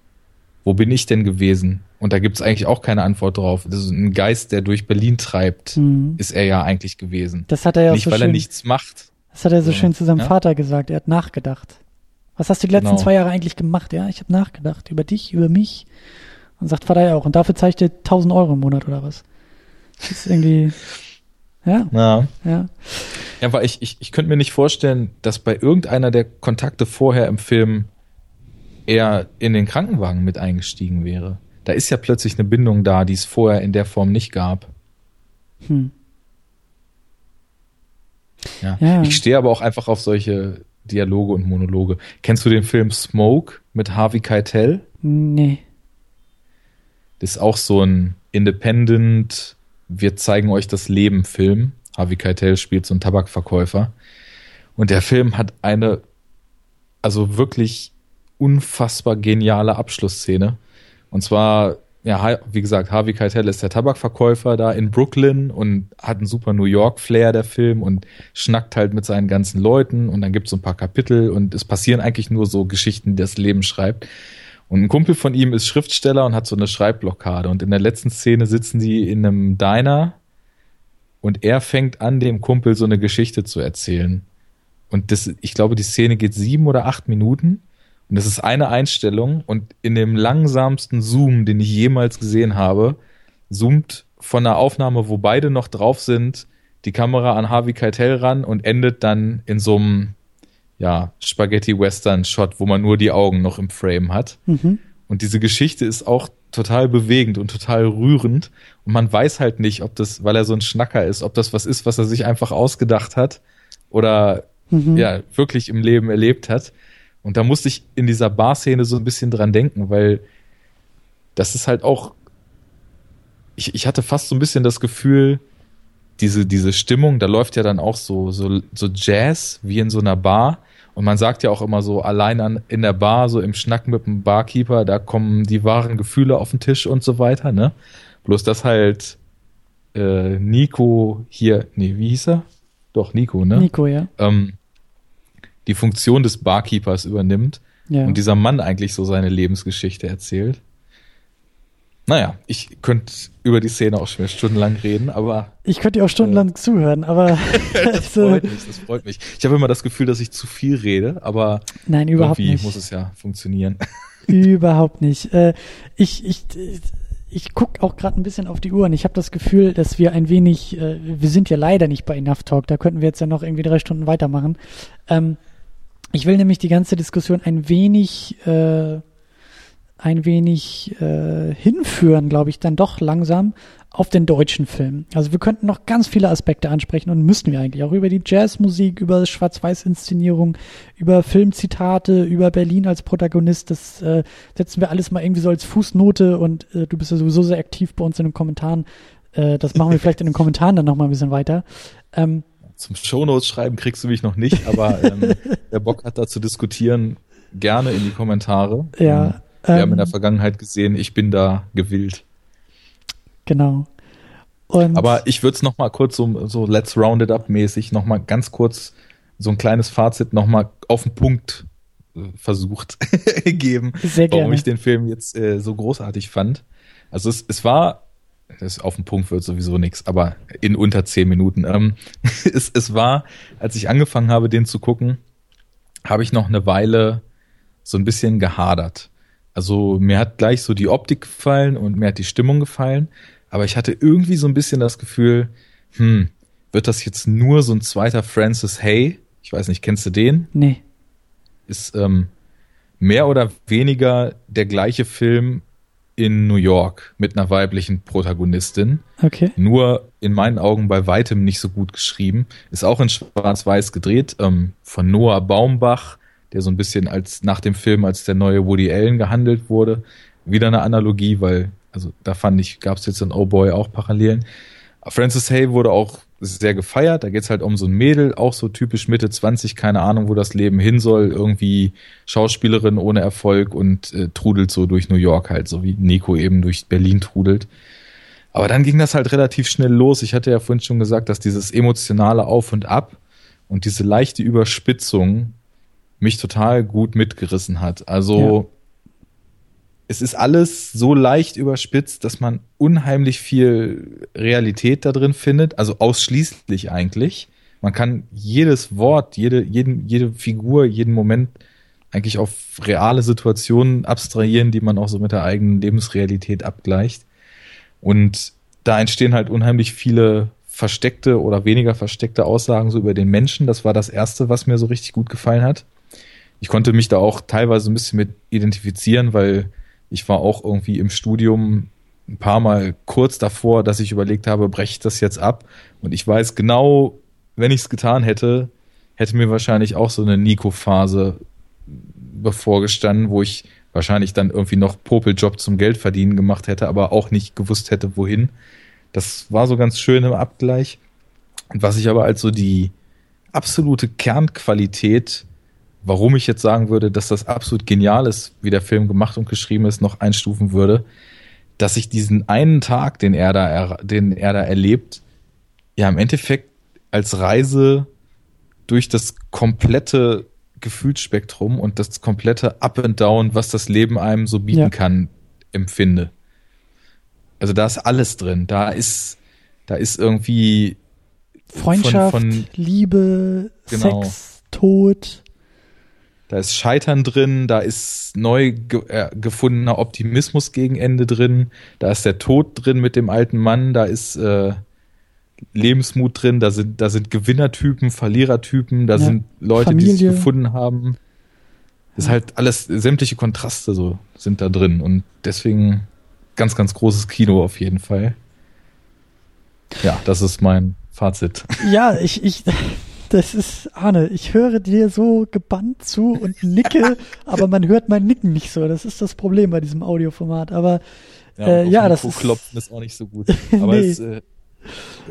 wo bin ich denn gewesen? Und da gibt es eigentlich auch keine Antwort drauf. Das ist ein Geist, der durch Berlin treibt, Mhm. ist er ja eigentlich gewesen. Das hat er ja auch Nicht, so weil schön, er nichts macht. Das hat er so so, schön zu seinem ja. Vater gesagt. Er hat nachgedacht. Was hast du die letzten Genau. zwei Jahre eigentlich gemacht? Ja, ich habe nachgedacht über dich, über mich. Und sagt Vater ja auch. Und dafür zeigt er 1000 Euro im Monat oder was? Das ist irgendwie, ja, Ja. ja. Ja, weil ich, ich, ich könnte mir nicht vorstellen, dass bei irgendeiner der Kontakte vorher im Film er in den Krankenwagen mit eingestiegen wäre. Da ist ja plötzlich eine Bindung da, die es vorher in der Form nicht gab. Hm. Ja. Ja. Ich stehe aber auch einfach auf solche Dialoge und Monologe. Kennst du den Film Smoke mit Harvey Keitel? Nee. Das ist auch so ein Independent, wir zeigen euch das Leben Film. Harvey Keitel spielt so einen Tabakverkäufer. Und der Film hat eine, also wirklich unfassbar geniale Abschlussszene. Und zwar, ja, wie gesagt, Harvey Keitel ist der Tabakverkäufer da in Brooklyn und hat einen super New York-Flair, der Film, und schnackt halt mit seinen ganzen Leuten. Und dann gibt's so ein paar Kapitel und es passieren eigentlich nur so Geschichten, die das Leben schreibt. Und ein Kumpel von ihm ist Schriftsteller und hat so eine Schreibblockade. Und in der letzten Szene sitzen die in einem Diner und er fängt an, dem Kumpel so eine Geschichte zu erzählen. Und das, ich glaube, die Szene geht sieben oder acht Minuten. Und das ist eine Einstellung. Und in dem langsamsten Zoom, den ich jemals gesehen habe, zoomt von einer Aufnahme, wo beide noch drauf sind, die Kamera an Harvey Keitel ran und endet dann in so einem, ja, Spaghetti-Western-Shot, wo man nur die Augen noch im Frame hat. Mhm. Und diese Geschichte ist auch total bewegend und total rührend. Und man weiß halt nicht, ob das, weil er so ein Schnacker ist, ob das was ist, was er sich einfach ausgedacht hat oder Mhm. ja, wirklich im Leben erlebt hat. Und da musste ich in dieser Bar-Szene so ein bisschen dran denken, weil das ist halt auch, ich, ich hatte fast so ein bisschen das Gefühl, diese, diese Stimmung, da läuft ja dann auch so, so, so Jazz wie in so einer Bar. Und man sagt ja auch immer so, allein an, in der Bar, so im Schnack mit dem Barkeeper, da kommen die wahren Gefühle auf den Tisch und so weiter, ne? Bloß dass halt äh, Nico hier, nee, wie hieß er? Doch, Nico, ne? Nico, ja. ähm, die Funktion des Barkeepers übernimmt ja. und dieser Mann eigentlich so seine Lebensgeschichte erzählt. Naja, ich könnte über die Szene auch schon stundenlang reden, aber ich könnte dir auch stundenlang zuhören, aber das freut mich, das freut mich. Ich habe immer das Gefühl, dass ich zu viel rede, aber nein, überhaupt irgendwie nicht. muss es ja funktionieren. Überhaupt nicht. Äh, ich ich, ich gucke auch gerade ein bisschen auf die Uhr und ich habe das Gefühl, dass wir ein wenig, äh, wir sind ja leider nicht bei Enough Talk, da könnten wir jetzt ja noch irgendwie drei Stunden weitermachen. Ähm, ich will nämlich die ganze Diskussion ein wenig, äh, ein wenig äh, hinführen, glaube ich, dann doch langsam auf den deutschen Film. Also wir könnten noch ganz viele Aspekte ansprechen und müssten wir eigentlich auch über die Jazzmusik, über Schwarz-Weiß-Inszenierung, über Filmzitate, über Berlin als Protagonist. Das äh, setzen wir alles mal irgendwie so als Fußnote und äh, du bist ja sowieso sehr aktiv bei uns in den Kommentaren. Äh, das machen wir vielleicht in den Kommentaren dann nochmal ein bisschen weiter. Ähm, Zum Shownotes schreiben kriegst du mich noch nicht, aber ähm, wer Bock hat, da zu diskutieren, gerne in die Kommentare. Ja. Ähm, wir haben in der ähm, Vergangenheit gesehen, ich bin da gewillt. Genau. Und Aber ich würde es noch mal kurz so, so Let's Round It Up mäßig noch mal ganz kurz so ein kleines Fazit noch mal auf den Punkt äh, versucht geben, Sehr warum gerne. ich den Film jetzt äh, so großartig fand. Also es, es war, das auf den Punkt wird sowieso nichts, aber in unter zehn Minuten. Ähm, es, es war, als ich angefangen habe, den zu gucken, habe ich noch eine Weile so ein bisschen gehadert. Also mir hat gleich so die Optik gefallen und mir hat die Stimmung gefallen, aber ich hatte irgendwie so ein bisschen das Gefühl, hm, wird das jetzt nur so ein zweiter Francis Hay? Ich weiß nicht, kennst du den? nee. Ist ähm, mehr oder weniger der gleiche Film in New York mit einer weiblichen Protagonistin. Okay. Nur in meinen Augen bei weitem nicht so gut geschrieben. Ist auch in Schwarz-Weiß gedreht, ähm, von Noah Baumbach, der so ein bisschen als nach dem Film als der neue Woody Allen gehandelt wurde. Wieder eine Analogie, weil, also da fand ich, gab es jetzt in Oh Boy auch Parallelen. Francis Hay wurde auch sehr gefeiert. Da geht's halt um so ein Mädel, auch so typisch Mitte 20, keine Ahnung, wo das Leben hin soll. Irgendwie Schauspielerin ohne Erfolg und äh, trudelt so durch New York halt, so wie Nico eben durch Berlin trudelt. Aber dann ging das halt relativ schnell los. Ich hatte ja vorhin schon gesagt, dass dieses emotionale Auf und Ab und diese leichte Überspitzung mich total gut mitgerissen hat. Also es ist alles so leicht überspitzt, dass man unheimlich viel Realität da drin findet, also ausschließlich eigentlich. Man kann jedes Wort, jede, jeden, jede Figur, jeden Moment eigentlich auf reale Situationen abstrahieren, die man auch so mit der eigenen Lebensrealität abgleicht. Und da entstehen halt unheimlich viele versteckte oder weniger versteckte Aussagen so über den Menschen. Das war das erste, was mir so richtig gut gefallen hat. Ich konnte mich da auch teilweise ein bisschen mit identifizieren, weil ich war auch irgendwie im Studium ein paar Mal kurz davor, dass ich überlegt habe, breche ich das jetzt ab? Und ich weiß genau, wenn ich es getan hätte, hätte mir wahrscheinlich auch so eine Nico-Phase bevorgestanden, wo ich wahrscheinlich dann irgendwie noch Popeljob zum Geld verdienen gemacht hätte, aber auch nicht gewusst hätte, wohin. Das war so ganz schön im Abgleich. Und was ich aber als so die absolute Kernqualität, warum ich jetzt sagen würde, dass das absolut genial ist, wie der Film gemacht und geschrieben ist, noch einstufen würde, dass ich diesen einen Tag, den er da, den er da erlebt, ja im Endeffekt als Reise durch das komplette Gefühlsspektrum und das komplette Up and Down, was das Leben einem so bieten Ja. kann, empfinde. Also da ist alles drin. Da ist, da ist irgendwie Freundschaft, Von- von- Liebe, Genau. Sex, Tod. Da ist Scheitern drin, da ist neu ge äh, gefundener Optimismus gegen Ende drin, da ist der Tod drin mit dem alten Mann, da ist äh, Lebensmut drin, da sind, da sind Gewinnertypen, Verlierertypen, da Ja. sind Leute, die Familie. sich gefunden haben. Das ist halt alles, sämtliche Kontraste so sind da drin und deswegen ganz, ganz großes Kino auf jeden Fall. Ja, das ist mein Fazit. Ja, ich, ich, das ist, Arne, ich höre dir so gebannt zu und nicke, aber man hört mein Nicken nicht so. Das ist das Problem bei diesem Audioformat. Aber Äh, auf ja, das ist- klopfen ist auch nicht so gut. Aber Nee. es äh,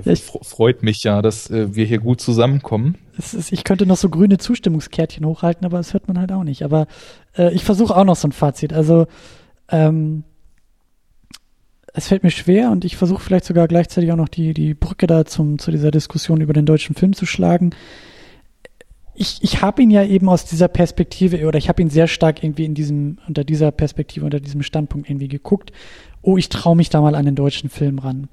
Ja, ich- freut mich ja, dass äh, wir hier gut zusammenkommen. ist, ich könnte noch so grüne Zustimmungskärtchen hochhalten, aber das hört man halt auch nicht. Aber äh, ich versuche auch noch so ein Fazit. Also, ähm, es fällt mir schwer und ich versuche vielleicht sogar gleichzeitig auch noch die, die Brücke da zum, zu dieser Diskussion über den deutschen Film zu schlagen. Ich, ich habe ihn ja eben aus dieser Perspektive oder ich habe ihn sehr stark irgendwie in diesem, unter dieser Perspektive, unter diesem Standpunkt irgendwie geguckt. Oh, ich traue mich da mal an den deutschen Film ran.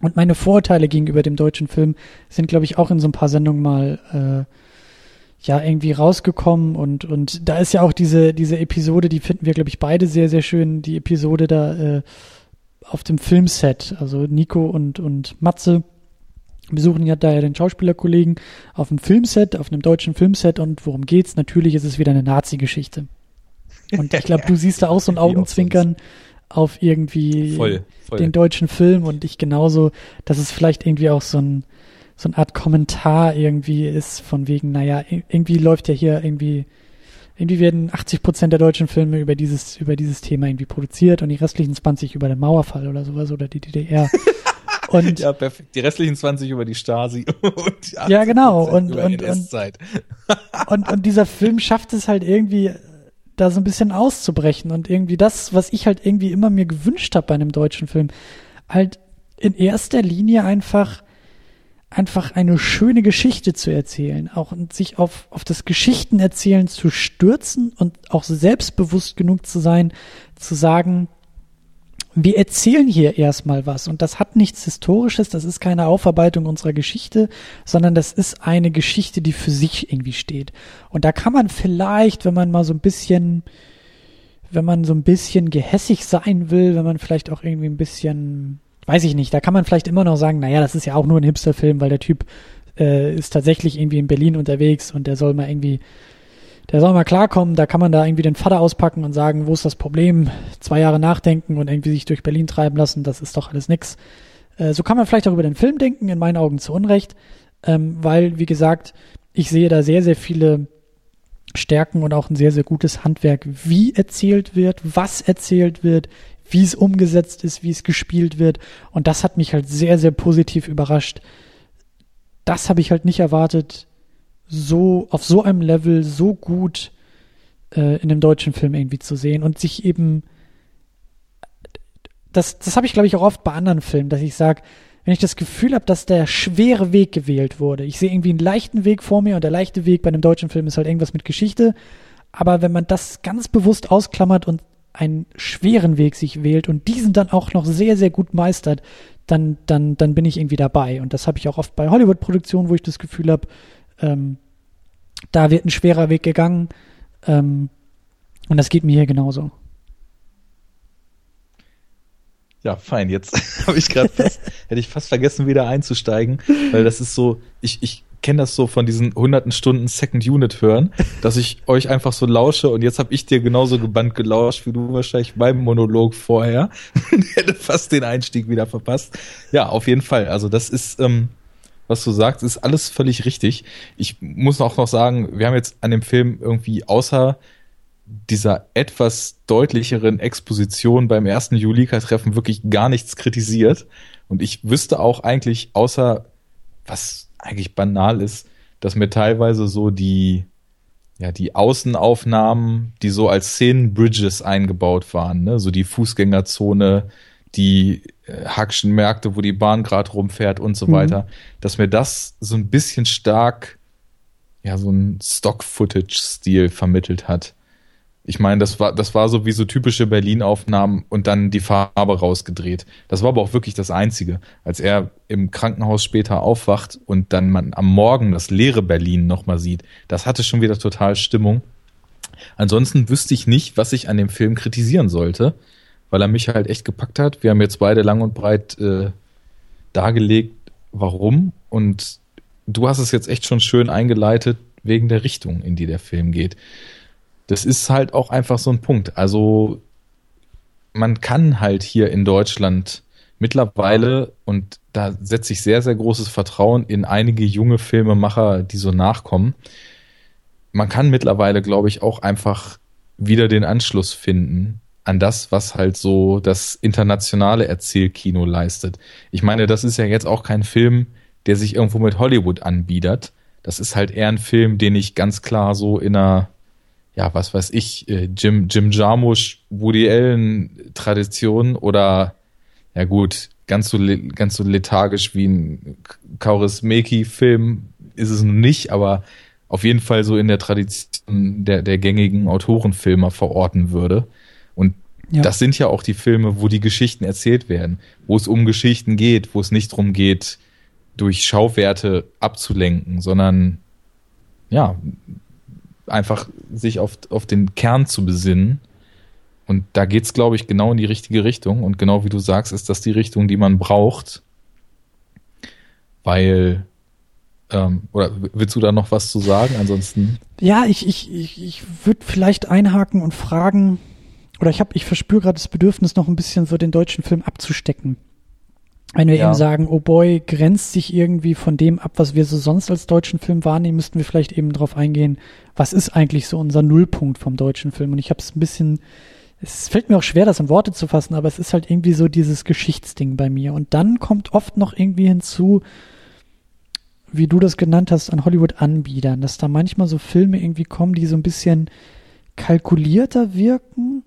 Und meine Vorurteile gegenüber dem deutschen Film sind, glaube ich, auch in so ein paar Sendungen mal äh, ja irgendwie rausgekommen und und da ist ja auch diese diese Episode, die finden wir, glaube ich, beide sehr sehr schön. Die Episode da äh, auf dem Filmset, also Nico und und Matze besuchen ja da ja den Schauspielerkollegen auf dem Filmset, auf einem deutschen Filmset und worum geht's? Natürlich ist es wieder eine Nazi-Geschichte. Und ich glaube, du siehst da auch so ein Augenzwinkern auf irgendwie voll, voll. den deutschen Film und ich genauso, dass es vielleicht irgendwie auch so ein so eine Art Kommentar irgendwie ist von wegen, naja, irgendwie läuft ja hier irgendwie irgendwie werden 80 Prozent der deutschen Filme über dieses, über dieses Thema irgendwie produziert und die restlichen 20 über den Mauerfall oder sowas oder die DDR. Und ja, perfekt. Die restlichen 20 über die Stasi und die Ja, genau. Und, und, und, und, und dieser Film schafft es halt irgendwie, da so ein bisschen auszubrechen und irgendwie das, was ich halt irgendwie immer mir gewünscht habe bei einem deutschen Film, halt in erster Linie einfach einfach eine schöne Geschichte zu erzählen, auch sich auf, auf das Geschichtenerzählen zu stürzen und auch selbstbewusst genug zu sein, zu sagen, wir erzählen hier erstmal was und das hat nichts Historisches, das ist keine Aufarbeitung unserer Geschichte, sondern das ist eine Geschichte, die für sich irgendwie steht. Und da kann man vielleicht, wenn man mal so ein bisschen, wenn man so ein bisschen gehässig sein will, wenn man vielleicht auch irgendwie ein bisschen weiß ich nicht, da kann man vielleicht immer noch sagen, naja, das ist ja auch nur ein Hipster-Film, weil der Typ äh, ist tatsächlich irgendwie in Berlin unterwegs und der soll mal irgendwie, der soll mal klarkommen, da kann man da irgendwie den Vater auspacken und sagen, wo ist das Problem, zwei Jahre nachdenken und irgendwie sich durch Berlin treiben lassen, das ist doch alles nix. Äh, so kann man vielleicht auch über den Film denken, in meinen Augen zu Unrecht, ähm, weil, wie gesagt, ich sehe da sehr, sehr viele Stärken und auch ein sehr, sehr gutes Handwerk, wie erzählt wird, was erzählt wird, wie es umgesetzt ist, wie es gespielt wird. Und das hat mich halt sehr, sehr positiv überrascht. Das habe ich halt nicht erwartet, so auf so einem Level so gut äh, in einem deutschen Film irgendwie zu sehen und sich eben das, das habe ich, glaube ich, auch oft bei anderen Filmen, dass ich sage, wenn ich das Gefühl habe, dass der schwere Weg gewählt wurde, ich sehe irgendwie einen leichten Weg vor mir und der leichte Weg bei einem deutschen Film ist halt irgendwas mit Geschichte, aber wenn man das ganz bewusst ausklammert und einen schweren Weg sich wählt und diesen dann auch noch sehr, sehr gut meistert, dann, dann, dann bin ich irgendwie dabei. Und das habe ich auch oft bei Hollywood-Produktionen, wo ich das Gefühl habe, ähm, da wird ein schwerer Weg gegangen. Ähm, und das geht mir hier genauso. Ja, fein. Jetzt habe ich gerade hätte ich fast vergessen, wieder einzusteigen, weil das ist so, ich, ich kenne das so von diesen hunderten Stunden Second Unit hören, dass ich euch einfach so lausche und jetzt habe ich dir genauso gebannt gelauscht wie du wahrscheinlich beim Monolog vorher. hätte fast den Einstieg wieder verpasst. Ja, auf jeden Fall. Also das ist, ähm, was du sagst, ist alles völlig richtig. Ich muss auch noch sagen, wir haben jetzt an dem Film irgendwie außer dieser etwas deutlicheren Exposition beim ersten Julika-Treffen wirklich gar nichts kritisiert. Und ich wüsste auch eigentlich, außer was eigentlich banal ist, dass mir teilweise so die, ja, die Außenaufnahmen, die so als Szenenbridges eingebaut waren, ne, so die Fußgängerzone, die äh, Hackschen Märkte, wo die Bahn gerade rumfährt und so mhm. weiter, dass mir das so ein bisschen stark, ja, so ein Stock-Footage-Stil vermittelt hat. Ich meine, das war, das war so wie so typische Berlin-Aufnahmen und dann die Farbe rausgedreht. Das war aber auch wirklich das Einzige. Als er im Krankenhaus später aufwacht und dann man am Morgen das leere Berlin nochmal sieht, das hatte schon wieder total Stimmung. Ansonsten wüsste ich nicht, was ich an dem Film kritisieren sollte, weil er mich halt echt gepackt hat. Wir haben jetzt beide lang und breit äh, dargelegt, warum. Und du hast es jetzt echt schon schön eingeleitet wegen der Richtung, in die der Film geht das ist halt auch einfach so ein Punkt. Also man kann halt hier in Deutschland mittlerweile, und da setze ich sehr, sehr großes Vertrauen in einige junge Filmemacher, die so nachkommen, man kann mittlerweile, glaube ich, auch einfach wieder den Anschluss finden an das, was halt so das internationale Erzählkino leistet. Ich meine, das ist ja jetzt auch kein Film, der sich irgendwo mit Hollywood anbietet. Das ist halt eher ein Film, den ich ganz klar so in einer ja, was weiß ich, äh, Jim, Jim Jarmusch, Woody Allen Tradition oder, ja gut, ganz so, ganz so lethargisch wie ein Kaurismäki-Film ist es nun nicht, aber auf jeden Fall so in der Tradition der, der gängigen Autorenfilmer verorten würde. Und ja. das sind ja auch die Filme, wo die Geschichten erzählt werden, wo es um Geschichten geht, wo es nicht darum geht, durch Schauwerte abzulenken, sondern ja, einfach sich auf, auf den Kern zu besinnen. Und da geht's, glaube ich, genau in die richtige Richtung. Und genau wie du sagst, ist das die Richtung, die man braucht. Weil Ähm, oder willst du da noch was zu sagen? Ansonsten. Ja, ich, ich, ich, ich würde vielleicht einhaken und fragen, oder ich habe, ich verspüre gerade das Bedürfnis, noch ein bisschen so den deutschen Film abzustecken. Wenn wir ja. eben sagen, oh boy, grenzt sich irgendwie von dem ab, was wir so sonst als deutschen Film wahrnehmen, müssten wir vielleicht eben darauf eingehen, was ist eigentlich so unser Nullpunkt vom deutschen Film. Und ich habe es ein bisschen, es fällt mir auch schwer, das in Worte zu fassen, aber es ist halt irgendwie so dieses Geschichtsding bei mir. Und dann kommt oft noch irgendwie hinzu, wie du das genannt hast, an Hollywood-Anbietern, dass da manchmal so Filme irgendwie kommen, die so ein bisschen kalkulierter wirken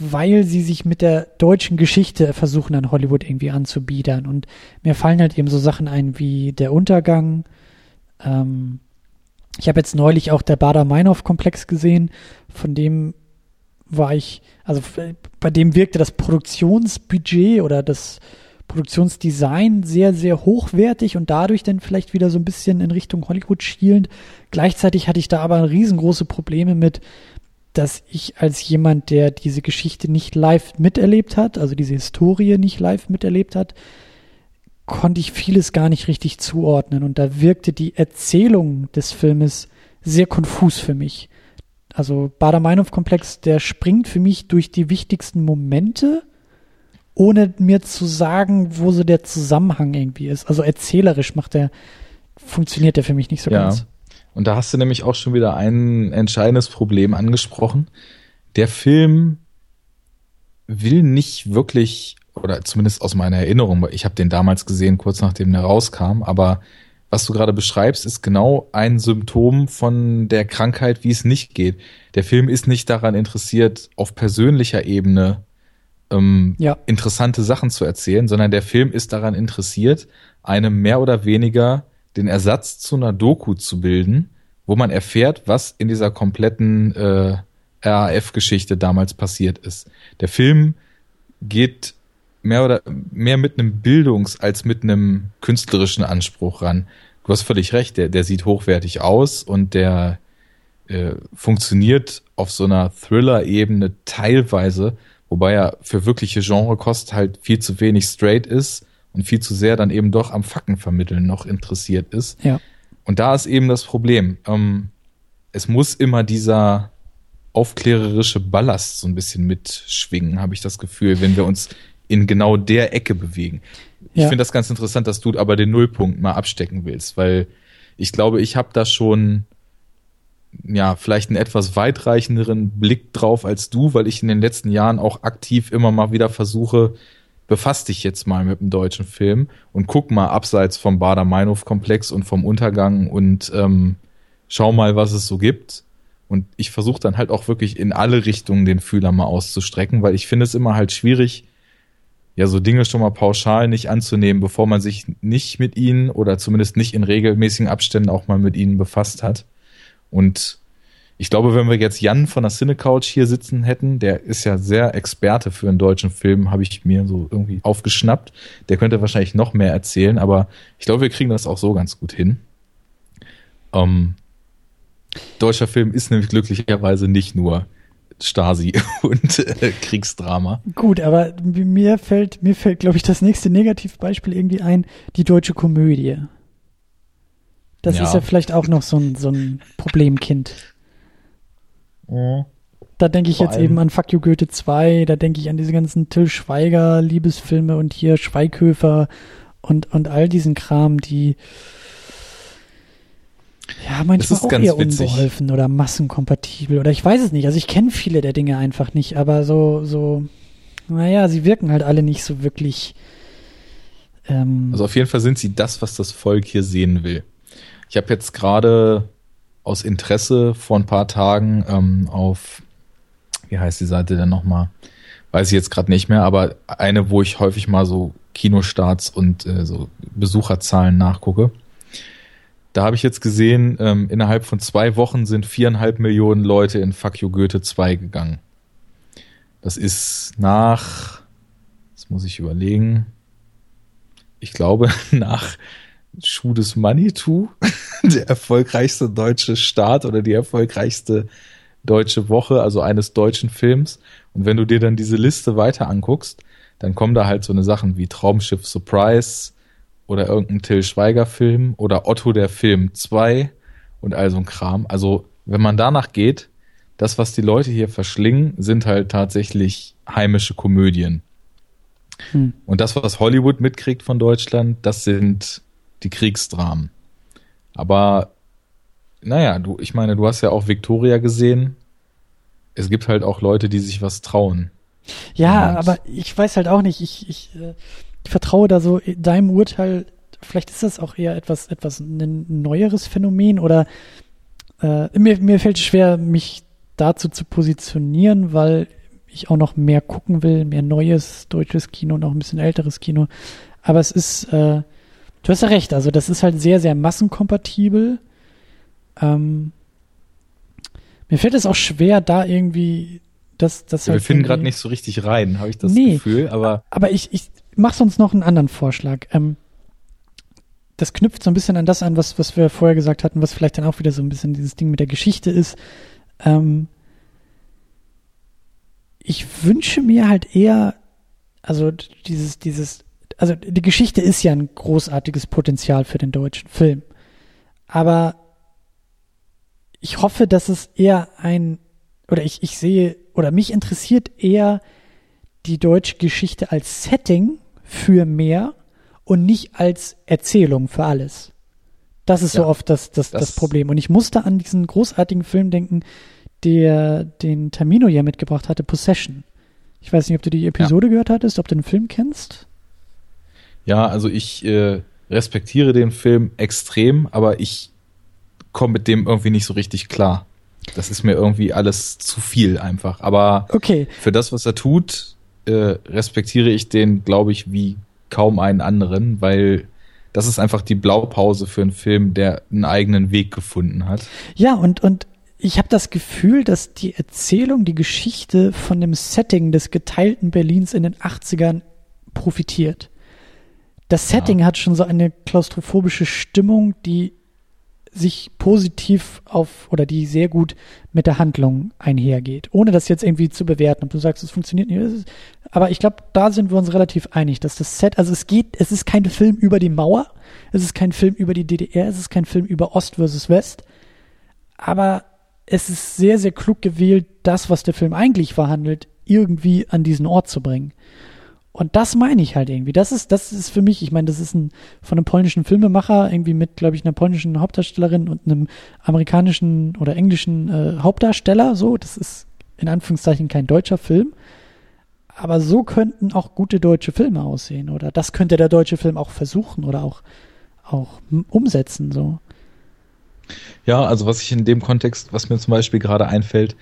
weil sie sich mit der deutschen Geschichte versuchen, an Hollywood irgendwie anzubiedern. Und mir fallen halt eben so Sachen ein wie Der Untergang. Ähm, ich habe jetzt neulich auch der Bader-Meinhof-Komplex gesehen, von dem war ich, also bei dem wirkte das Produktionsbudget oder das Produktionsdesign sehr, sehr hochwertig und dadurch dann vielleicht wieder so ein bisschen in Richtung Hollywood schielend. Gleichzeitig hatte ich da aber riesengroße Probleme mit, dass ich als jemand, der diese Geschichte nicht live miterlebt hat, also diese Historie nicht live miterlebt hat, konnte ich vieles gar nicht richtig zuordnen. Und da wirkte die Erzählung des Filmes sehr konfus für mich. Also Bader-Meinhof-Komplex, der springt für mich durch die wichtigsten Momente, ohne mir zu sagen, wo so der Zusammenhang irgendwie ist. Also erzählerisch macht der, funktioniert der für mich nicht so ja. ganz. Und da hast du nämlich auch schon wieder ein entscheidendes Problem angesprochen. Der Film will nicht wirklich, oder zumindest aus meiner Erinnerung, ich habe den damals gesehen, kurz nachdem der rauskam, aber was du gerade beschreibst, ist genau ein Symptom von der Krankheit, wie es nicht geht. Der Film ist nicht daran interessiert, auf persönlicher Ebene ähm, ja. interessante Sachen zu erzählen, sondern der Film ist daran interessiert, einem mehr oder weniger den Ersatz zu einer Doku zu bilden, wo man erfährt, was in dieser kompletten äh, RAF-Geschichte damals passiert ist. Der Film geht mehr oder mehr mit einem Bildungs- als mit einem künstlerischen Anspruch ran. Du hast völlig recht, der, der sieht hochwertig aus und der äh, funktioniert auf so einer Thriller-Ebene teilweise, wobei er für wirkliche Genrekost halt viel zu wenig straight ist und viel zu sehr dann eben doch am Fackenvermitteln noch interessiert ist. Ja. Und da ist eben das Problem. Ähm, es muss immer dieser aufklärerische Ballast so ein bisschen mitschwingen, habe ich das Gefühl, wenn wir uns in genau der Ecke bewegen. Ich ja. finde das ganz interessant, dass du aber den Nullpunkt mal abstecken willst, weil ich glaube, ich habe da schon ja, vielleicht einen etwas weitreichenderen Blick drauf als du, weil ich in den letzten Jahren auch aktiv immer mal wieder versuche, befass dich jetzt mal mit dem deutschen Film und guck mal abseits vom Bader-Meinhof-Komplex und vom Untergang und ähm, schau mal, was es so gibt. Und ich versuche dann halt auch wirklich in alle Richtungen den Fühler mal auszustrecken, weil ich finde es immer halt schwierig, ja, so Dinge schon mal pauschal nicht anzunehmen, bevor man sich nicht mit ihnen oder zumindest nicht in regelmäßigen Abständen auch mal mit ihnen befasst hat. Und ich glaube, wenn wir jetzt Jan von der Cinecouch hier sitzen hätten, der ist ja sehr Experte für einen deutschen Film, habe ich mir so irgendwie aufgeschnappt. Der könnte wahrscheinlich noch mehr erzählen, aber ich glaube, wir kriegen das auch so ganz gut hin. Ähm, deutscher Film ist nämlich glücklicherweise nicht nur Stasi und äh, Kriegsdrama. Gut, aber mir fällt, mir fällt, glaube ich, das nächste Negativbeispiel irgendwie ein, die deutsche Komödie. Das ja. ist ja vielleicht auch noch so ein, so ein Problemkind. Da denke ich Vor jetzt eben an Fuck You Goethe 2, da denke ich an diese ganzen Till Schweiger Liebesfilme und hier Schweighöfer und, und all diesen Kram, die ja manchmal auch eher witzig. unbeholfen oder massenkompatibel oder ich weiß es nicht. Also ich kenne viele der Dinge einfach nicht, aber so, so, naja, sie wirken halt alle nicht so wirklich. Ähm, also auf jeden Fall sind sie das, was das Volk hier sehen will. Ich habe jetzt gerade aus Interesse vor ein paar Tagen ähm, auf, wie heißt die Seite denn nochmal? Weiß ich jetzt gerade nicht mehr, aber eine, wo ich häufig mal so Kinostarts und äh, so Besucherzahlen nachgucke. Da habe ich jetzt gesehen, ähm, innerhalb von zwei Wochen sind viereinhalb Millionen Leute in Fuck You Goethe 2 gegangen. Das ist nach, das muss ich überlegen, ich glaube nach Schuh des Manitou, der erfolgreichste deutsche Start oder die erfolgreichste deutsche Woche, also eines deutschen Films. Und wenn du dir dann diese Liste weiter anguckst, dann kommen da halt so eine Sachen wie Traumschiff Surprise oder irgendein Till Schweiger Film oder Otto der Film 2 und all so ein Kram. Also, wenn man danach geht, das, was die Leute hier verschlingen, sind halt tatsächlich heimische Komödien. Hm. Und das, was Hollywood mitkriegt von Deutschland, das sind die Kriegsdramen. Aber naja, du, ich meine, du hast ja auch Victoria gesehen. Es gibt halt auch Leute, die sich was trauen. Ja, Und aber ich weiß halt auch nicht, ich, ich, äh, ich vertraue da so deinem Urteil, vielleicht ist das auch eher etwas, etwas ein neueres Phänomen oder äh, mir, mir fällt es schwer, mich dazu zu positionieren, weil ich auch noch mehr gucken will, mehr neues deutsches Kino und auch ein bisschen älteres Kino. Aber es ist, äh, du hast ja recht, also das ist halt sehr, sehr massenkompatibel. Ähm, mir fällt es auch schwer, da irgendwie das, das ja, halt Wir finden gerade nicht so richtig rein, habe ich das nee, Gefühl. Aber aber ich, ich mache sonst noch einen anderen Vorschlag. Ähm, das knüpft so ein bisschen an das an, was, was wir vorher gesagt hatten, was vielleicht dann auch wieder so ein bisschen dieses Ding mit der Geschichte ist. Ähm, ich wünsche mir halt eher, also dieses, dieses, also die Geschichte ist ja ein großartiges Potenzial für den deutschen Film. Aber ich hoffe, dass es eher ein, oder ich, ich sehe, oder mich interessiert eher die deutsche Geschichte als Setting für mehr und nicht als Erzählung für alles. Das ist ja, so oft das, das, das, das, Problem. Und ich musste an diesen großartigen Film denken, der den Termino ja mitgebracht hatte, Possession. Ich weiß nicht, ob du die Episode ja. gehört hattest, ob du den Film kennst. Ja, also ich äh, respektiere den Film extrem, aber ich komme mit dem irgendwie nicht so richtig klar. Das ist mir irgendwie alles zu viel einfach. Aber okay. für das, was er tut, äh, respektiere ich den, glaube ich, wie kaum einen anderen, weil das ist einfach die Blaupause für einen Film, der einen eigenen Weg gefunden hat. Ja, und, und ich habe das Gefühl, dass die Erzählung, die Geschichte von dem Setting des geteilten Berlins in den 80ern profitiert. Das Setting ja. hat schon so eine klaustrophobische Stimmung, die sich positiv auf oder die sehr gut mit der Handlung einhergeht, ohne das jetzt irgendwie zu bewerten. Ob du sagst, es funktioniert nicht, aber ich glaube, da sind wir uns relativ einig, dass das Set, also es geht, es ist kein Film über die Mauer, es ist kein Film über die DDR, es ist kein Film über Ost versus West, aber es ist sehr, sehr klug gewählt, das, was der Film eigentlich verhandelt, irgendwie an diesen Ort zu bringen. Und das meine ich halt irgendwie. Das ist, das ist für mich, ich meine, das ist ein von einem polnischen Filmemacher, irgendwie mit, glaube ich, einer polnischen Hauptdarstellerin und einem amerikanischen oder englischen äh, Hauptdarsteller. So, das ist in Anführungszeichen kein deutscher Film. Aber so könnten auch gute deutsche Filme aussehen. Oder das könnte der deutsche Film auch versuchen oder auch, auch umsetzen. So. Ja, also was ich in dem Kontext, was mir zum Beispiel gerade einfällt,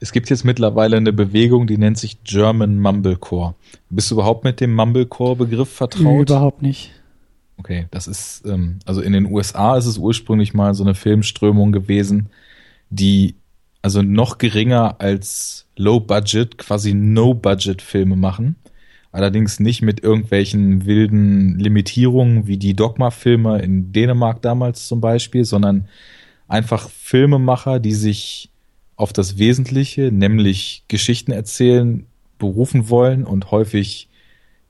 es gibt jetzt mittlerweile eine Bewegung, die nennt sich German Mumblecore. Bist du überhaupt mit dem Mumblecore-Begriff vertraut? Überhaupt nicht. Okay, das ist, ähm, also in den USA ist es ursprünglich mal so eine Filmströmung gewesen, die also noch geringer als Low-Budget, quasi No-Budget-Filme machen. Allerdings nicht mit irgendwelchen wilden Limitierungen wie die Dogma-Filme in Dänemark damals zum Beispiel, sondern einfach Filmemacher, die sich auf das Wesentliche, nämlich Geschichten erzählen, berufen wollen und häufig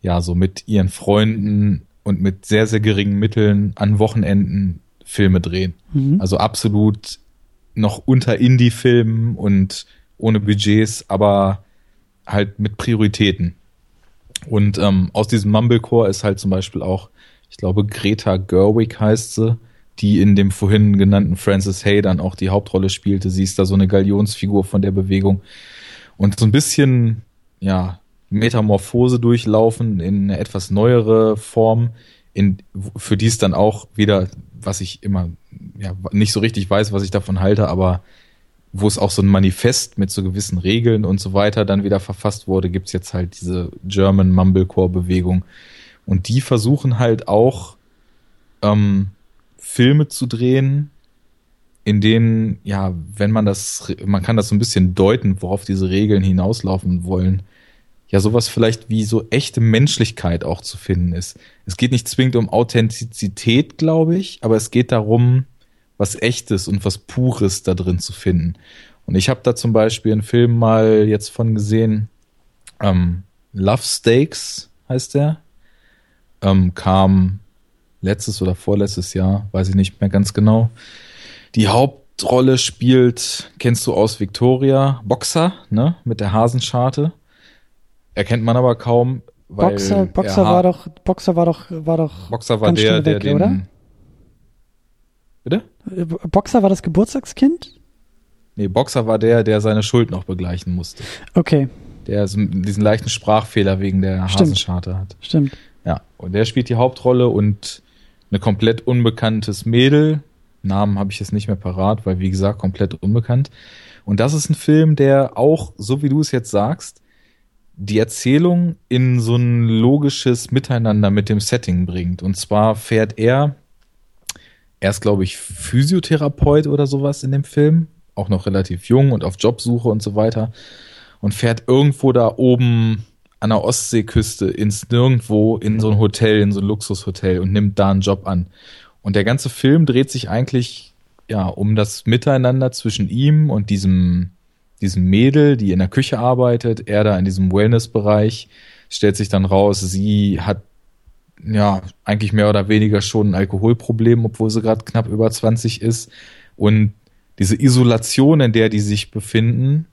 ja so mit ihren Freunden und mit sehr, sehr geringen Mitteln an Wochenenden Filme drehen. Mhm. Also absolut noch unter Indie-Filmen und ohne Budgets, aber halt mit Prioritäten. Und ähm, aus diesem Mumblecore ist halt zum Beispiel auch, ich glaube, Greta Gerwig heißt sie, die in dem vorhin genannten Francis Hay dann auch die Hauptrolle spielte. Sie ist da so eine Galionsfigur von der Bewegung. Und so ein bisschen, ja, Metamorphose durchlaufen in eine etwas neuere Form, in, für die es dann auch wieder, was ich immer ja, nicht so richtig weiß, was ich davon halte, aber wo es auch so ein Manifest mit so gewissen Regeln und so weiter dann wieder verfasst wurde, gibt's jetzt halt diese German Mumblecore-Bewegung. Und die versuchen halt auch ähm, Filme zu drehen, in denen, ja, wenn man das, man kann das so ein bisschen deuten, worauf diese Regeln hinauslaufen wollen, ja, sowas vielleicht wie so echte Menschlichkeit auch zu finden ist. Es geht nicht zwingend um Authentizität, glaube ich, aber es geht darum, was Echtes und was Pures da drin zu finden. Und ich habe da zum Beispiel einen Film mal jetzt von gesehen, ähm, Love Stakes heißt der, ähm, kam letztes oder vorletztes Jahr, weiß ich nicht mehr ganz genau. Die Hauptrolle spielt, kennst du aus Victoria, Boxer, ne, mit der Hasenscharte. Erkennt man aber kaum, weil Boxer, Boxer war doch, Boxer war doch, war doch. Boxer war der, der weg, den. Oder? Bitte? Boxer war das Geburtstagskind? Nee, Boxer war der, der seine Schuld noch begleichen musste. Okay. Der diesen leichten Sprachfehler wegen der Stimmt. Hasenscharte hat. Stimmt. Ja, und der spielt die Hauptrolle und eine komplett unbekanntes Mädel. Namen habe ich jetzt nicht mehr parat, weil wie gesagt, komplett unbekannt. Und das ist ein Film, der auch, so wie du es jetzt sagst, die Erzählung in so ein logisches Miteinander mit dem Setting bringt. Und zwar fährt er, er ist, glaube ich, Physiotherapeut oder sowas in dem Film, auch noch relativ jung und auf Jobsuche und so weiter. Und fährt irgendwo da oben an der Ostseeküste ins Nirgendwo in so ein Hotel, in so ein Luxushotel und nimmt da einen Job an. Und der ganze Film dreht sich eigentlich ja um das Miteinander zwischen ihm und diesem diesem Mädel, die in der Küche arbeitet, er da in diesem Wellness-Bereich, stellt sich dann raus, sie hat ja eigentlich mehr oder weniger schon ein Alkoholproblem, obwohl sie gerade knapp über 20 ist. Und diese Isolation, in der die sich befinden,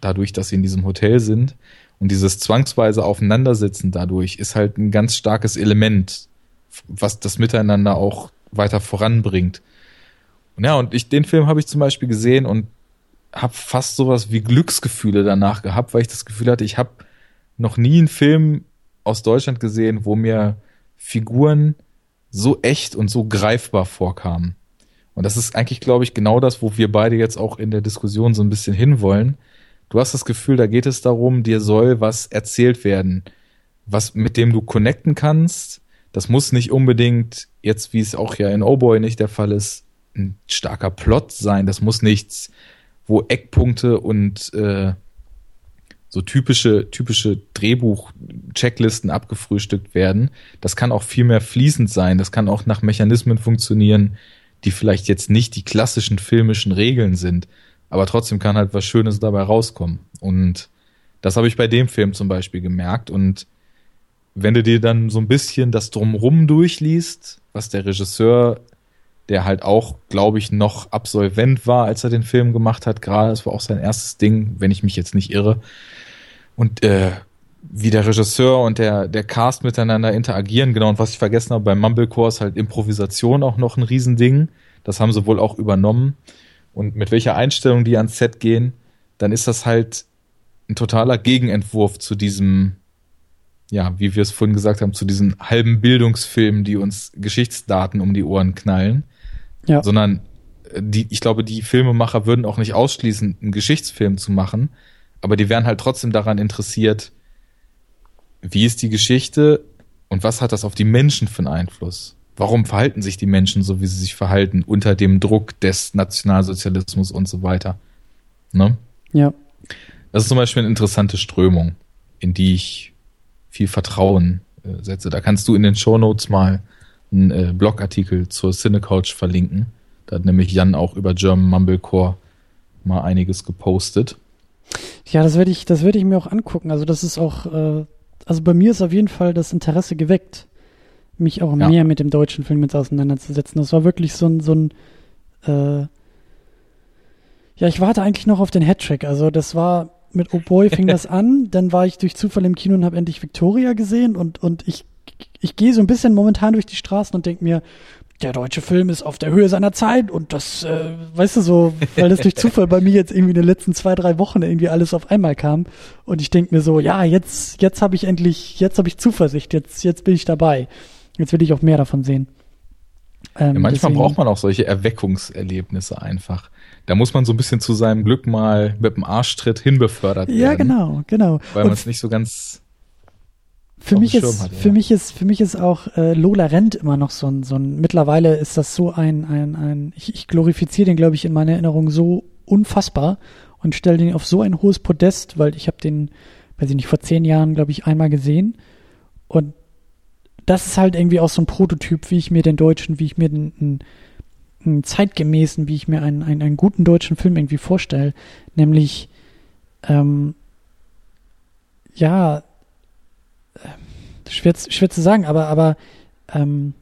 dadurch, dass sie in diesem Hotel sind, und dieses zwangsweise Aufeinandersitzen dadurch ist halt ein ganz starkes Element, was das Miteinander auch weiter voranbringt. Und ja, und ich, den Film habe ich zum Beispiel gesehen und habe fast sowas wie Glücksgefühle danach gehabt, weil ich das Gefühl hatte, ich habe noch nie einen Film aus Deutschland gesehen, wo mir Figuren so echt und so greifbar vorkamen. Und das ist eigentlich, glaube ich, genau das, wo wir beide jetzt auch in der Diskussion so ein bisschen hinwollen. Du hast das Gefühl, da geht es darum, dir soll was erzählt werden, was mit dem du connecten kannst. Das muss nicht unbedingt jetzt, wie es auch ja in Oh Boy nicht der Fall ist, ein starker Plot sein. Das muss nichts, wo Eckpunkte und äh, so typische typische Drehbuch-Checklisten abgefrühstückt werden. Das kann auch viel mehr fließend sein. Das kann auch nach Mechanismen funktionieren, die vielleicht jetzt nicht die klassischen filmischen Regeln sind, aber trotzdem kann halt was Schönes dabei rauskommen. Und das habe ich bei dem Film zum Beispiel gemerkt. Und wenn du dir dann so ein bisschen das Drumrum durchliest, was der Regisseur, der halt auch, glaube ich, noch Absolvent war, als er den Film gemacht hat, gerade, das war auch sein erstes Ding, wenn ich mich jetzt nicht irre. Und äh, wie der Regisseur und der, der Cast miteinander interagieren, genau, und was ich vergessen habe, beim Mumblecore ist halt Improvisation auch noch ein Riesending. Das haben sie wohl auch übernommen und mit welcher Einstellung die ans Set gehen, dann ist das halt ein totaler Gegenentwurf zu diesem, ja, wie wir es vorhin gesagt haben, zu diesen halben Bildungsfilmen, die uns Geschichtsdaten um die Ohren knallen. Ja. Sondern äh, die, ich glaube, die Filmemacher würden auch nicht ausschließen, einen Geschichtsfilm zu machen, aber die wären halt trotzdem daran interessiert, wie ist die Geschichte und was hat das auf die Menschen für einen Einfluss? Warum verhalten sich die Menschen so, wie sie sich verhalten, unter dem Druck des Nationalsozialismus und so weiter. Ne? Ja. Das ist zum Beispiel eine interessante Strömung, in die ich viel Vertrauen äh, setze. Da kannst du in den Show Notes mal einen äh, Blogartikel zur Cinecouch verlinken. Da hat nämlich Jan auch über German Mumblecore mal einiges gepostet. Ja, das werde ich, das werde ich mir auch angucken. Also das ist auch, äh, also bei mir ist auf jeden Fall das Interesse geweckt mich auch Ja. mehr mit dem deutschen Film jetzt auseinanderzusetzen. Das war wirklich so ein, so ein, äh, ja, ich warte eigentlich noch auf den Hattrick. Also das war mit Oh Boy fing das an, dann war ich durch Zufall im Kino und habe endlich Victoria gesehen und und ich ich gehe so ein bisschen momentan durch die Straßen und denke mir, der deutsche Film ist auf der Höhe seiner Zeit und das, äh, weißt du so, weil das durch Zufall bei mir jetzt irgendwie in den letzten zwei, drei Wochen irgendwie alles auf einmal kam und ich denke mir so, ja, jetzt, jetzt habe ich endlich, jetzt habe ich Zuversicht, jetzt, jetzt bin ich dabei. Jetzt will ich auch mehr davon sehen. Ähm, Ja, manchmal deswegen- braucht man auch solche Erweckungserlebnisse einfach. Da muss man so ein bisschen zu seinem Glück mal mit dem Arschtritt hinbefördert werden. Ja, genau, genau. Weil man es nicht so ganz für mich ist, für ja. mich ist, für mich ist auch äh, Lola Rent immer noch so ein, so ein, mittlerweile ist das so ein, ein, ein, ich, ich glorifiziere den, glaube ich, in meiner Erinnerung so unfassbar und stelle den auf so ein hohes Podest, weil ich habe den, weiß ich nicht, vor zehn Jahren, glaube ich, einmal gesehen und das ist halt irgendwie auch so ein Prototyp, wie ich mir den deutschen, wie ich mir den, einen, einen zeitgemäßen, wie ich mir einen, einen, einen guten deutschen Film irgendwie vorstelle, nämlich ähm, ja, äh, schwer, zu- schwer zu sagen, aber, aber ähm,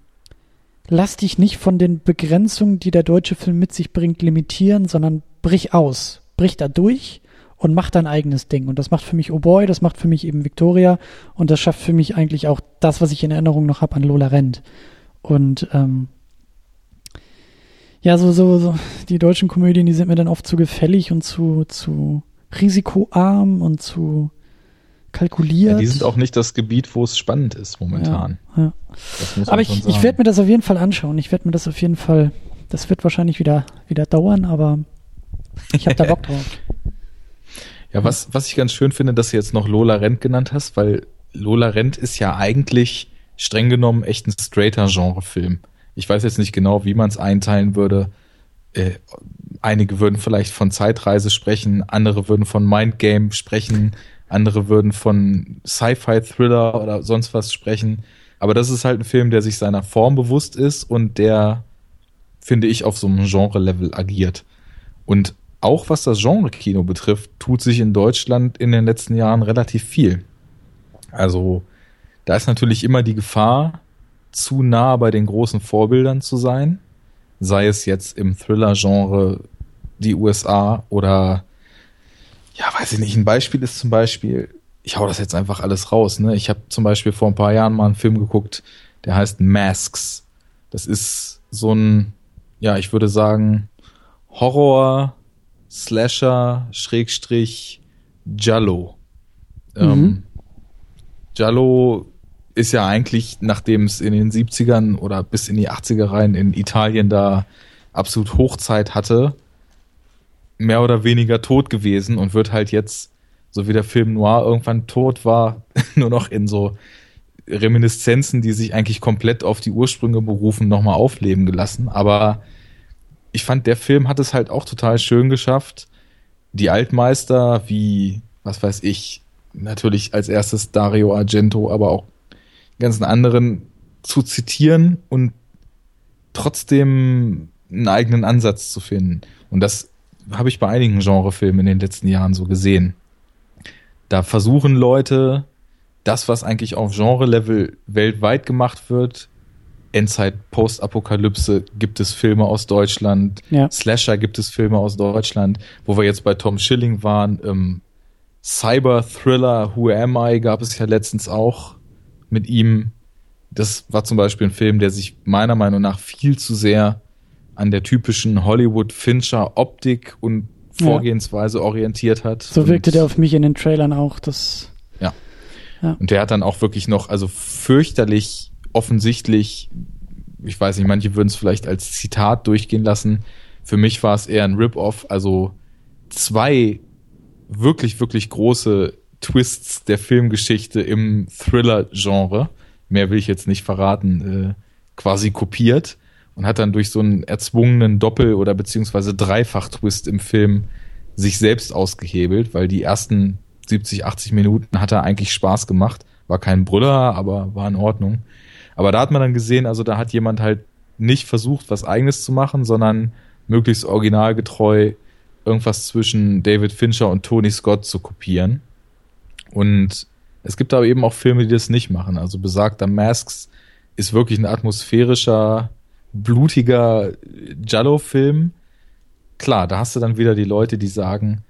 lass dich nicht von den Begrenzungen, die der deutsche Film mit sich bringt, limitieren, sondern brich aus, brich da durch und mach dein eigenes Ding. Und das macht für mich Oh Boy, das macht für mich eben Victoria und das schafft für mich eigentlich auch das, was ich in Erinnerung noch habe an Lola Rent. Und ähm, ja, so, so, so, die deutschen Komödien, die sind mir dann oft zu gefällig und zu, zu risikoarm und zu kalkuliert. Ja, die sind auch nicht das Gebiet, wo es spannend ist momentan. Ja, ja. aber ich, ich werde mir das auf jeden Fall anschauen. Ich werde mir das auf jeden Fall, das wird wahrscheinlich wieder, wieder dauern, aber ich habe da Bock drauf. Ja, was, was ich ganz schön finde, dass du jetzt noch Lola Rent genannt hast, weil Lola Rent ist ja eigentlich streng genommen echt ein straighter Genrefilm. Ich weiß jetzt nicht genau, wie man es einteilen würde. Äh, einige würden vielleicht von Zeitreise sprechen, andere würden von Mindgame sprechen, andere würden von Sci-Fi-Thriller oder sonst was sprechen. Aber das ist halt ein Film, der sich seiner Form bewusst ist und der, finde ich, auf so einem Genre-Level agiert. Und auch was das Genre-Kino betrifft, tut sich in Deutschland in den letzten Jahren relativ viel. Also, da ist natürlich immer die Gefahr, zu nah bei den großen Vorbildern zu sein. Sei es jetzt im Thriller-Genre die USA oder ja, weiß ich nicht, ein Beispiel ist zum Beispiel, ich hau das jetzt einfach alles raus, ne? Ich habe zum Beispiel vor ein paar Jahren mal einen Film geguckt, der heißt Masks. Das ist so ein, ja, ich würde sagen, Horror, Slasher, Schrägstrich, Jallo. Ähm, mhm. Ähm, Giallo ist ja eigentlich, nachdem es in den 70ern oder bis in die 80er rein in Italien da absolut Hochzeit hatte, mehr oder weniger tot gewesen und wird halt jetzt, so wie der Film Noir irgendwann tot war, nur noch in so Reminiszenzen, die sich eigentlich komplett auf die Ursprünge berufen, nochmal aufleben gelassen. Aber ich fand, der Film hat es halt auch total schön geschafft, die Altmeister wie, was weiß ich, natürlich als erstes Dario Argento, aber auch ganzen anderen zu zitieren und trotzdem einen eigenen Ansatz zu finden. Und das habe ich bei einigen Genrefilmen in den letzten Jahren so gesehen. Da versuchen Leute, das, was eigentlich auf Genre-Level weltweit gemacht wird, Endzeit, Postapokalypse gibt es Filme aus Deutschland, ja. Slasher gibt es Filme aus Deutschland, wo wir jetzt bei Tom Schilling waren, ähm, Cyber-Thriller Who Am I gab es ja letztens auch mit ihm. Das war zum Beispiel ein Film, der sich meiner Meinung nach viel zu sehr an der typischen Hollywood-Fincher-Optik und Vorgehensweise ja. orientiert hat. So wirkte der auf mich in den Trailern auch. Das, ja. ja. Und der hat dann auch wirklich noch, also fürchterlich offensichtlich, ich weiß nicht, manche würden es vielleicht als Zitat durchgehen lassen. Für mich war es eher ein Rip-Off. Also zwei wirklich, wirklich große Twists der Filmgeschichte im Thriller-Genre. Mehr will ich jetzt nicht verraten, äh, quasi kopiert und hat dann durch so einen erzwungenen Doppel- oder beziehungsweise Dreifach-Twist im Film sich selbst ausgehebelt, weil die ersten 70, 80 Minuten hat er eigentlich Spaß gemacht. War kein Brüller, aber war in Ordnung. Aber da hat man dann gesehen, also da hat jemand halt nicht versucht, was eigenes zu machen, sondern möglichst originalgetreu irgendwas zwischen David Fincher und Tony Scott zu kopieren. Und es gibt aber eben auch Filme, die das nicht machen. Also besagter Masks ist wirklich ein atmosphärischer blutiger Jallo-Film. Klar, da hast du dann wieder die Leute, die sagen,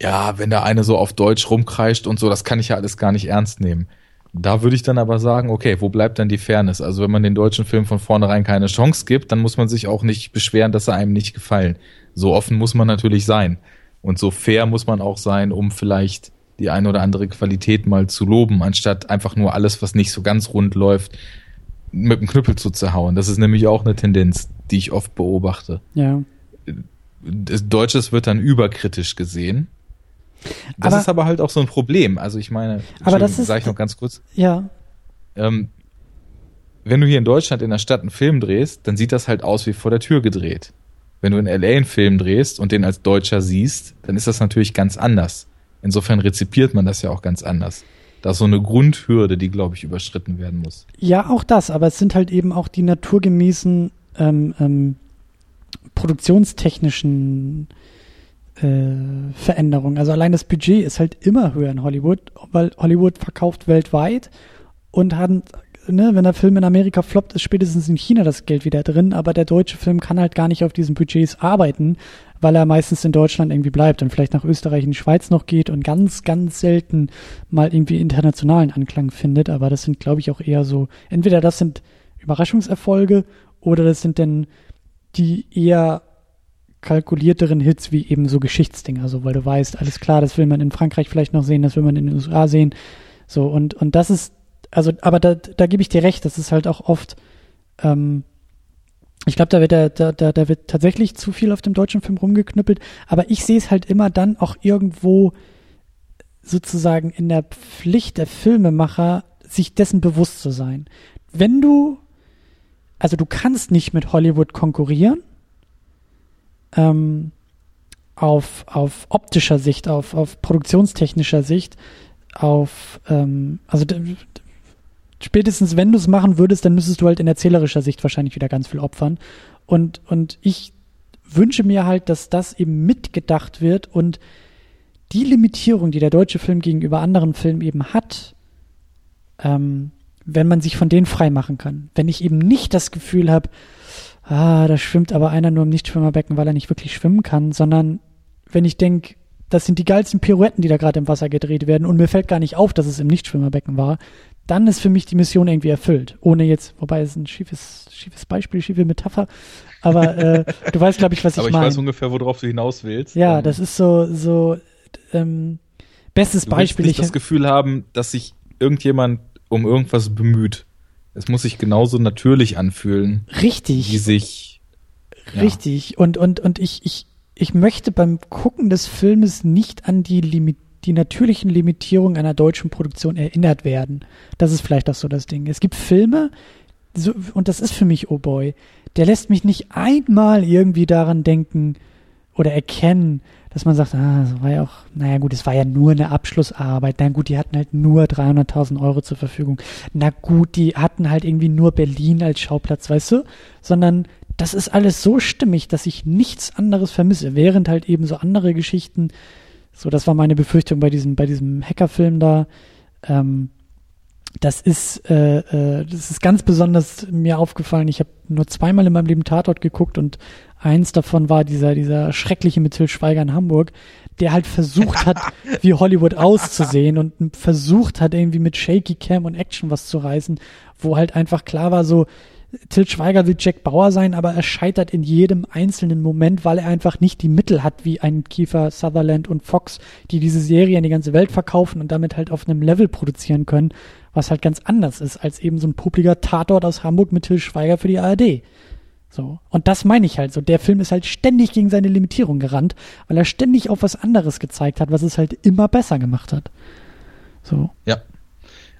ja, wenn der eine so auf Deutsch rumkreischt und so, das kann ich ja alles gar nicht ernst nehmen. Da würde ich dann aber sagen, okay, wo bleibt dann die Fairness? Also wenn man den deutschen Film von vornherein keine Chance gibt, dann muss man sich auch nicht beschweren, dass er einem nicht gefallen. So offen muss man natürlich sein. Und so fair muss man auch sein, um vielleicht die eine oder andere Qualität mal zu loben, anstatt einfach nur alles, was nicht so ganz rund läuft, mit dem Knüppel zu zerhauen. Das ist nämlich auch eine Tendenz, die ich oft beobachte. Ja. Deutsches wird dann überkritisch gesehen. Das aber, ist aber halt auch so ein Problem. Also ich meine, aber das ist, sag ich noch ganz kurz. Ja. Ähm, wenn du hier in Deutschland in der Stadt einen Film drehst, dann sieht das halt aus wie vor der Tür gedreht. Wenn du in LA einen Film drehst und den als Deutscher siehst, dann ist das natürlich ganz anders. Insofern rezipiert man das ja auch ganz anders. Da ist so eine Grundhürde, die, glaube ich, überschritten werden muss. Ja, auch das, aber es sind halt eben auch die naturgemäßen ähm, ähm, produktionstechnischen äh, Veränderungen. Also allein das Budget ist halt immer höher in Hollywood, weil Hollywood verkauft weltweit und hat, ne, wenn der Film in Amerika floppt, ist spätestens in China das Geld wieder drin, aber der deutsche Film kann halt gar nicht auf diesen Budgets arbeiten, weil er meistens in Deutschland irgendwie bleibt und vielleicht nach Österreich und die Schweiz noch geht und ganz, ganz selten mal irgendwie internationalen Anklang findet. Aber das sind, glaube ich, auch eher so, entweder das sind Überraschungserfolge oder das sind dann die eher kalkulierteren Hits wie eben so Geschichtsdinger, so weil du weißt, alles klar, das will man in Frankreich vielleicht noch sehen, das will man in den USA sehen. So, und, und das ist, also, aber da, da gebe ich dir recht, das ist halt auch oft, ähm, ich glaube, da wird da, da, da wird tatsächlich zu viel auf dem deutschen Film rumgeknüppelt, aber ich sehe es halt immer dann auch irgendwo sozusagen in der Pflicht der Filmemacher, sich dessen bewusst zu sein. Wenn du, also du kannst nicht mit Hollywood konkurrieren, ähm, auf, auf optischer Sicht, auf, auf produktionstechnischer Sicht, auf, ähm, also spätestens wenn du es machen würdest, dann müsstest du halt in erzählerischer Sicht wahrscheinlich wieder ganz viel opfern. Und, und ich wünsche mir halt, dass das eben mitgedacht wird und die Limitierung, die der deutsche Film gegenüber anderen Filmen eben hat, ähm, wenn man sich von denen frei machen kann. Wenn ich eben nicht das Gefühl habe, ah, da schwimmt aber einer nur im Nichtschwimmerbecken, weil er nicht wirklich schwimmen kann, sondern wenn ich denke, das sind die geilsten Pirouetten, die da gerade im Wasser gedreht werden und mir fällt gar nicht auf, dass es im Nichtschwimmerbecken war, dann ist für mich die Mission irgendwie erfüllt. Ohne jetzt, wobei es ein schiefes, schiefes Beispiel, schiefe Metapher, aber äh, du weißt, glaube ich, was ich meine. Aber ich mein. weiß ungefähr, worauf du hinaus willst. Ja, ähm, das ist so, so ähm, bestes du Beispiel. Ich das Gefühl haben, dass sich irgendjemand um irgendwas bemüht. Es muss sich genauso natürlich anfühlen. Richtig. Wie sich. Ja. Richtig. Und, und, und ich, ich, ich möchte beim Gucken des Filmes nicht an die Limit die natürlichen Limitierungen einer deutschen Produktion erinnert werden. Das ist vielleicht auch so das Ding. Es gibt Filme, so, und das ist für mich Oh Boy, der lässt mich nicht einmal irgendwie daran denken oder erkennen, dass man sagt, ah, das war ja auch, naja gut, es war ja nur eine Abschlussarbeit. Na gut, die hatten halt nur 300.000 Euro zur Verfügung. Na gut, die hatten halt irgendwie nur Berlin als Schauplatz, weißt du? Sondern das ist alles so stimmig, dass ich nichts anderes vermisse, während halt eben so andere Geschichten, so das war meine Befürchtung bei diesem, bei diesem Hackerfilm da, ähm, das ist, äh, äh, das ist ganz besonders mir aufgefallen. Ich habe nur zweimal in meinem Leben Tatort geguckt und eins davon war dieser, dieser schreckliche mit Till Schweiger in Hamburg, der halt versucht hat, wie Hollywood auszusehen und versucht hat, irgendwie mit Shaky Cam und Action was zu reißen, wo halt einfach klar war, so, Till Schweiger will Jack Bauer sein, aber er scheitert in jedem einzelnen Moment, weil er einfach nicht die Mittel hat, wie ein Kiefer Sutherland und Fox, die diese Serie in die ganze Welt verkaufen und damit halt auf einem Level produzieren können, was halt ganz anders ist als eben so ein publiger Tatort aus Hamburg mit Till Schweiger für die ARD. So. Und das meine ich halt so. Der Film ist halt ständig gegen seine Limitierung gerannt, weil er ständig auf was anderes gezeigt hat, was es halt immer besser gemacht hat. So. Ja,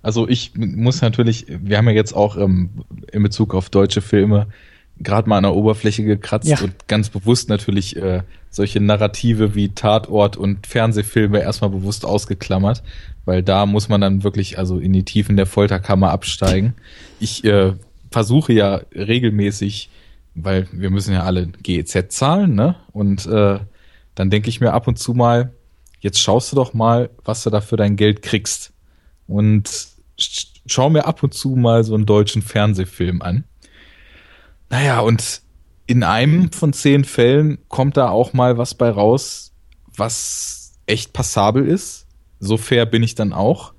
also ich muss natürlich, wir haben ja jetzt auch ähm, in Bezug auf deutsche Filme gerade mal an der Oberfläche gekratzt ja. und ganz bewusst natürlich äh, solche Narrative wie Tatort und Fernsehfilme erstmal bewusst ausgeklammert, weil da muss man dann wirklich also in die Tiefen der Folterkammer absteigen. Ich äh, versuche ja regelmäßig, weil wir müssen ja alle GEZ zahlen, ne? Und äh, dann denke ich mir ab und zu mal, jetzt schaust du doch mal, was du da für dein Geld kriegst und schaue mir ab und zu mal so einen deutschen Fernsehfilm an. Naja, und in einem von zehn Fällen kommt da auch mal was bei raus, was echt passabel ist. So fair bin ich dann auch.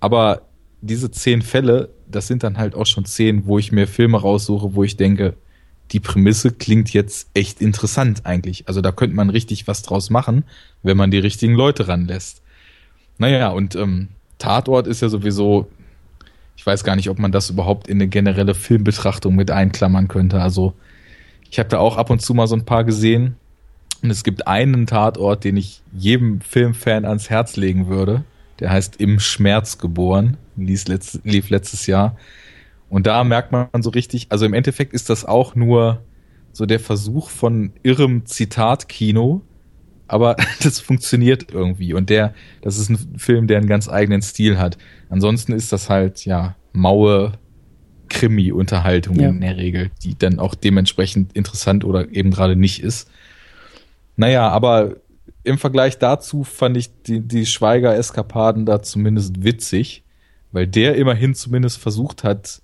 Aber diese zehn Fälle, das sind dann halt auch schon zehn, wo ich mir Filme raussuche, wo ich denke, die Prämisse klingt jetzt echt interessant eigentlich. Also da könnte man richtig was draus machen, wenn man die richtigen Leute ranlässt. Naja, und ähm, Tatort ist ja sowieso, ich weiß gar nicht, ob man das überhaupt in eine generelle Filmbetrachtung mit einklammern könnte. Also ich habe da auch ab und zu mal so ein paar gesehen. Und es gibt einen Tatort, den ich jedem Filmfan ans Herz legen würde. Der heißt Im Schmerz geboren. Lief, letzt, lief letztes Jahr. Und da merkt man so richtig, also im Endeffekt ist das auch nur so der Versuch von irrem Zitatkino, aber das funktioniert irgendwie. Und der, das ist ein Film, der einen ganz eigenen Stil hat. Ansonsten ist das halt, ja, maue Krimi-Unterhaltung ja. in der Regel, die dann auch dementsprechend interessant oder eben gerade nicht ist. Naja, aber im Vergleich dazu fand ich die, die Schweiger-Eskapaden da zumindest witzig, weil der immerhin zumindest versucht hat,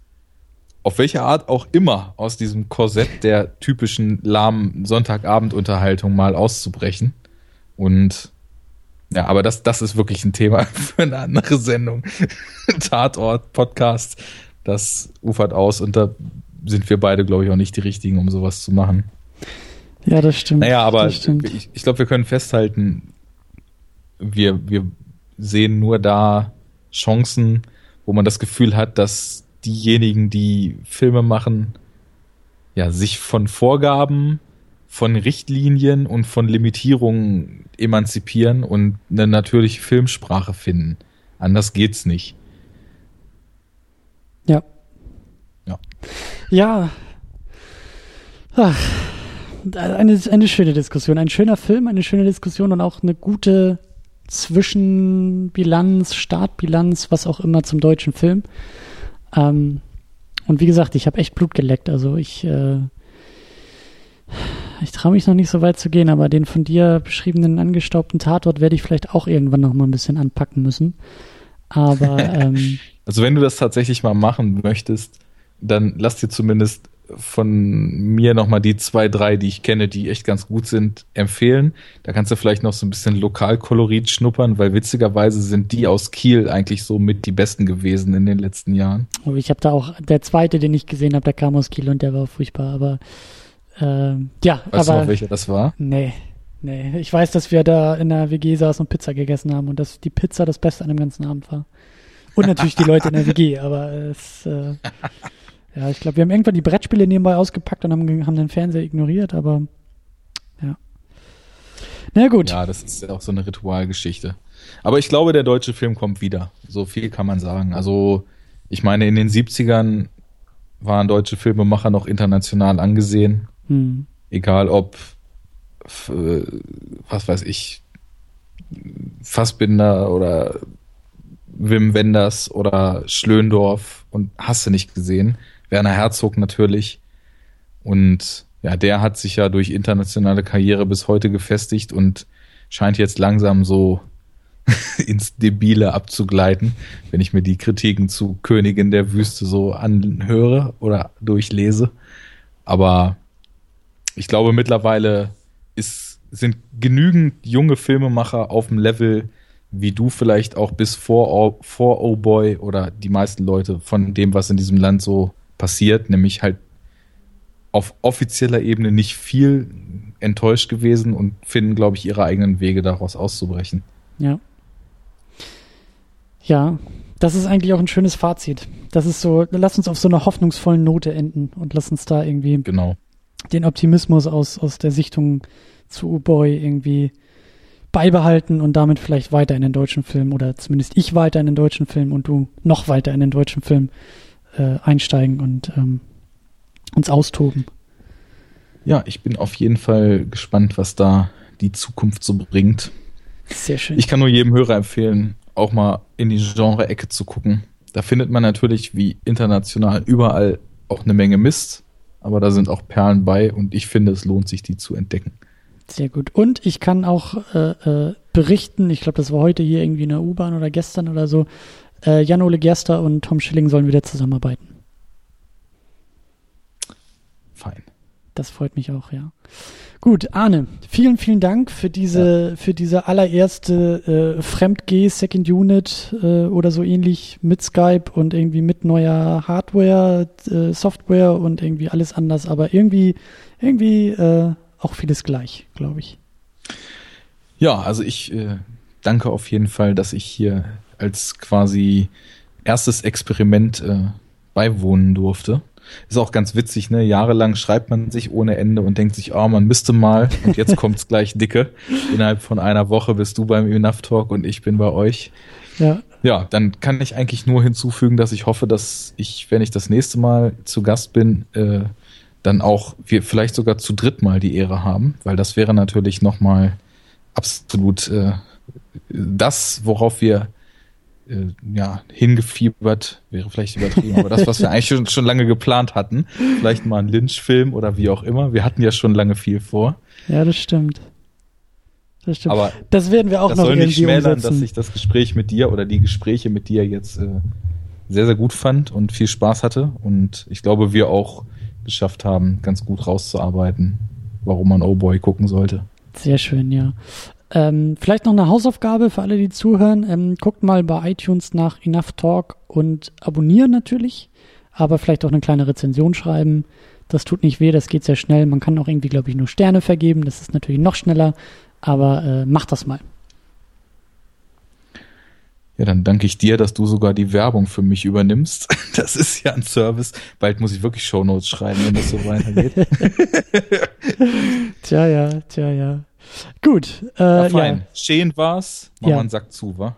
auf welche Art auch immer aus diesem Korsett der typischen lahmen Sonntagabendunterhaltung mal auszubrechen. Und ja, aber das, das ist wirklich ein Thema für eine andere Sendung. Tatort, Podcast, das ufert aus und da sind wir beide, glaube ich, auch nicht die richtigen, um sowas zu machen. Ja, das stimmt. Naja, aber stimmt. ich, ich glaube, wir können festhalten, wir, wir sehen nur da Chancen, wo man das Gefühl hat, dass diejenigen, die Filme machen, ja, sich von Vorgaben, von Richtlinien und von Limitierungen emanzipieren und eine natürliche Filmsprache finden. Anders geht's nicht. Ja. Ja. Ja. Ach, eine, eine schöne Diskussion. Ein schöner Film, eine schöne Diskussion und auch eine gute Zwischenbilanz, Startbilanz, was auch immer zum deutschen Film. Ähm, und wie gesagt, ich habe echt Blut geleckt. Also ich, äh, ich traue mich noch nicht so weit zu gehen, aber den von dir beschriebenen angestaubten Tatort werde ich vielleicht auch irgendwann noch mal ein bisschen anpacken müssen. Aber ähm, also wenn du das tatsächlich mal machen möchtest, dann lass dir zumindest von mir nochmal die zwei, drei, die ich kenne, die echt ganz gut sind, empfehlen. Da kannst du vielleicht noch so ein bisschen Lokalkolorit schnuppern, weil witzigerweise sind die aus Kiel eigentlich so mit die besten gewesen in den letzten Jahren. Ich habe da auch, der zweite, den ich gesehen habe, der kam aus Kiel und der war furchtbar, aber äh, ja. Weißt aber, du noch, welcher das war? Nee, nee. Ich weiß, dass wir da in der WG saßen und Pizza gegessen haben und dass die Pizza das Beste an dem ganzen Abend war. Und natürlich die Leute in der WG, aber es äh, ja, ich glaube, wir haben irgendwann die Brettspiele nebenbei ausgepackt und haben, haben den Fernseher ignoriert, aber ja. Na gut. Ja, das ist ja auch so eine Ritualgeschichte. Aber ich glaube, der deutsche Film kommt wieder. So viel kann man sagen. Also, ich meine, in den 70ern waren deutsche Filmemacher noch international angesehen. Hm. Egal ob, äh, was weiß ich, Fassbinder oder Wim Wenders oder Schlöndorf und hast du nicht gesehen. Werner Herzog natürlich. Und ja, der hat sich ja durch internationale Karriere bis heute gefestigt und scheint jetzt langsam so ins Debile abzugleiten, wenn ich mir die Kritiken zu Königin der Wüste so anhöre oder durchlese. Aber ich glaube, mittlerweile ist, sind genügend junge Filmemacher auf dem Level, wie du vielleicht auch bis vor, vor Oh Boy oder die meisten Leute von dem, was in diesem Land so passiert, nämlich halt auf offizieller Ebene nicht viel enttäuscht gewesen und finden, glaube ich, ihre eigenen Wege daraus auszubrechen. Ja. Ja, das ist eigentlich auch ein schönes Fazit. Das ist so, lass uns auf so einer hoffnungsvollen Note enden und lass uns da irgendwie genau. den Optimismus aus, aus der Sichtung zu U-Boy irgendwie beibehalten und damit vielleicht weiter in den deutschen Film oder zumindest ich weiter in den deutschen Film und du noch weiter in den deutschen Film äh, einsteigen und ähm, uns austoben. Ja, ich bin auf jeden Fall gespannt, was da die Zukunft so bringt. Sehr schön. Ich kann nur jedem Hörer empfehlen, auch mal in die Genre-Ecke zu gucken. Da findet man natürlich wie international überall auch eine Menge Mist, aber da sind auch Perlen bei und ich finde, es lohnt sich, die zu entdecken. Sehr gut. Und ich kann auch äh, äh, berichten, ich glaube, das war heute hier irgendwie in der U-Bahn oder gestern oder so, äh, Jan-Ole Gerster und Tom Schilling sollen wieder zusammenarbeiten. Fein. Das freut mich auch, ja. Gut, Arne, vielen, vielen Dank für diese, ja. für diese allererste äh, Fremdgeh Second Unit äh, oder so ähnlich mit Skype und irgendwie mit neuer Hardware, äh, Software und irgendwie alles anders, aber irgendwie, irgendwie äh, auch vieles gleich, glaube ich. Ja, also ich äh, danke auf jeden Fall, dass ich hier als quasi erstes Experiment äh, beiwohnen durfte. Ist auch ganz witzig, ne? Jahrelang schreibt man sich ohne Ende und denkt sich, oh, man müsste mal und jetzt kommt's gleich dicke. Innerhalb von einer Woche bist du beim Enough Talk und ich bin bei euch. Ja. Ja, dann kann ich eigentlich nur hinzufügen, dass ich hoffe, dass ich, wenn ich das nächste Mal zu Gast bin, äh, dann auch wir vielleicht sogar zu dritt mal die Ehre haben, weil das wäre natürlich nochmal absolut äh, das, worauf wir äh, ja, hingefiebert, wäre vielleicht übertrieben, aber das, was wir eigentlich schon, schon lange geplant hatten, vielleicht mal ein Lynch-Film oder wie auch immer. Wir hatten ja schon lange viel vor. Ja, das stimmt. Das stimmt. Aber das werden wir auch das noch soll irgendwie nicht schmälern, umsetzen. dass ich das Gespräch mit dir oder die Gespräche mit dir jetzt äh, sehr, sehr gut fand und viel Spaß hatte. Und ich glaube, wir auch geschafft haben, ganz gut rauszuarbeiten, warum man Oh Boy gucken sollte. Sehr schön, ja. Ähm, vielleicht noch eine Hausaufgabe für alle, die zuhören. Ähm, guckt mal bei iTunes nach Enough Talk und abonnieren natürlich, aber vielleicht auch eine kleine Rezension schreiben. Das tut nicht weh, das geht sehr schnell. Man kann auch irgendwie, glaube ich, nur Sterne vergeben. Das ist natürlich noch schneller, aber äh, macht das mal. Ja, dann danke ich dir, dass du sogar die Werbung für mich übernimmst. Das ist ja ein Service. Bald muss ich wirklich Shownotes schreiben, wenn das so weitergeht. tja, ja, tja, ja. Gut. Äh, ja, fein. Ja. Schön war's. Mach ja. einen Sack zu, wa?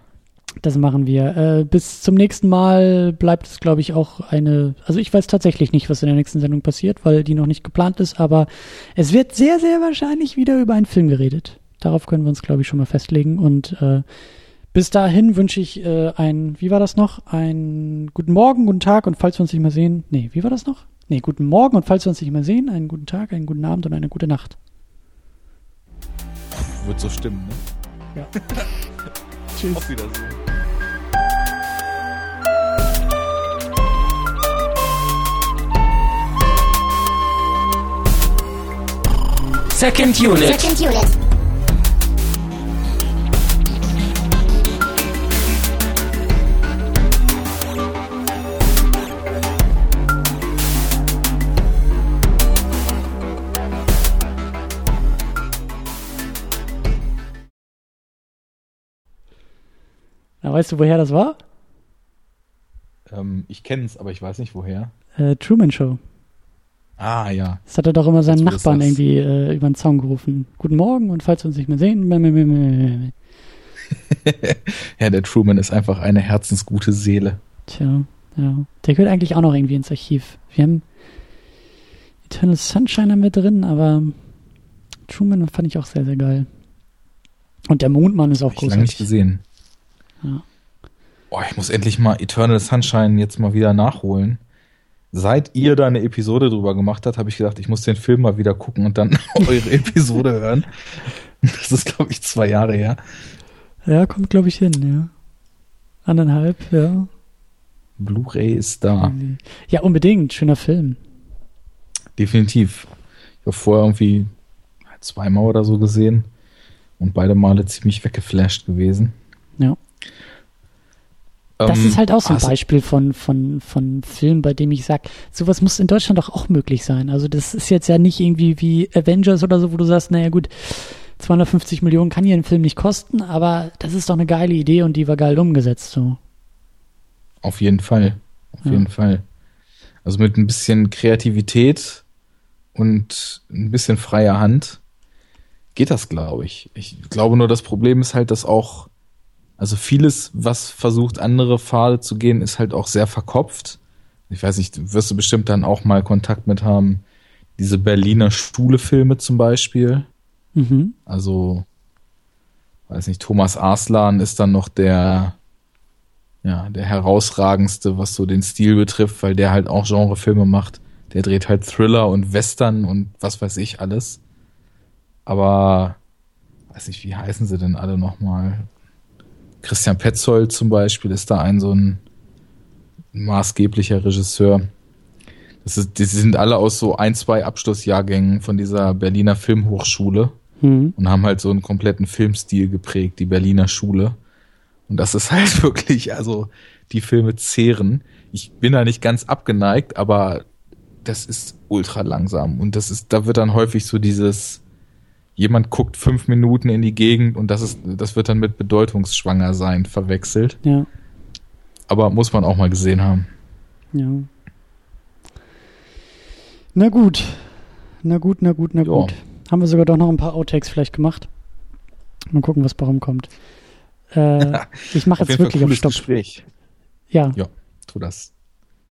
Das machen wir. Äh, bis zum nächsten Mal bleibt es, glaube ich, auch eine. Also ich weiß tatsächlich nicht, was in der nächsten Sendung passiert, weil die noch nicht geplant ist, aber es wird sehr, sehr wahrscheinlich wieder über einen Film geredet. Darauf können wir uns, glaube ich, schon mal festlegen. Und äh, bis dahin wünsche ich äh, ein, wie war das noch? Ein guten Morgen, guten Tag und falls wir uns nicht mehr sehen. Nee, wie war das noch? Nee, guten Morgen und falls wir uns nicht mehr sehen, einen guten Tag, einen guten Abend und eine gute Nacht. Wird so stimmen, ne? Ja. Tschüss. Auf Wiedersehen. Second Unit. Second Unit. Na, weißt du, woher das war? Ähm, ich kenne es, aber ich weiß nicht woher. Äh, Truman Show. Ah, ja. Das hat er doch immer seinen Nachbarn irgendwie äh, über den Zaun gerufen. Guten Morgen und falls wir uns nicht mehr sehen. ja, der Truman ist einfach eine herzensgute Seele. Tja, ja. Der gehört eigentlich auch noch irgendwie ins Archiv. Wir haben Eternal Sunshine haben wir drin, aber Truman fand ich auch sehr, sehr geil. Und der Mondmann ist auch großartig. Ich lange nicht gesehen. Ja. Oh, ich muss endlich mal Eternal Sunshine jetzt mal wieder nachholen. Seit ihr da eine Episode drüber gemacht habt, habe ich gedacht, ich muss den Film mal wieder gucken und dann eure Episode hören. Das ist, glaube ich, zwei Jahre her. Ja, kommt, glaube ich, hin, ja. Anderthalb, ja. Blu-ray ist da. Ja, unbedingt. Schöner Film. Definitiv. Ich habe vorher irgendwie zweimal oder so gesehen und beide Male ziemlich weggeflasht gewesen. Ja. Das ähm, ist halt auch so ein Beispiel von, von, von Film, bei dem ich sage, sowas muss in Deutschland doch auch möglich sein. Also das ist jetzt ja nicht irgendwie wie Avengers oder so, wo du sagst, naja gut, 250 Millionen kann hier ein Film nicht kosten, aber das ist doch eine geile Idee und die war geil umgesetzt. So. Auf jeden Fall. Auf ja. jeden Fall. Also mit ein bisschen Kreativität und ein bisschen freier Hand geht das, glaube ich. Ich glaube nur, das Problem ist halt, dass auch also vieles, was versucht, andere Pfade zu gehen, ist halt auch sehr verkopft. Ich weiß nicht, wirst du bestimmt dann auch mal Kontakt mit haben. Diese Berliner Schule-Filme zum Beispiel. Mhm. Also, weiß nicht, Thomas Arslan ist dann noch der, ja, der herausragendste, was so den Stil betrifft, weil der halt auch Genrefilme macht. Der dreht halt Thriller und Western und was weiß ich alles. Aber, weiß nicht, wie heißen sie denn alle nochmal? Christian Petzold zum Beispiel ist da ein so ein maßgeblicher Regisseur. Das ist, die sind alle aus so ein, zwei Abschlussjahrgängen von dieser Berliner Filmhochschule mhm. und haben halt so einen kompletten Filmstil geprägt, die Berliner Schule. Und das ist halt wirklich, also die Filme zehren. Ich bin da nicht ganz abgeneigt, aber das ist ultra langsam. Und das ist, da wird dann häufig so dieses, jemand guckt fünf Minuten in die Gegend und das ist, das wird dann mit bedeutungsschwanger sein verwechselt. Ja. Aber muss man auch mal gesehen haben. Ja. Na gut. Na gut, na gut, na gut. Haben wir sogar doch noch ein paar Outtakes vielleicht gemacht. Mal gucken, was bei rumkommt. Äh, ich mache jetzt wirklich auf Stopp. Gespräch. Ja. Ja, tu das.